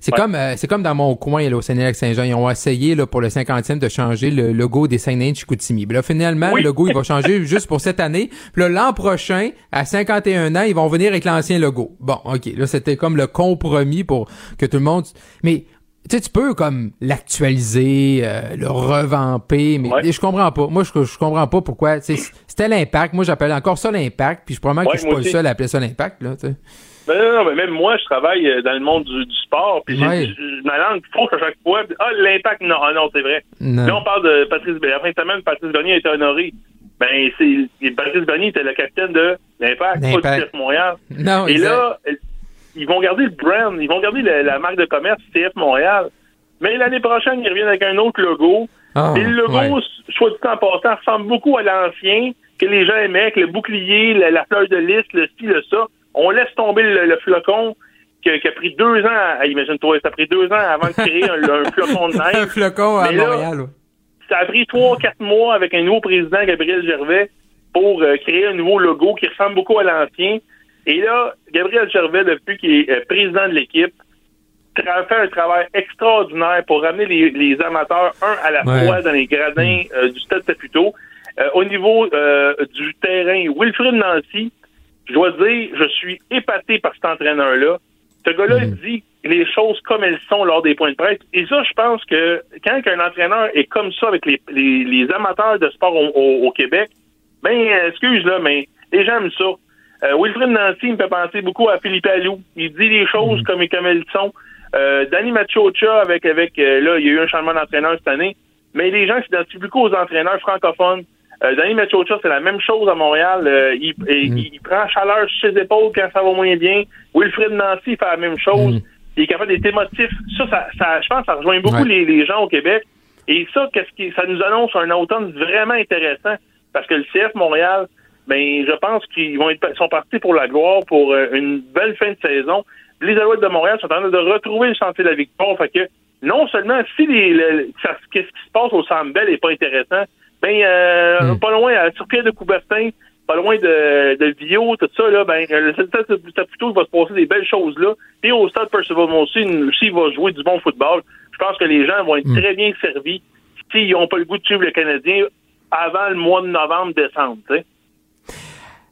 c'est comme euh, c'est comme dans mon coin là, au Sénégal-Saint-Jean, ils ont essayé là, pour le 50e de changer le logo des Saint-Nain de Chicoutimi. Là, finalement, le logo, il va changer juste pour cette année. Puis là, l'an prochain, à 51 ans, ils vont venir avec l'ancien logo. Bon, OK, là, c'était comme le compromis pour que tout le monde... Mais tu sais, tu peux comme l'actualiser, euh, le revamper, mais je comprends pas. Moi, je, je comprends pas pourquoi. C'était l'impact. Moi, j'appelle encore ça l'impact, puis je probablement que je suis pas le seul à appeler ça l'impact, là, tu sais. Ben, non, non, mais même moi, je travaille euh, dans le monde du, sport, puis ouais. ma langue faut à chaque fois. Ah, l'impact, non, ah, non, c'est vrai. Là, on parle de Patrice Bernier. Après semaine, Patrice Bernier a été honoré. Ben, c'est Patrice Bernier était le capitaine de l'impact, pas du Montréal. Non, Et là, ils vont garder le brand, ils vont garder la, marque de commerce CF Montréal. Mais l'année prochaine, ils reviennent avec un autre logo. Ah, et le logo, soit du temps passant, ressemble beaucoup à l'ancien que les gens aimaient, avec le bouclier, la, fleur de lys, le style, ça. On laisse tomber le, flocon qui a, pris deux ans, à, imagine-toi, ça a pris deux ans avant de créer un, flocon de neige. un flocon à Montréal. Ça a pris trois, quatre mois avec un nouveau président, Gabriel Gervais, pour euh, créer un nouveau logo qui ressemble beaucoup à l'ancien. Et là, Gabriel Gervais, depuis qu'il est euh, président de l'équipe, fait un travail extraordinaire pour ramener les, amateurs, un à la fois, dans les gradins mm. euh, du Stade Saputo. Euh, au niveau du terrain, Wilfrid Nancy, je dois dire, je suis épaté par cet entraîneur-là. Ce gars-là mm. dit les choses comme elles sont lors des points de presse. Et ça, je pense que quand un entraîneur est comme ça avec les, amateurs de sport au, Québec, ben, excuse là, mais les gens aiment ça. Euh, Wilfred Nancy me fait penser beaucoup à Philippe Allou. Il dit les choses mhm. comme, comme elles sont. Euh, Danny Machocha, avec, avec euh, là, il y a eu un changement d'entraîneur cette année, mais les gens s'identifient beaucoup aux entraîneurs francophones. Euh, Danny Machocha, c'est la même chose à Montréal. Il, mhm. il, prend chaleur sur ses épaules quand ça va moins bien. Wilfred Nancy fait la même chose. Mhm. Il est capable d'être émotif. Ça, ça, ça, je pense que ça rejoint beaucoup les, les, gens au Québec. Et ça, qu'est-ce qui, ça nous annonce un automne vraiment intéressant parce que le CF Montréal, ben je pense qu'ils vont être sont partis pour la gloire pour euh, une belle fin de saison. Les Alouettes de Montréal sont en train de retrouver le sentier de la victoire. Fait que non seulement si les, ce qui se passe au Centre Bell n'est pas intéressant, ben euh, hmm. pas loin, à, sur pied de Coubertin, pas loin de, de Vio, tout ça, là, ben, le stade plutôt va se passer des belles choses là. Et au stade Percival aussi, s'il va jouer du bon football, je pense que les gens vont être hmm. très bien servis s'ils n'ont pas le goût de suivre le Canadien avant le mois de novembre, décembre, tu sais.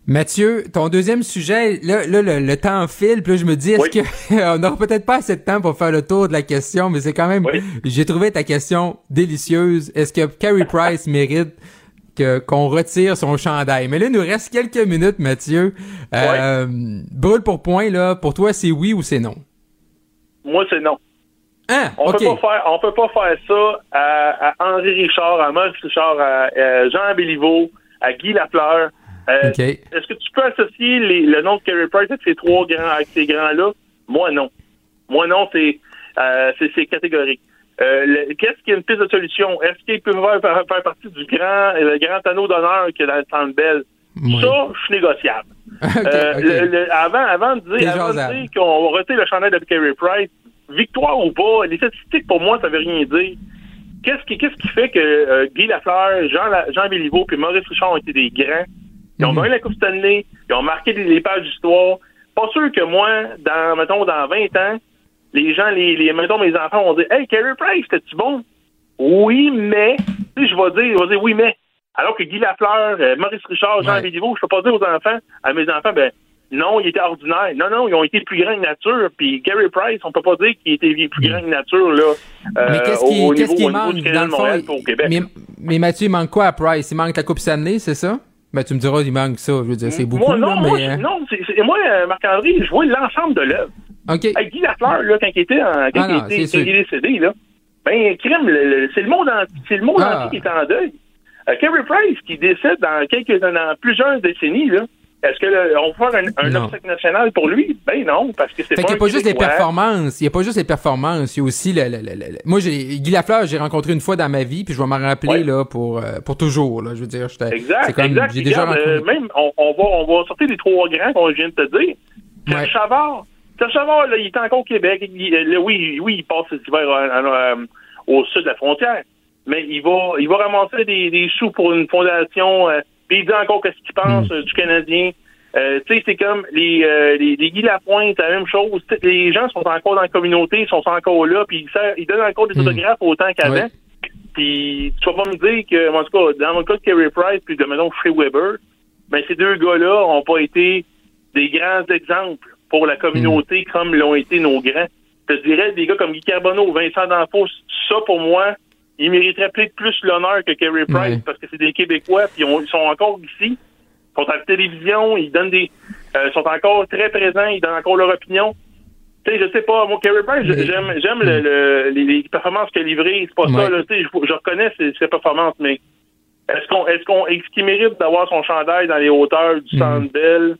Mathieu, ton deuxième sujet, là, le, temps file, puis là, je me dis, est-ce qu'on n'aura peut-être pas assez de temps pour faire le tour de la question, mais c'est quand même, j'ai trouvé ta question délicieuse. Est-ce que Carey Price mérite que, qu'on retire son chandail? Mais là, il nous reste quelques minutes, Mathieu. Euh, brûle pour point, là, pour toi, c'est oui ou c'est non? Moi, c'est non. Ah, on peut pas faire, on peut pas faire ça à, Henri Richard, à Maurice Richard, à, à Jean Béliveau, à Guy Lafleur. Euh, est-ce que tu peux associer le nom de Carey Price avec ces trois grands, avec ces grands-là? Moi, non. Moi, non, c'est euh, c'est catégorique. Euh, Qu'est-ce qu'il y a une piste de solution? Est-ce qu'il peut faire, faire, partie du grand, le grand anneau d'honneur qu'il y a dans le Centre Bell? Ça, je suis négociable. avant, avant de dire, avant de dire qu'on va retirer le chandail de Carey Price, victoire ou pas, les statistiques, pour moi, ça veut rien dire. Qu'est-ce qui, qu'est-ce qui fait que Guy Lafleur, Jean, Jean Béliveau et Maurice Richard ont été des grands? Ils ont mhm. gagné la Coupe Stanley, ils ont marqué les, pages d'histoire. Pas sûr que moi, dans, mettons, dans 20 ans, les gens, les, les mettons, mes enfants vont dire Hey, Carey Price, c'était-tu bon? Oui, mais, tu sais, je vais dire, je vais dire oui, mais. Alors que Guy Lafleur, euh, Maurice Richard, Jean ouais. je peux pas dire aux enfants, à mes enfants, ben, non, il était ordinaire. Non, non, ils ont été plus grands que nature. Puis Gary Price, on peut pas dire qu'il était plus grand que nature là. Euh, mais qu'est-ce qui, qu'est-ce qui manque dans le fond? Mais, mais Mathieu, il manque quoi à Price? Il manque la Coupe Stanley, c'est ça? Ben, tu me diras, il manque ça. Je veux dire, c'est beaucoup. Moi, non, là, mais... moi, non c'est, moi euh, Marc-André, je vois l'ensemble de l'œuvre. OK. Avec Guy Lafleur, là, quand il était en, quand ah, il, était, il est décédé, là, ben, crime, c'est le monde, entier, c'est le monde ah. entier qui est en deuil. Euh, Kerry Price, qui décède dans quelques, dans plusieurs décennies, là, est-ce qu'on va faire un, un obstacle national pour lui? Ben non, parce que c'est pas. Fait qu'il n'y a pas juste les performances. Il n'y a pas juste les performances. Il y a aussi le. le, le, Moi, j'ai Guy Lafleur, j'ai rencontré une fois dans ma vie, puis je vais m'en rappeler là pour euh, pour toujours. Là, je veux dire, j'étais. Exact. Comme, exact. J'ai déjà euh, même on, on, va on va sortir les trois grands qu'on vient de te dire. Chavard. Chavard, là, il est encore au Québec. Il, oui, oui, il passe cet hiver euh, au sud de la frontière. Mais il va il va ramasser des, des sous pour une fondation. Puis il dit encore qu'est-ce qu'il pense mm. du Canadien. Euh, tu sais, c'est comme les, euh, les, les Guy Lapointe, la même chose. les gens sont encore dans la communauté, ils sont encore là, puis ils, ils donnent encore des mm. autographes autant qu'avant. Puis tu vas pas me dire que, en tout cas, dans le cas de Kerry Price puis de, mettons, Free Weber, ben ces deux gars-là ont pas été des grands exemples pour la communauté mm. comme l'ont été nos grands. Je dirais, des gars comme Guy Carbonneau, Vincent Danfos, ça, pour moi, ils mériteraient peut-être plus l'honneur que Kerry Price parce que c'est des Québécois, puis ils sont encore ici. Sont à la télévision, ils donnent des, euh, sont encore très présents, ils donnent encore leur opinion. Tu sais, je sais pas, moi, Carey Price, j'aime, j'aime le, les, performances qu'il a livrées, c'est pas ça, là, tu sais, je, reconnais ses, performances, mais est-ce qu'on, est-ce qu'on, est-ce qu'il mérite d'avoir son chandail dans les hauteurs du mm. Centre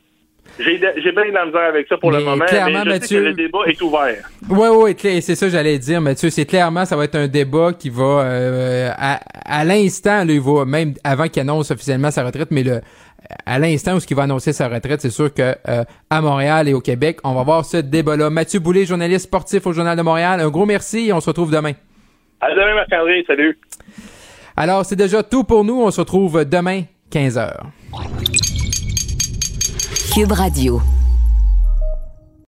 J'ai, bien de la misère avec ça pour le moment, mais je Mathieu, sais que le débat est ouvert. Oui, oui, c'est ça j'allais dire, Mathieu. C'est clairement, ça va être un débat qui va, euh, à, à l'instant, même avant qu'il annonce officiellement sa retraite, mais le, à l'instant où il va annoncer sa retraite, c'est sûr que euh, à Montréal et au Québec, on va voir ce débat-là. Mathieu Boulay, journaliste sportif au Journal de Montréal, un gros merci et on se retrouve demain. À demain, Marc-André. Salut. Alors, c'est déjà tout pour nous. On se retrouve demain, 15h. Cube Radio.